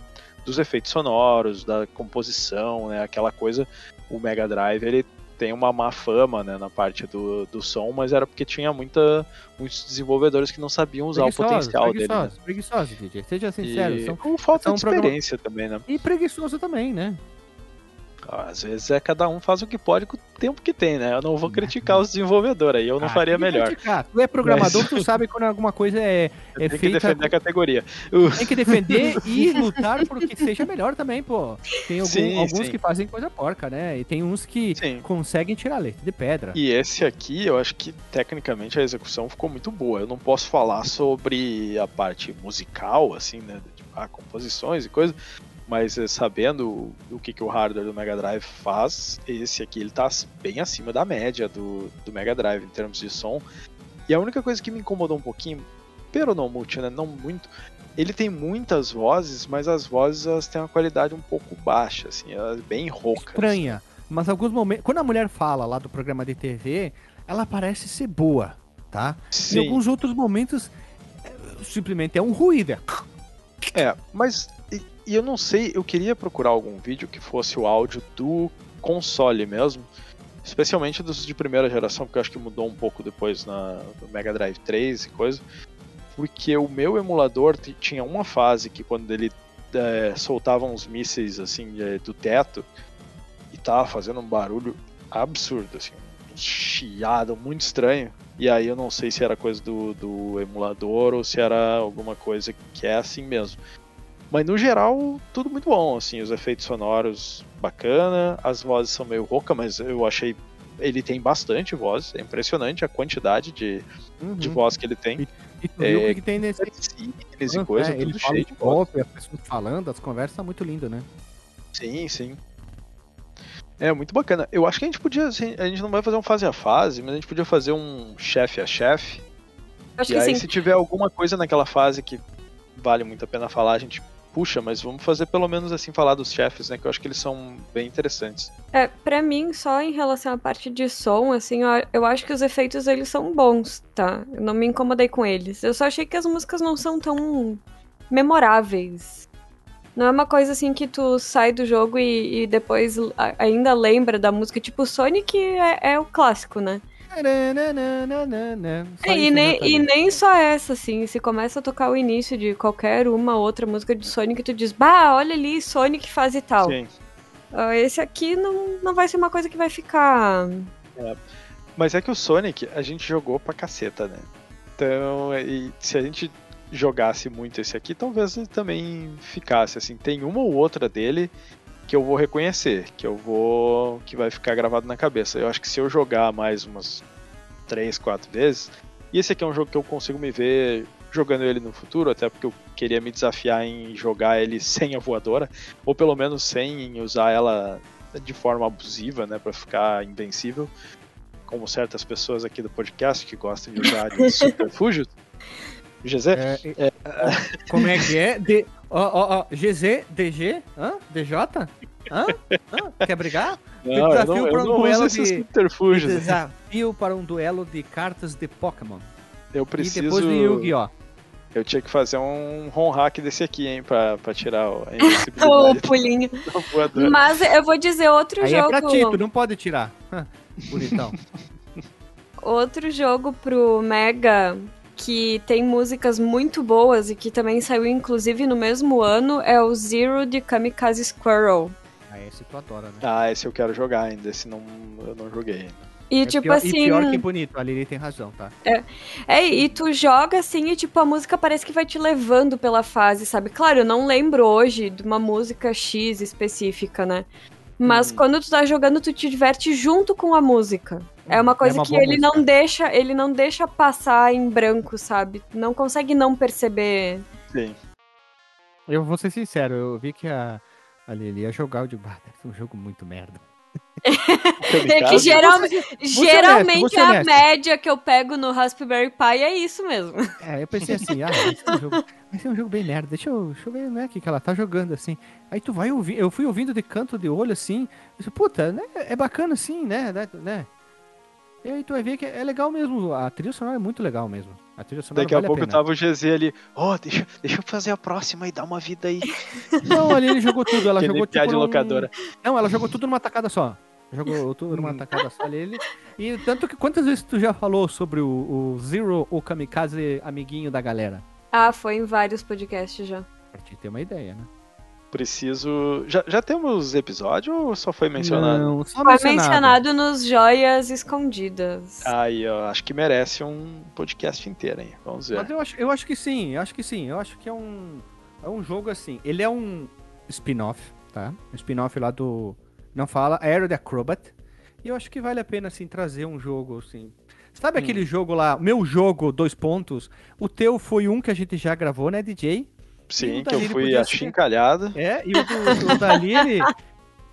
dos efeitos sonoros, da composição, né, aquela coisa, o Mega Drive, ele tem uma má fama, né, na parte do, do som, mas era porque tinha muita, muitos desenvolvedores que não sabiam usar o potencial dele, né?
Preguiçosos, DJ. Seja sincero.
E
São...
com falta
são
de
programa-
experiência também, né?
E preguiçoso também, né?
Às vezes é cada um faz o que pode com o tempo que tem, né? Eu não vou criticar os desenvolvedores aí, eu não
Ah,
faria
tem que
melhor.
criticar. Tu é programador,
Mas-
tu sabe quando alguma coisa é, é
que
feita.
defender a categoria.
Tem que defender e lutar por que seja melhor também, pô. Tem algum-
Sim,
alguns
sim.
que fazem coisa porca, né? E tem uns que
Sim.
conseguem tirar leite de pedra.
E esse aqui, eu acho que tecnicamente a execução ficou muito boa. Eu não posso falar sobre a parte musical, assim, né? Tipo, ah, composições e coisa. Mas eh, sabendo o que, que o hardware do Mega Drive faz, esse aqui ele tá bem acima da média do, do Mega Drive em termos de som. E a única coisa que me incomodou um pouquinho, pero não muito, né? Não muito. Ele tem muitas vozes, mas as vozes elas têm uma qualidade um pouco baixa, assim, elas bem roucas.
Estranha. Mas alguns momentos. Quando a mulher fala lá do programa de TV, ela parece ser boa, tá? Em
Sim.
alguns outros momentos, é, simplesmente é um ruído. é
É, mas e, eu não sei, eu queria procurar algum vídeo que fosse o áudio do console mesmo, especialmente dos de primeira geração, porque eu acho que mudou um pouco depois na no Mega Drive 3 e coisa. Porque o meu emulador tinha uma fase que quando ele é, soltava uns mísseis assim de- do teto e tava fazendo um barulho absurdo, assim, um chiado muito estranho. E aí eu não sei se era coisa do, do emulador ou se era alguma coisa que é assim mesmo. Mas no geral, tudo muito bom, assim, os efeitos sonoros bacana, as vozes são meio roucas, mas eu achei ele tem bastante voz, é impressionante a quantidade de, de
Uhum.
voz que ele tem.
E tu viu o
É,
que, que tem nesse.
Cines e coisa,
É, ele
tudo
fala
cheio
de
de voz.
golpe, as pessoas falando, as conversas são muito lindas, né?
Sim, sim. É muito bacana. Eu acho que a gente podia, assim, a gente não vai fazer um fase a fase, mas a gente podia fazer um chefe a chefe.
Acho
e
que
aí,
sim.
se tiver alguma coisa naquela fase que vale muito a pena falar, a gente puxa, mas vamos fazer pelo menos assim falar dos chefes, né? Que eu acho que eles são bem interessantes.
É, pra mim, só em relação à parte de som, assim, eu, acho que os efeitos eles são bons, tá? Eu não me incomodei com eles. Eu só achei que as músicas não são tão memoráveis. Não é uma coisa assim que tu sai do jogo e, e depois ainda lembra da música. Tipo, Sonic é, é o clássico, né? É, e, nem, e nem só essa, assim. Se começa a tocar o início de qualquer uma outra música de Sonic, tu diz, bah, olha ali, Sonic faz e tal.
Sim.
Ah, Esse aqui não, não vai ser uma coisa que vai ficar.
Mas é que o Sonic a gente jogou pra caceta, né? Então, e se a gente jogasse muito esse aqui, talvez ele também ficasse assim. Tem uma ou outra dele que eu vou reconhecer, que eu vou que vai ficar gravado na cabeça. Eu acho que se eu jogar mais umas três, quatro vezes, e esse aqui é um jogo que eu consigo me ver jogando ele no futuro, até porque eu queria me desafiar em jogar ele sem a voadora, ou pelo menos sem usar ela de forma abusiva, né, para ficar invencível como certas pessoas aqui do podcast que gostam de usar de subterfúgio. GZ?
É, é, Como é que é? De... Ó, ó, ó, GZ, DG, hã? DJ? Hã? Hã? Quer brigar?
Não, eu
desafio
não,
pra
eu
um
não
duelo
uso esses
de-
né?
Desafio para um duelo de cartas de Pokémon.
Eu
E
preciso.
depois de Yu-Gi-Oh!
Eu tinha que fazer um home hack desse aqui, hein, pra, pra tirar o- a
O pulinho. Mas eu vou dizer outro
Aí é
jogo.
pra ti, tu não pode tirar. Bonitão.
Outro jogo pro Mega que tem músicas muito boas e que também saiu inclusive no mesmo ano é o Zero de Kamikaze Squirrel.
ah, esse tu adora, né?
Ah, esse eu quero jogar ainda, esse não, eu não joguei ainda.
E
É
tipo
pior,
assim.
E pior que bonito, a Lili tem razão, tá?
É, e tu joga assim e tipo a música parece que vai te levando pela fase, sabe? Claro, eu não lembro hoje de uma música X específica, né? Mas
Hum.
quando tu tá jogando, tu te diverte junto com a música. É uma coisa
uma
que ele
música.
não deixa, ele não deixa passar em branco, sabe? Não consegue não perceber.
Sim.
Eu vou ser sincero, eu vi que a, a Lili ia jogar, bah, deve ser um jogo muito merda.
É que geral-
honesto,
geralmente
vou ser
a
honesto.
média que eu pego no Raspberry Pi é isso mesmo.
É, eu pensei assim, ah, vai ser um jogo, um jogo bem merda. Deixa eu, deixa eu ver, né, o que que ela tá jogando, assim. Aí tu vai ouvir, eu fui ouvindo de canto de olho, assim, disse, puta, né, é bacana assim, né, né, né. E aí tu vai ver que é legal mesmo, a trilha sonora é muito legal mesmo. A trilha sonora
Daqui
vale
a pouco
pena.
tava o GZ ali, ó, deixa, deixa eu fazer a próxima e dar uma vida aí.
Não, ali ele jogou tudo, ela
Que
jogou num-
locadora.
Não, ela jogou tudo numa tacada só. Jogou tudo numa tacada só ali. ele- E tanto que quantas vezes tu já falou sobre o, o Zero, o kamikaze amiguinho da galera?
Ah, foi em vários podcasts já.
Pra te ter uma ideia, né?
Preciso. Já, já temos episódio ou só foi mencionado?
Não, só
Foi
mencionado.
mencionado nos Joias Escondidas.
Aí, ó, acho que merece um podcast inteiro, hein? Vamos ver.
Mas eu acho, eu acho que sim, eu acho que sim. Eu acho que é um, é um jogo assim. Ele é um spin-off, tá? Um spin-off lá do. Não fala, Aero the Acrobat. E eu acho que vale a pena, assim, trazer um jogo, assim. Sabe
Hum.
aquele jogo lá, meu jogo, dois pontos? O teu foi um que a gente já gravou, né, DJ?
Sim,
o
que eu fui achincalhado.
É, e o do, o da Lili,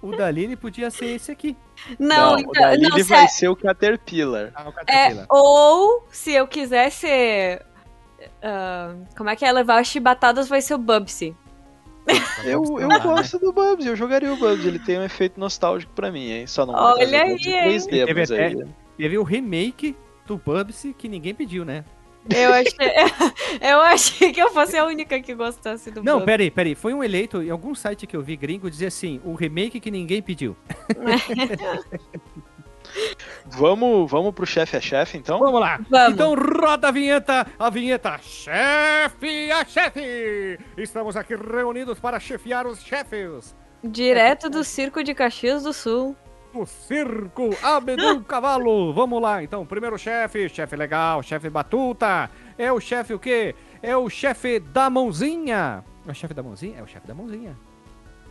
o da Lili podia ser esse aqui.
Não,
o
então,
da
não,
Lily
sé-
vai ser o Caterpillar.
Ah, o
É,
Caterpillar.
ou se eu quiser ser. ah, como é que é? Levar as chibatadas vai ser o Bubsy.
Eu, eu
lá, né?
gosto do Bubsy, eu jogaria o Bubsy, ele tem um efeito nostálgico pra mim, hein? Só não
Olha aí?
3D,
Teve
mas
até-
aí...
Teve o remake do Bubsy que ninguém pediu, né?
Eu achei, eu achei que eu fosse a única que gostasse do
Não,
Bubsy.
peraí, peraí. Foi um eleito, em algum site que eu vi gringo, dizia assim, o remake que ninguém pediu.
Vamos, vamos pro chefe a chefe, então?
Vamos lá.
Vamos.
Então roda a vinheta, a vinheta chefe a chefe. Estamos aqui reunidos para chefiar os chefes.
Direto do circo de Caxias do Sul.
O circo Abedul Cavalo. Vamos lá, então. Primeiro chefe, chefe legal, chefe batuta. É o chefe o quê? É o chefe da mãozinha. É o chefe da mãozinha? É o chefe da mãozinha.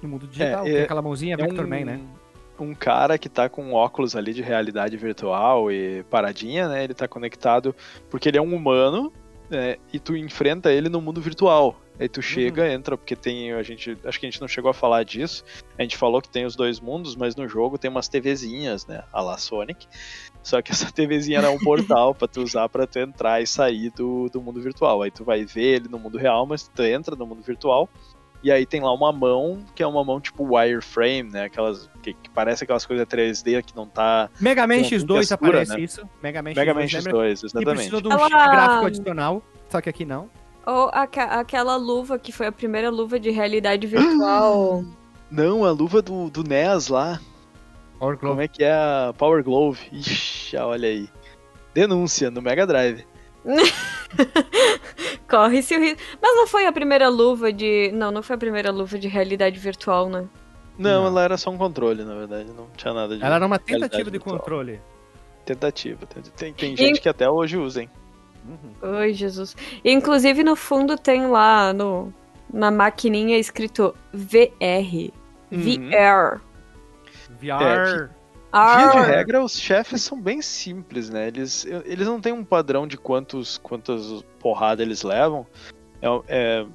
No mundo digital,
É,
tem
é-
aquela mãozinha
É
Vector
um,
Man, né?
Um cara que tá com óculos ali de realidade virtual e paradinha, né? Ele tá conectado porque ele é um humano, né? E tu enfrenta ele no mundo virtual. Aí tu chega, entra, porque tem. A gente. Acho que a gente não chegou a falar disso. A gente falou que tem os dois mundos, mas no jogo tem umas TVzinhas, né? A la Sonic. Só que essa TVzinha era um portal pra tu usar pra tu entrar e sair do, do mundo virtual. Aí tu vai ver ele no mundo real, mas tu entra no mundo virtual. E aí tem lá uma mão, que é uma mão tipo wireframe, né? Aquelas. Que, que parece aquelas coisas 3D que não tá.
Mega Man
Tem
X2
textura,
aparece
né?
isso. Mega Man
Mega Man
X2, lembra?
X2,
E
exatamente.
precisa de um
Ela-
gráfico adicional, só que aqui não.
Ou aca- aquela luva que foi a primeira luva de realidade virtual.
Não, a luva do, do NES lá.
Power
Como é que é a Power Glove? Ixi, olha aí. Denúncia no Mega Drive.
Corre-se o risco. Mas não foi a primeira luva de. Não, não foi a primeira luva de realidade virtual, né?
Não,
Não.
ela era só um controle, na verdade. Não tinha nada de
Ela era uma tentativa de
virtual.
controle.
tentativa. Tem, tem gente que até hoje usa, hein?
Uhum.
Ai, Jesus. E, inclusive no fundo tem lá no, na maquininha escrito VR.
Uhum.
VR.
VR.
Via de regra, os chefes são bem simples, né? Eles, eles não têm um padrão de quantos, quantas porradas eles levam. É, é,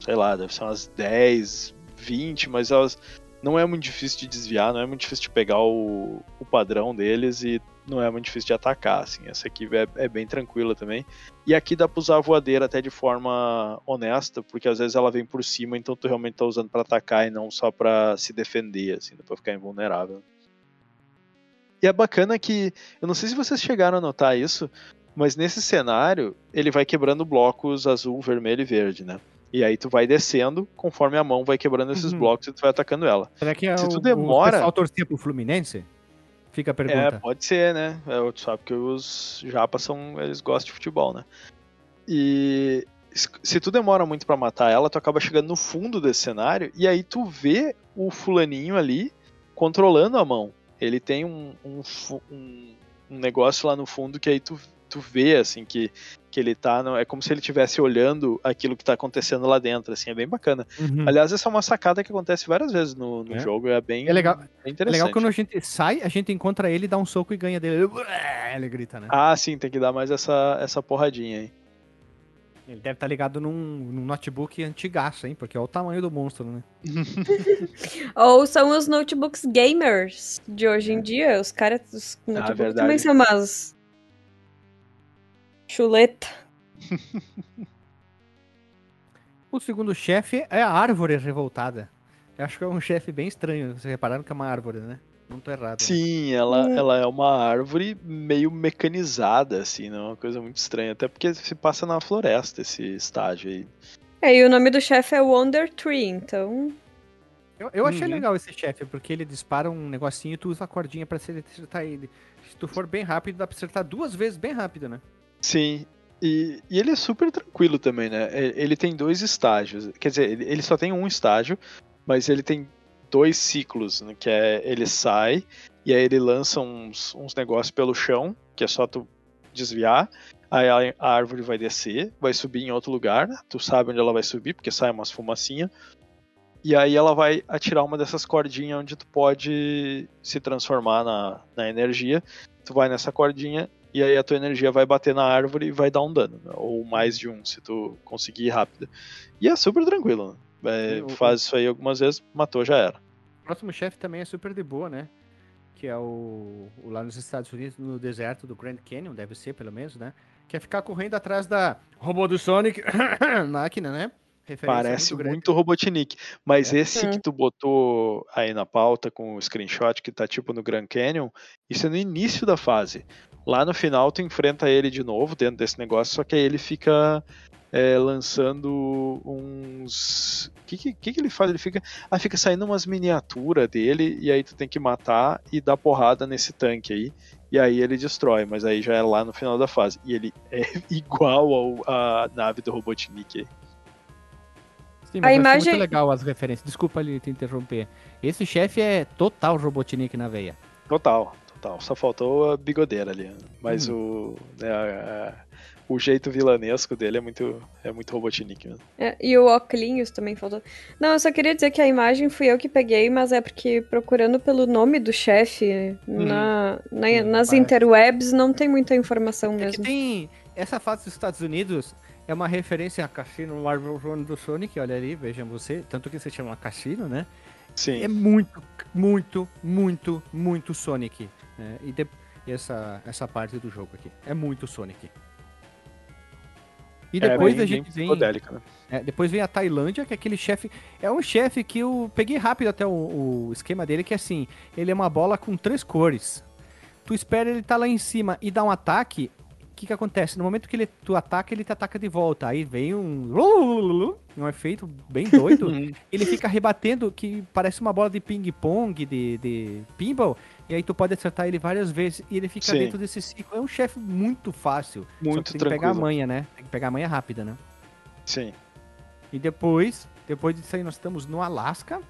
sei lá, deve ser umas 10, 20, mas elas não é muito difícil de desviar, não é muito difícil de pegar o, o padrão deles e não é muito difícil de atacar, assim. Essa aqui é, é, bem tranquila também. E aqui dá pra usar a voadeira até de forma honesta, porque às vezes ela vem por cima, então tu realmente tá usando para atacar e não só para se defender, assim, pra ficar invulnerável. E é bacana que, eu não sei se vocês chegaram a notar isso, mas nesse cenário, ele vai quebrando blocos azul, vermelho e verde, né? E aí tu vai descendo, conforme a mão vai quebrando esses uhum. blocos e tu vai atacando ela.
Será que é Se tu o, demora... o pessoal torcia pro Fluminense? Fica a pergunta.
É, pode ser, né? É, tu sabe que os japas são. Eles gostam de futebol, né? E se tu demora muito para matar ela, tu acaba chegando no fundo desse cenário e aí tu vê o fulaninho ali controlando a mão. Ele tem um, um, um, um negócio lá no fundo que aí tu, tu vê, assim, que, que ele tá. No, é como se ele estivesse olhando aquilo que tá acontecendo lá dentro, assim, é bem bacana. Uhum. Aliás, essa é uma sacada que acontece várias vezes no, no é. jogo, é bem,
é legal. Bem interessante. É legal quando a gente sai, a gente encontra ele, dá um soco e ganha dele. Ele grita, né?
Ah, sim, tem que dar mais essa, essa porradinha aí.
Ele deve estar tá ligado num, num, notebook antigaço, hein? Porque olha o tamanho do monstro, né?
Ou são os notebooks gamers de hoje em dia. Os caras, os ah, notebooks ah, também são umas Chuleta.
o segundo chefe é a árvore revoltada. Eu acho que é um chefe bem estranho. Vocês repararam que é uma árvore, né? Não tô errado.
Né? Sim, né? ela, hum. ela é uma árvore meio mecanizada, assim, não é uma coisa muito estranha. Até porque se passa na floresta esse estágio aí.
É, e o nome do chefe é Wonder Tree, então.
Eu, eu achei uhum. legal esse chefe, porque ele dispara um negocinho e tu usa a cordinha pra acertar ele. Se tu for bem rápido, dá pra acertar duas vezes bem rápido, né?
Sim. E, e, ele é super tranquilo também, né? Ele tem dois estágios. Quer dizer, ele só tem um estágio, mas ele tem dois ciclos, né? que é ele sai e aí ele lança uns, uns negócios pelo chão, que é só tu desviar. Aí a, a árvore vai descer, vai subir em outro lugar? Tu sabe onde ela vai subir, porque sai umas fumacinha. E aí ela vai atirar uma dessas cordinhas onde tu pode se transformar na, na energia. Tu vai nessa cordinha e aí a tua energia vai bater na árvore e vai dar um dano, né? ou mais de um, se tu conseguir ir rápido. E é super tranquilo, né? É, faz isso aí algumas vezes, matou, já era.
O próximo chefe também é super de boa, né? Que é o, o, lá nos Estados Unidos, no deserto do Grand Canyon, deve ser pelo menos, né? Que é ficar correndo atrás da robô do Sonic, máquina, né?
Referência Parece muito, muito Robotnik. Mas é. esse que tu botou aí na pauta com o screenshot que tá tipo no Grand Canyon, isso é no início da fase. Lá no final tu enfrenta ele de novo dentro desse negócio, só que aí ele fica é, lançando uns. O que, que, que, ele faz? Ele fica. Ah, fica saindo umas miniaturas dele, e aí tu tem que matar e dar porrada nesse tanque aí. E aí ele destrói, mas aí já é lá no final da fase. E ele é igual ao, a nave do Robotnik aí.
Sim, mas a imagem... muito legal as referências. Desculpa ali te interromper. Esse chefe é total Robotnik na veia.
Total tal. Só faltou a bigodeira ali. Mas hum. o, né, a, a, o jeito vilanesco dele é muito, é muito Robotnik mesmo.
É, e o Oclinhos também faltou. Não, eu só queria dizer que a imagem fui eu que peguei, mas é porque procurando pelo nome do chefe hum. na, na hum, nas parece. interwebs não tem muita informação é mesmo.
tem essa fase dos Estados Unidos é uma referência a Cassino Marvel Run do Sonic, olha ali, vejam você, tanto que se chama Cassino, né?
Sim.
É muito, muito, muito, muito Sonic. Né? E, de, essa, essa parte do jogo aqui. É muito Sonic. E depois é, bem, a gente vem. Né? É, depois vem a Tailândia, que é aquele chefe. É um chefe que eu peguei rápido até o, o, esquema dele, que é assim: ele é uma bola com três cores. Tu espera ele estar tá lá em cima e dar um ataque, que, que acontece? No momento que ele, tu ataca, ele te ataca de volta. Aí vem um. Um efeito bem doido. ele fica rebatendo que parece uma bola de ping-pong, de, de pinball. E aí tu pode acertar ele várias vezes. E ele fica Sim. dentro desse ciclo. É um chefe muito fácil.
Muito
tem
tranquilo.
que pegar a manha, né? Tem que pegar a manha rápida, né?
Sim.
E depois, depois disso aí, nós estamos no Alasca.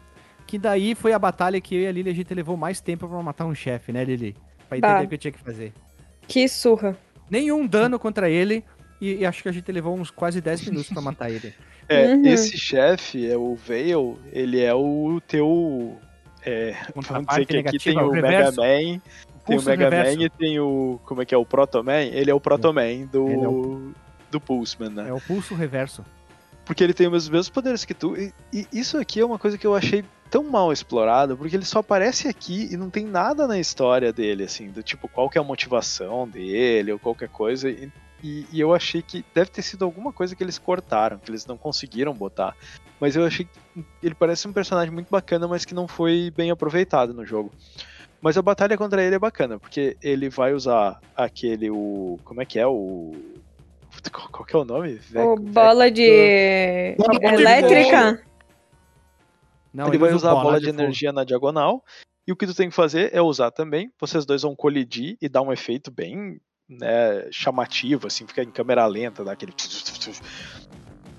Que daí foi a batalha que eu e a Lili a gente levou mais tempo pra matar um chefe, né, Lili? Pra entender bah. o que eu tinha que fazer.
Que surra
nenhum dano contra ele. E, e, acho que a gente levou uns quase 10 minutos para matar ele.
É, uhum. esse chefe, é o Veil, ele é o teu. É, vamos dizer que aqui tem o Mega Man, tem o Mega reverso. Man e tem o. Como é que é? O Proto Man? Ele é o Proto Man do, é o, do Pulseman, né?
É o pulso reverso.
Porque ele tem os mesmos poderes que tu. E, e isso aqui é uma coisa que eu achei tão mal explorado, porque ele só aparece aqui e não tem nada na história dele, assim, do tipo, qual que é a motivação dele ou qualquer coisa. E, e, e eu achei que deve ter sido alguma coisa que eles cortaram, que eles não conseguiram botar. Mas eu achei que ele parece um personagem muito bacana, mas que não foi bem aproveitado no jogo. Mas a batalha contra ele é bacana, porque ele vai usar aquele, o. Como é que é? O. Qual que é o nome?
O bola de.
Bola de
elétrica?
Não,
ele vai
usa
usar a bola de,
fogo.
energia na diagonal. E o que tu tem que fazer é usar também. Vocês dois vão colidir e dar um efeito bem né, chamativo, assim, fica em câmera lenta, dá aquele.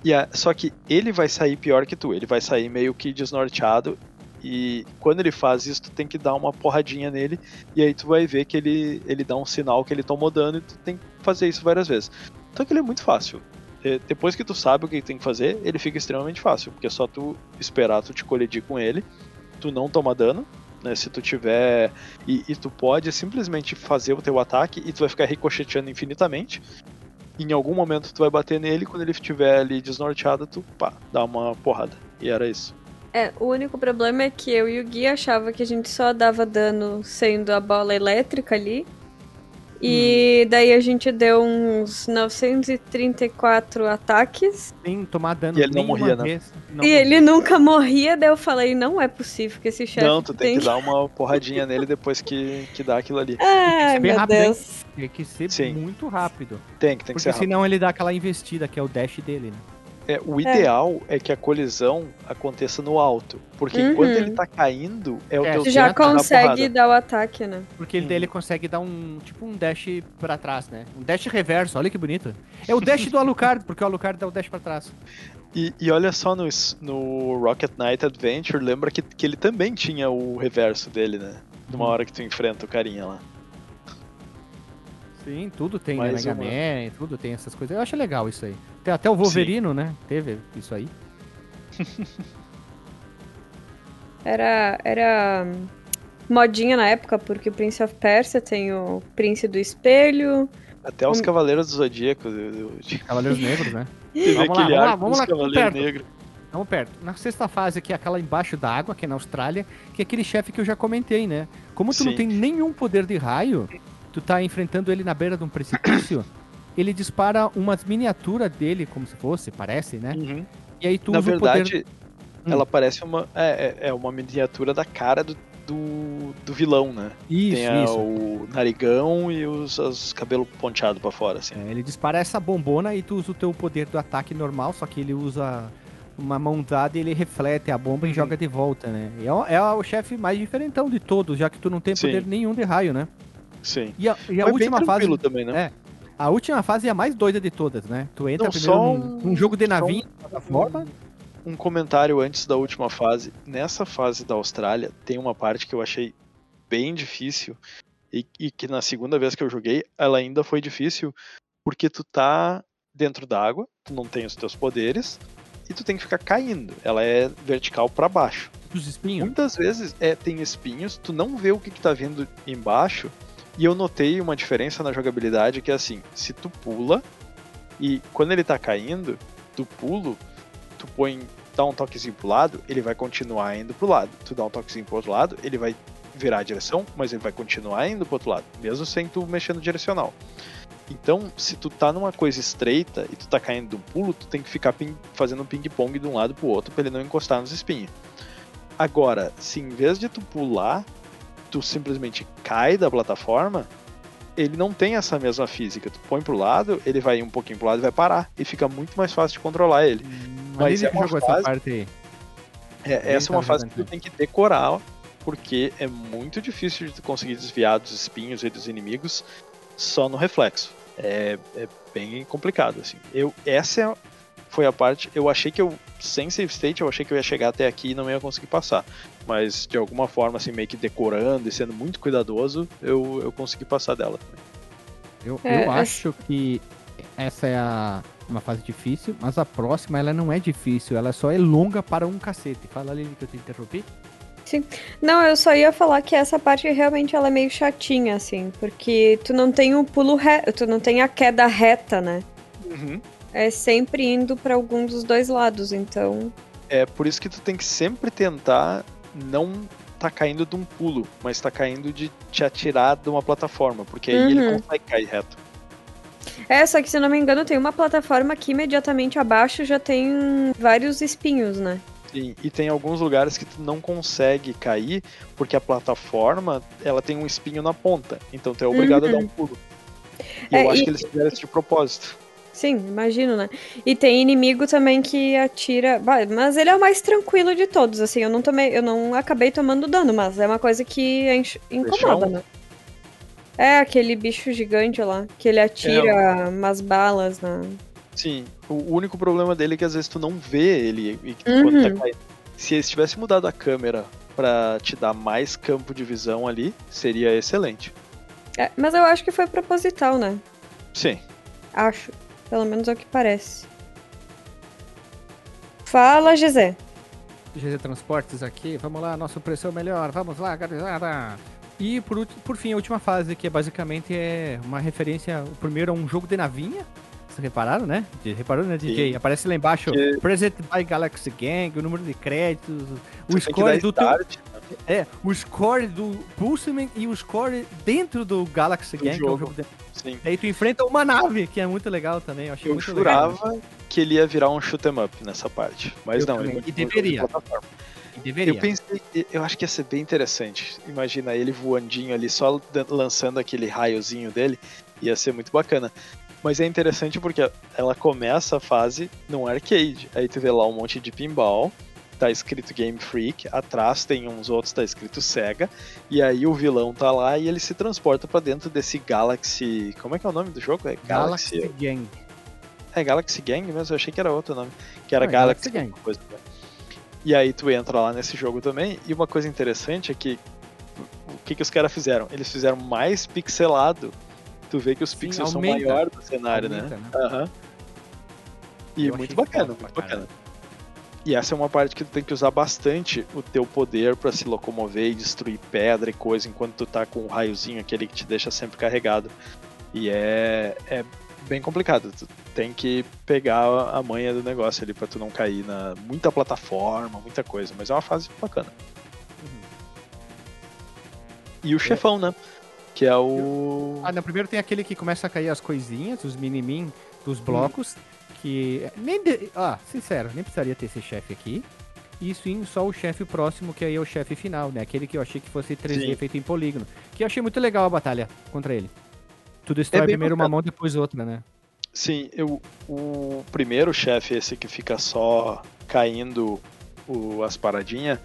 E a- só que ele vai sair pior que tu, ele vai sair meio que desnorteado. E quando ele faz isso, tu tem que dar uma porradinha nele. E aí tu vai ver que ele, ele dá um sinal que ele tomou dano e tu tem que fazer isso várias vezes. Que ele é muito fácil. É, Depois que tu sabe o que tem que fazer, ele fica extremamente fácil. Porque é só tu esperar tu te colidir com ele, tu não toma dano. Né, se tu tiver. E, e tu pode simplesmente fazer o teu ataque e tu vai ficar ricocheteando infinitamente. Em algum momento tu vai bater nele, quando ele estiver ali desnorteado, tu pá, dá uma porrada. E era isso.
É, o único problema é que eu e o Gui achava que a gente só dava dano sendo a bola elétrica ali. E daí a gente deu uns 934 ataques.
Sem tomar dano
E ele não morria, né?
Não
e
morria.
ele nunca morria, daí eu falei, não é possível que esse chefe
Não, tu tem que dar uma porradinha nele depois que, que dá aquilo ali.
Ai,
ser
meu
rápido, hein?
Deus.
Tem que ser
Sim.
muito rápido.
Tem que, tem que
Porque
ser rápido.
senão ele dá aquela investida, que é o dash dele, né?
É, o ideal é. que a colisão aconteça no alto. Porque
Uhum.
enquanto ele tá caindo, é o
É,
teu
já consegue dar o ataque, né?
Porque ele,
Uhum.
ele consegue dar um, tipo um dash pra trás, né? Um dash reverso, olha que bonito. É o dash do Alucard, porque o Alucard dá o dash pra trás.
E, e olha só no, no Rocket Knight Adventure, lembra que, que ele também tinha o reverso dele, né? Numa
Uhum.
hora que tu enfrenta o carinha lá.
Sim, tudo tem, né?
Mais
Mega
uma.
Man, tudo tem essas coisas. Eu acho legal isso aí. Tem até o Wolverino, né? Teve isso aí.
Era, era hum, modinha na época, porque o Prince of Persia tem o Príncipe do Espelho.
Até os. Cavaleiros do Zodíaco. de-
Cavaleiros Negros, né?
Teve
Vamos lá, vamos lá, vamos lá.
Negros.
Vamos perto. Na sexta fase aqui, aquela embaixo da água, que é na Austrália, que é aquele chefe que eu já comentei, né? Como tu não
Sim.
tem nenhum poder de raio, tu tá enfrentando ele na beira de um precipício, ele dispara umas miniaturas dele, como se fosse, parece, né?
Uhum.
E aí tu
Na
usa o
verdade,
poder... Hum.
ela parece uma. É, é- é uma miniatura da cara do, do, do vilão, né?
Isso,
Tem a-
isso.
o narigão e os, os cabelos ponteados pra fora, assim.
É, ele dispara essa bombona e tu usa o teu poder do ataque normal, só que ele usa uma mãozada e ele reflete a bomba e
Uhum.
joga de volta, né? E é, o- é o chefe mais diferentão de todos, já que tu não tem
Sim.
poder nenhum de raio, né?
Sim.
E a, e a última
bem
fase.
também, né?
É. A última fase é a mais doida de todas, né? Tu entra
Não,
primeiro
só
num,
um-
num jogo de
só um-
plataforma.
Um comentário antes da última fase. Nessa fase da Austrália, tem uma parte que eu achei bem difícil. E, e que na segunda vez que eu joguei, ela ainda foi difícil. Porque tu tá dentro d'água, tu não tem os teus poderes. E tu tem que ficar caindo. Ela é vertical pra baixo.
dos espinhos.
Muitas vezes é, tem espinhos, tu não vê o que, que tá vindo embaixo. E eu notei uma diferença na jogabilidade que é assim, se tu pula e quando ele tá caindo, tu pulo, tu põe, dá um toquezinho pro lado, ele vai continuar indo pro lado. Tu dá um toquezinho pro outro lado, ele vai virar a direção, mas ele vai continuar indo pro outro lado, mesmo sem tu mexer no direcional. Então, se tu tá numa coisa estreita e tu tá caindo do pulo, tu tem que ficar ping- fazendo um ping-pong de um lado pro outro pra ele não encostar nos espinhos. Agora, se em vez de tu pular, tu simplesmente cai da plataforma, ele não tem essa mesma física. Tu põe pro lado, ele vai um pouquinho pro lado e vai parar. E fica muito mais fácil de controlar ele.
Mas
é
ele que
uma
jogou
fase-
essa parte aí.
É, essa é uma fase que tu tem que decorar, porque é muito difícil de tu conseguir desviar dos espinhos e dos inimigos só no reflexo. É, é bem complicado, assim. Eu, essa é- foi a parte. Eu achei que eu, sem save state, eu achei que eu ia chegar até aqui e não ia conseguir passar. Mas de alguma forma, assim, meio que decorando e sendo muito cuidadoso, eu, eu consegui passar dela.
Eu,
É,
eu
essa-
acho que essa é a, uma fase difícil, mas a próxima ela não é difícil, ela só é longa para um cacete. Fala ali que eu te interrompi.
Não, eu só ia falar que essa parte realmente ela é meio chatinha, assim, porque tu não tem o pulo reto, tu não tem a queda reta, né?
Uhum.
É sempre indo pra algum dos dois lados, então.
É por isso que tu tem que sempre tentar não tá caindo de um pulo, mas tá caindo de te atirar de uma plataforma, porque aí ele
Uhum.
consegue cair reto.
É, só que se eu não me engano, tem uma plataforma que imediatamente abaixo já tem vários espinhos, né?
Sim, e tem alguns lugares que tu não consegue cair, porque a plataforma ela tem um espinho na ponta, então tu é obrigado a dar um pulo. E
É,
eu acho
e-
que eles fizeram isso de propósito.
Sim, imagino, né? E tem inimigo também que atira. Mas ele é o mais tranquilo de todos, assim. Eu não tomei, eu não acabei tomando dano, mas é uma coisa que enche- incomoda, né? É aquele bicho gigante lá, que ele atira umas balas na.
Sim, o único problema dele é que às vezes tu não vê ele e
Uhum.
tá caindo. Se eles tivessem mudado a câmera pra te dar mais campo de visão ali, seria excelente.
É, mas eu acho que foi proposital, né?
Sim.
Acho. Pelo menos é o que parece. Fala, Gisé.
GZ Transportes aqui, vamos lá, nosso preço é o melhor, vamos lá, garizada. E por, por fim, a última fase, que é basicamente é uma referência, o primeiro é um jogo de navinha, vocês repararam, né? De- Reparou, né, DJ?
Sim.
Aparece lá embaixo,
Que-
Present by Galaxy Gang, o número de créditos, o
que
score do teu,
start, né?
É, o score do Pulseman e o score dentro do Galaxy
Do
Gang, que é o
jogo.
jogo de...
Sim.
Daí tu enfrenta uma nave, que é muito legal também, eu achei
Eu
muito legal.
jurava que ele ia virar um shoot 'em up nessa parte. Mas
Eu
não,
também.
ele
E deveria.
plataforma.
E Deveria.
Eu pensei, eu acho que ia ser bem interessante. Imagina ele voandinho ali, só lançando aquele raiozinho dele, ia ser muito bacana. Mas é interessante porque ela começa a fase num arcade. Aí tu vê lá um monte de pinball, tá escrito Game Freak, atrás tem uns outros, tá escrito Sega, e aí o vilão tá lá e ele se transporta pra dentro desse Galaxy. Como é que é o nome do jogo? É
Galaxy
Galaxy.
Gang.
É Galaxy Gang mesmo, eu achei que era outro nome. Que era
Não, é
Galaxy,
Galaxy Gang.
coisa. né? E aí tu entra lá nesse jogo também, e uma coisa interessante é que o que, que os caras fizeram? Eles fizeram mais pixelado. Tu vê que os
Sim,
pixels
aumenta.
são maiores do cenário,
Aumenta,
né?
né?
Aham. E
Eu
muito bacana, muito bacana. E essa é uma parte que tu tem que usar bastante o teu poder pra se locomover e destruir pedra e coisa enquanto tu tá com o raiozinho aquele que te deixa sempre carregado. E é, é bem complicado. Tu tem que pegar a manha do negócio ali pra tu não cair na muita plataforma, muita coisa. Mas é uma fase bacana. E o chefão, né? Que é o.
Ah, no primeiro tem aquele que começa a cair as coisinhas, os mini-min dos blocos, que nem de... Ah, sincero, nem precisaria ter esse chefe aqui. E sim, só o chefe próximo, que aí é o chefe final, né? Aquele que eu achei que fosse 3D
Sim.
feito em polígono. Que eu achei muito legal a batalha contra ele. Tu destrói
É
primeiro uma
bacana.
mão, depois outra, né?
Sim, eu, o primeiro chefe, esse que fica só caindo o- as paradinhas,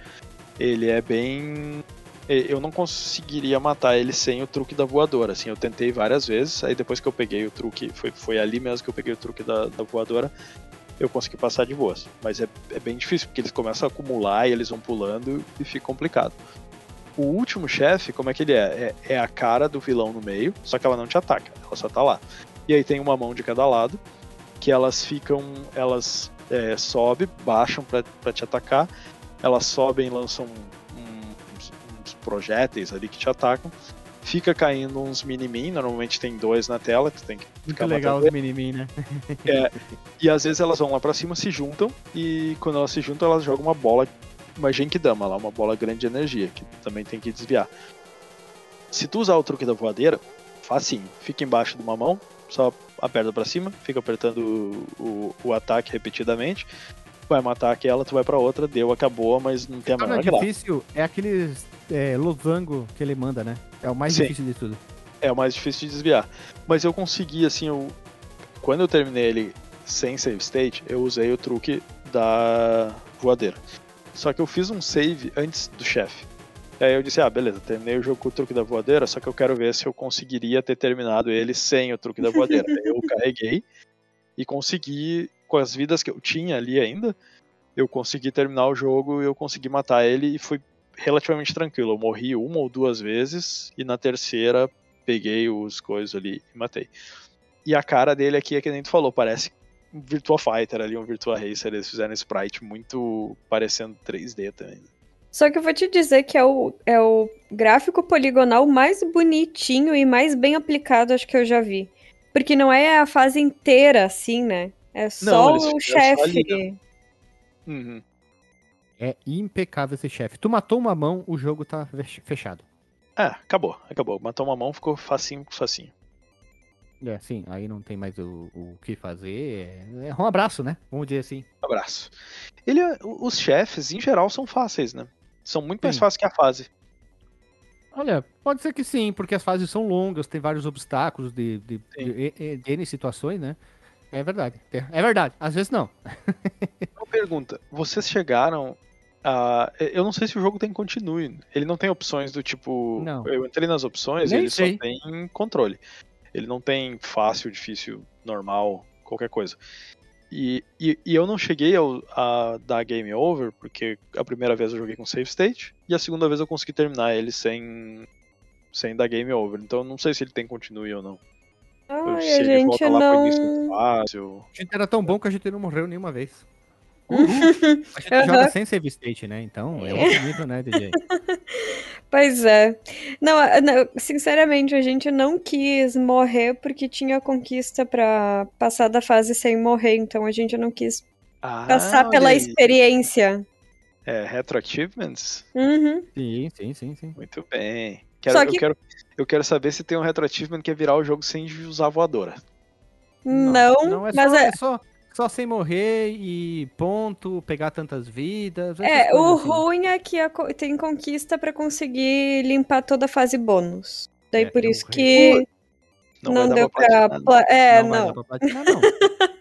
ele é bem. Eu não conseguiria matar ele sem o truque da voadora. Assim, eu tentei várias vezes, aí depois que eu peguei o truque, foi, foi ali mesmo que eu peguei o truque da, da voadora, eu consegui passar de boas. Mas é, é bem difícil, porque eles começam a acumular e eles vão pulando e fica complicado. O último chefe, como é que ele é? é? é a cara do vilão no meio, só que ela não te ataca, ela só tá lá. E aí tem uma mão de cada lado, que elas ficam. Elas é, sobem, baixam pra te atacar. Elas sobem e lançam projéteis ali que te atacam. Fica caindo uns mini-min, normalmente tem dois na tela, que tu tem que
Muito
ficar
legal
matando
os mini-min, né?
e às vezes elas vão lá pra cima, se juntam, e quando elas se juntam, elas jogam uma bola, uma Genkidama lá, uma bola grande de energia, que também tem que desviar. Se tu usar o truque da voadeira, facinho. Fica embaixo de uma mão, só aperta pra cima, fica apertando o, o, o ataque repetidamente, vai matar aquela, tu vai pra outra, deu, acabou, mas não tem a
Torna
menor graça.
difícil é aqueles é, losango que ele manda, né? É o mais
Sim.
difícil de tudo.
É o mais difícil de desviar. Mas eu consegui, assim, eu... quando eu terminei ele sem save state, eu usei o truque da voadeira. Só que eu fiz um save antes do chefe. E aí eu disse, ah, beleza, terminei o jogo com o truque da voadeira, só que eu quero ver se eu conseguiria ter terminado ele sem o truque da voadeira. Eu carreguei e consegui, com as vidas que eu tinha ali ainda, eu consegui terminar o jogo e eu consegui matar ele e foi relativamente tranquilo. Eu morri uma ou duas vezes e na terceira peguei os coisas ali e matei. E a cara dele aqui é que nem tu falou, parece um Virtua Fighter ali, um Virtua Racer. Eles fizeram sprite muito parecendo 3D também.
Só que eu vou te dizer que é o, é o gráfico poligonal mais bonitinho e mais bem aplicado, acho que eu já vi. Porque não é a fase inteira assim, né? É só
eles
o
fizeram só ali,
chefe.
Uhum.
É impecável esse chefe. Tu matou uma mão, o jogo tá fech- fechado.
É, acabou, acabou. Matou uma mão, ficou facinho, facinho.
É, sim, aí não tem mais o, o que fazer. É, é um abraço, né? Vamos dizer assim.
Abraço. Ele, os chefes, em geral, são fáceis, né? São muito mais
Sim.
fáceis que a fase.
Olha, pode ser que sim, porque as fases são longas, tem vários obstáculos de, de, de, de- de N situações, né? É verdade. É é verdade. Às vezes não.
Uma pergunta: vocês chegaram a. Eu não sei se o jogo tem continue. Ele não tem opções do tipo.
Não.
Eu entrei nas opções e
Nem
ele
sei.
só tem controle. Ele não tem fácil, difícil, normal, qualquer coisa. E, e, e eu não cheguei ao- a dar game over, porque a primeira vez eu joguei com save state, e a segunda vez eu consegui terminar ele sem, sem dar game over. Então eu não sei se ele tem continue ou não.
Ai,
se
a
ele
gente
volta lá pro início
não.
fácil.
A gente era tão bom que a gente não morreu nenhuma vez. Uhul. A gente
Aham.
joga sem save state, né? Então é outro nível, né, DJ?
Pois é. Não, não, sinceramente, a gente não quis morrer porque tinha conquista pra passar da fase sem morrer, então a gente não quis
Ah,
passar pela experiência.
É, Retro Achievements?
Uhum.
Sim, sim, sim, sim.
Muito bem. Quero,
Só
eu,
que-
quero, eu quero saber se tem um Retro Achievement que é virar o jogo sem usar voadora.
Não,
é
mas
só,
é,
é só, só sem morrer e ponto, pegar tantas vidas.
é, o
assim.
ruim é que a tem conquista pra conseguir limpar toda a fase bônus. Daí
É,
por
é
isso que
Não,
não,
vai
deu
pra
pra.
platinar.
pla- É,
não. vai
não.
dar pra platinar, não.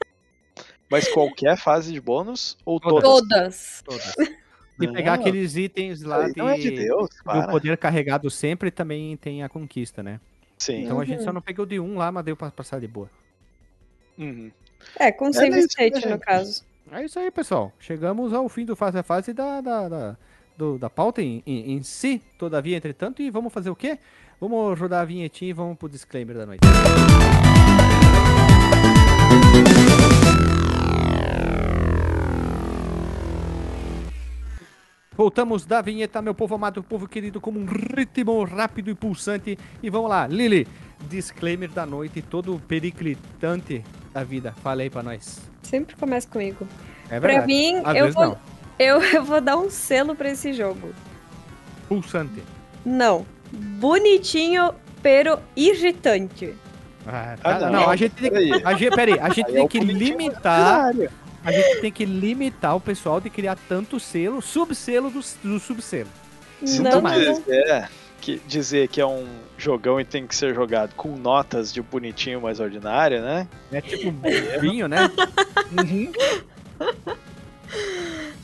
Mas qualquer fase de bônus ou
Todas.
todas?
Todas.
E
Não,
pegar aqueles itens lá de,
é de Deus,
do
para.
poder carregado sempre também tem a conquista, né?
Sim.
Então a gente
Uhum.
só não pegou de um lá, mas deu pra passar de boa.
Uhum.
É, com save
isso,
state,
né?
no caso.
É isso aí, pessoal. Chegamos ao fim do fase a fase da, da, da, do- da pauta em, em, em si, todavia, entretanto. E vamos fazer o quê? Vamos rodar a vinhetinha e vamos pro disclaimer da noite. Voltamos da vinheta, meu povo amado, povo querido, como um ritmo rápido e pulsante. E vamos lá, Lili, disclaimer da noite, todo periclitante da vida. Fala aí pra nós.
Sempre começa comigo.
É
Pra
verdade.
mim,
Às
eu vou,
não.
eu, eu vou dar um selo pra esse jogo.
Pulsante.
Não. Bonitinho, pero irritante.
Ah,
Ah,
tá,
não.
não, a gente tem que, a gente, peraí, a gente
Aí é
tem
o
que limitar, a gente tem que limitar o pessoal de criar tanto selo, subselo do, do subselo.
Se
Não, não, não.
quiser que, dizer que é um jogão e tem que ser jogado com notas de bonitinho mais ordinário, né?
É tipo um vinho, né?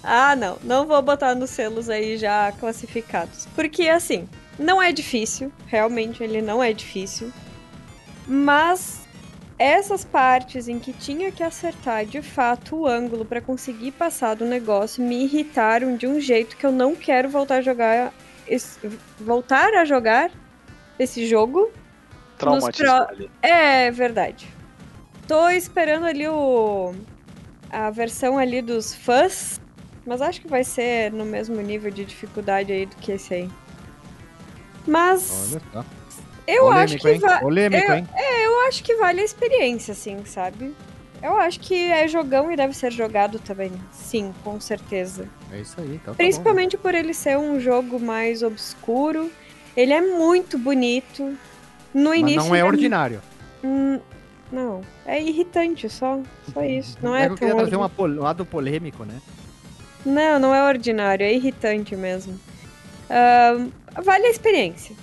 Ah, não. Não vou botar nos selos aí já classificados. Porque, assim, não é difícil. Realmente, ele não é difícil. Mas essas partes em que tinha que acertar de fato o ângulo pra conseguir passar do negócio me irritaram de um jeito que eu não quero voltar a jogar. Voltar a jogar esse jogo. Pro-
ali.
É verdade. Tô esperando ali o a versão ali dos fãs, mas acho que vai ser no mesmo nível de dificuldade aí do que esse aí. Mas
Olha só.
eu acho que
hein?
va-
Polêmico,
eu-
hein?
eu acho que vale a experiência, assim, sabe? Eu acho que é jogão e deve ser jogado também. Sim, com certeza.
É isso aí, então tá bom.
Principalmente por ele ser um jogo mais obscuro. Ele é muito bonito. No
Mas
início.
não é
ele
ordinário.
Hum, não, é irritante só, só isso. Não é
eu
tão
queria trazer uma pol- um lado polêmico, né?
Não, não é ordinário, é irritante mesmo. Ahn, vale a experiência.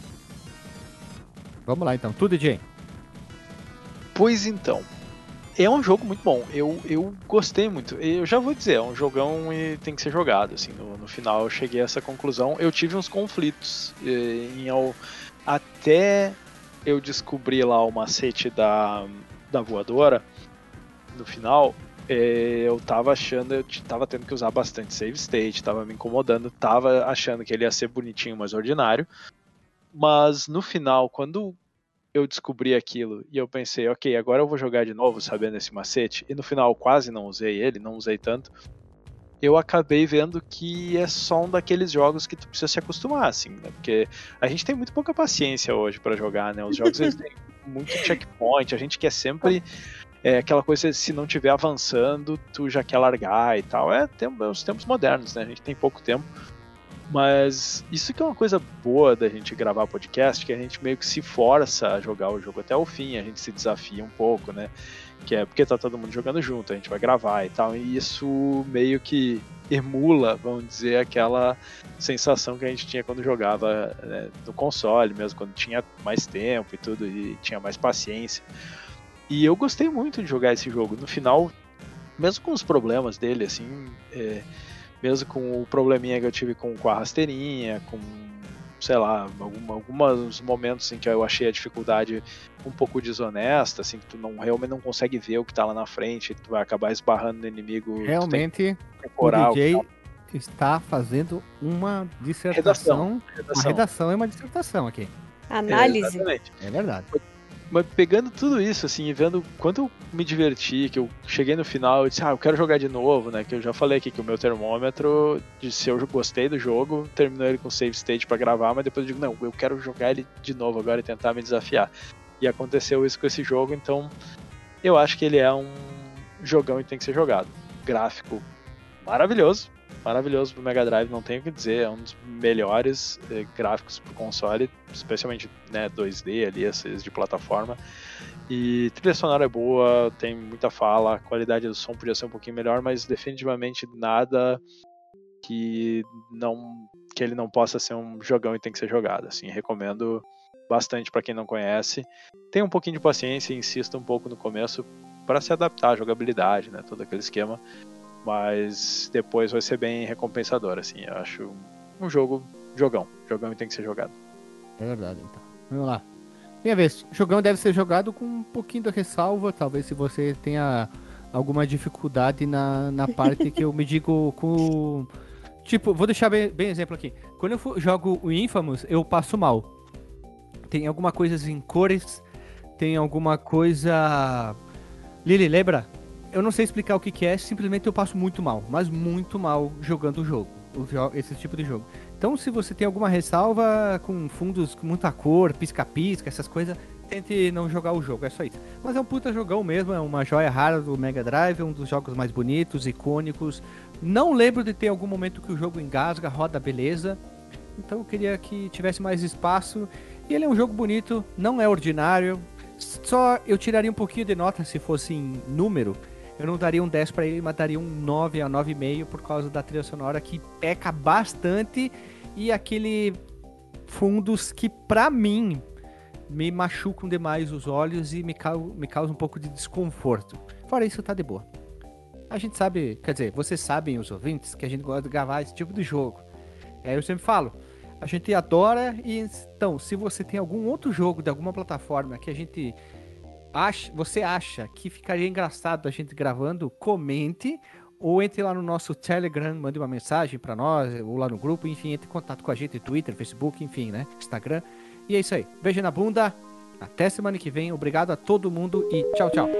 Vamos lá então. Tudo, DJ.
Pois então. É um jogo muito bom. Eu, eu gostei muito. Eu já vou dizer, é um jogão e tem que ser jogado. Assim, no, no final eu cheguei a essa conclusão. Eu tive uns conflitos eh, em ao- até eu descobrir lá o macete da, da voadora. No final, eh, eu tava achando, eu tava tendo que usar bastante save state, tava me incomodando, tava achando que ele ia ser bonitinho, mas ordinário. Mas no final, quando eu descobri aquilo e eu pensei, ok, agora eu vou jogar de novo sabendo esse macete, e no final quase não usei ele, não usei tanto, eu acabei vendo que é só um daqueles jogos que tu precisa se acostumar, assim, né? Porque a gente tem muito pouca paciência hoje pra jogar, né? Os jogos eles têm muito checkpoint, a gente quer sempre é aquela coisa, se não tiver avançando, tu já quer largar e tal. É, tem, é os tempos modernos, né? A gente tem pouco tempo. Mas isso que é uma coisa boa da gente gravar podcast, que a gente meio que se força a jogar o jogo até o fim, a gente se desafia um pouco, né? Que é porque tá todo mundo jogando junto, a gente vai gravar e tal. E isso meio que emula, vamos dizer, aquela sensação que a gente tinha quando jogava né, no console, mesmo quando tinha mais tempo e tudo, e tinha mais paciência. E eu gostei muito de jogar esse jogo. No final, mesmo com os problemas dele, assim, é, mesmo com o probleminha que eu tive com, com a rasteirinha, com, sei lá, algum, alguns momentos em que eu achei a dificuldade um pouco desonesta, assim, que tu não, realmente não consegue ver o que tá lá na frente, tu vai acabar esbarrando no inimigo.
Realmente, o DJ o está fazendo uma dissertação. Redação, redação. Uma redação é uma dissertação aqui.
Análise.
É, é verdade.
Mas pegando tudo isso, assim, e vendo quanto eu me diverti, que eu cheguei no final e disse, ah, eu quero jogar de novo, né? Que eu já falei aqui que o meu termômetro, de se eu gostei do jogo, terminou ele com save state para gravar, mas depois eu digo, não, eu quero jogar ele de novo agora e tentar me desafiar. E aconteceu isso com esse jogo, então eu acho que ele é um jogão e tem que ser jogado. Gráfico maravilhoso, maravilhoso pro Mega Drive, não tenho o que dizer, é um dos melhores eh, gráficos pro console, especialmente né, 2D ali, esses de plataforma. E trilha sonora é boa, tem muita fala, a qualidade do som podia ser um pouquinho melhor, mas definitivamente nada que não que ele não possa ser um jogão e tem que ser jogado. Assim, recomendo bastante para quem não conhece. Tenha um pouquinho de paciência insista um pouco no começo para se adaptar à jogabilidade, né, todo aquele esquema mas depois vai ser bem recompensador, assim. Eu acho um jogo, jogão. Jogão tem que ser jogado.
É verdade, então. Vamos lá. Minha vez, jogão deve ser jogado com um pouquinho de ressalva, talvez se você tenha alguma dificuldade na, na parte que eu me digo com. Tipo, vou deixar bem, bem exemplo aqui. Quando eu jogo o Infamous, eu passo mal. Tem alguma coisa em cores, tem alguma coisa. Lili, lembra? Eu não sei explicar o que, que é, simplesmente eu passo muito mal, mas muito mal jogando o jogo, esse tipo de jogo. Então, se você tem alguma ressalva com fundos com muita cor, pisca-pisca, essas coisas, tente não jogar o jogo, é só isso. Mas é um puta jogão mesmo, é uma joia rara do Mega Drive, um dos jogos mais bonitos, icônicos. Não lembro de ter algum momento que o jogo engasga, roda beleza. Então eu queria que tivesse mais espaço. E ele é um jogo bonito, não é ordinário. Só eu tiraria um pouquinho de nota se fosse em número eu não daria um 10 para ele, mas daria um 9 a 9,5 por causa da trilha sonora que peca bastante e aquele fundos que para mim me machucam demais os olhos e me, cau me causa um pouco de desconforto. Fora isso, tá de boa. A gente sabe, quer dizer, vocês sabem, os ouvintes, que a gente gosta de gravar esse tipo de jogo. É, eu sempre falo, a gente adora e então, se você tem algum outro jogo de alguma plataforma que a gente acha, você acha que ficaria engraçado a gente gravando, comente ou entre lá no nosso Telegram, mande uma mensagem para nós, ou lá no grupo, enfim, entre em contato com a gente, Twitter, Facebook, enfim, né? Instagram. E é isso aí. Beijo na bunda. Até semana que vem. Obrigado a todo mundo e tchau, tchau.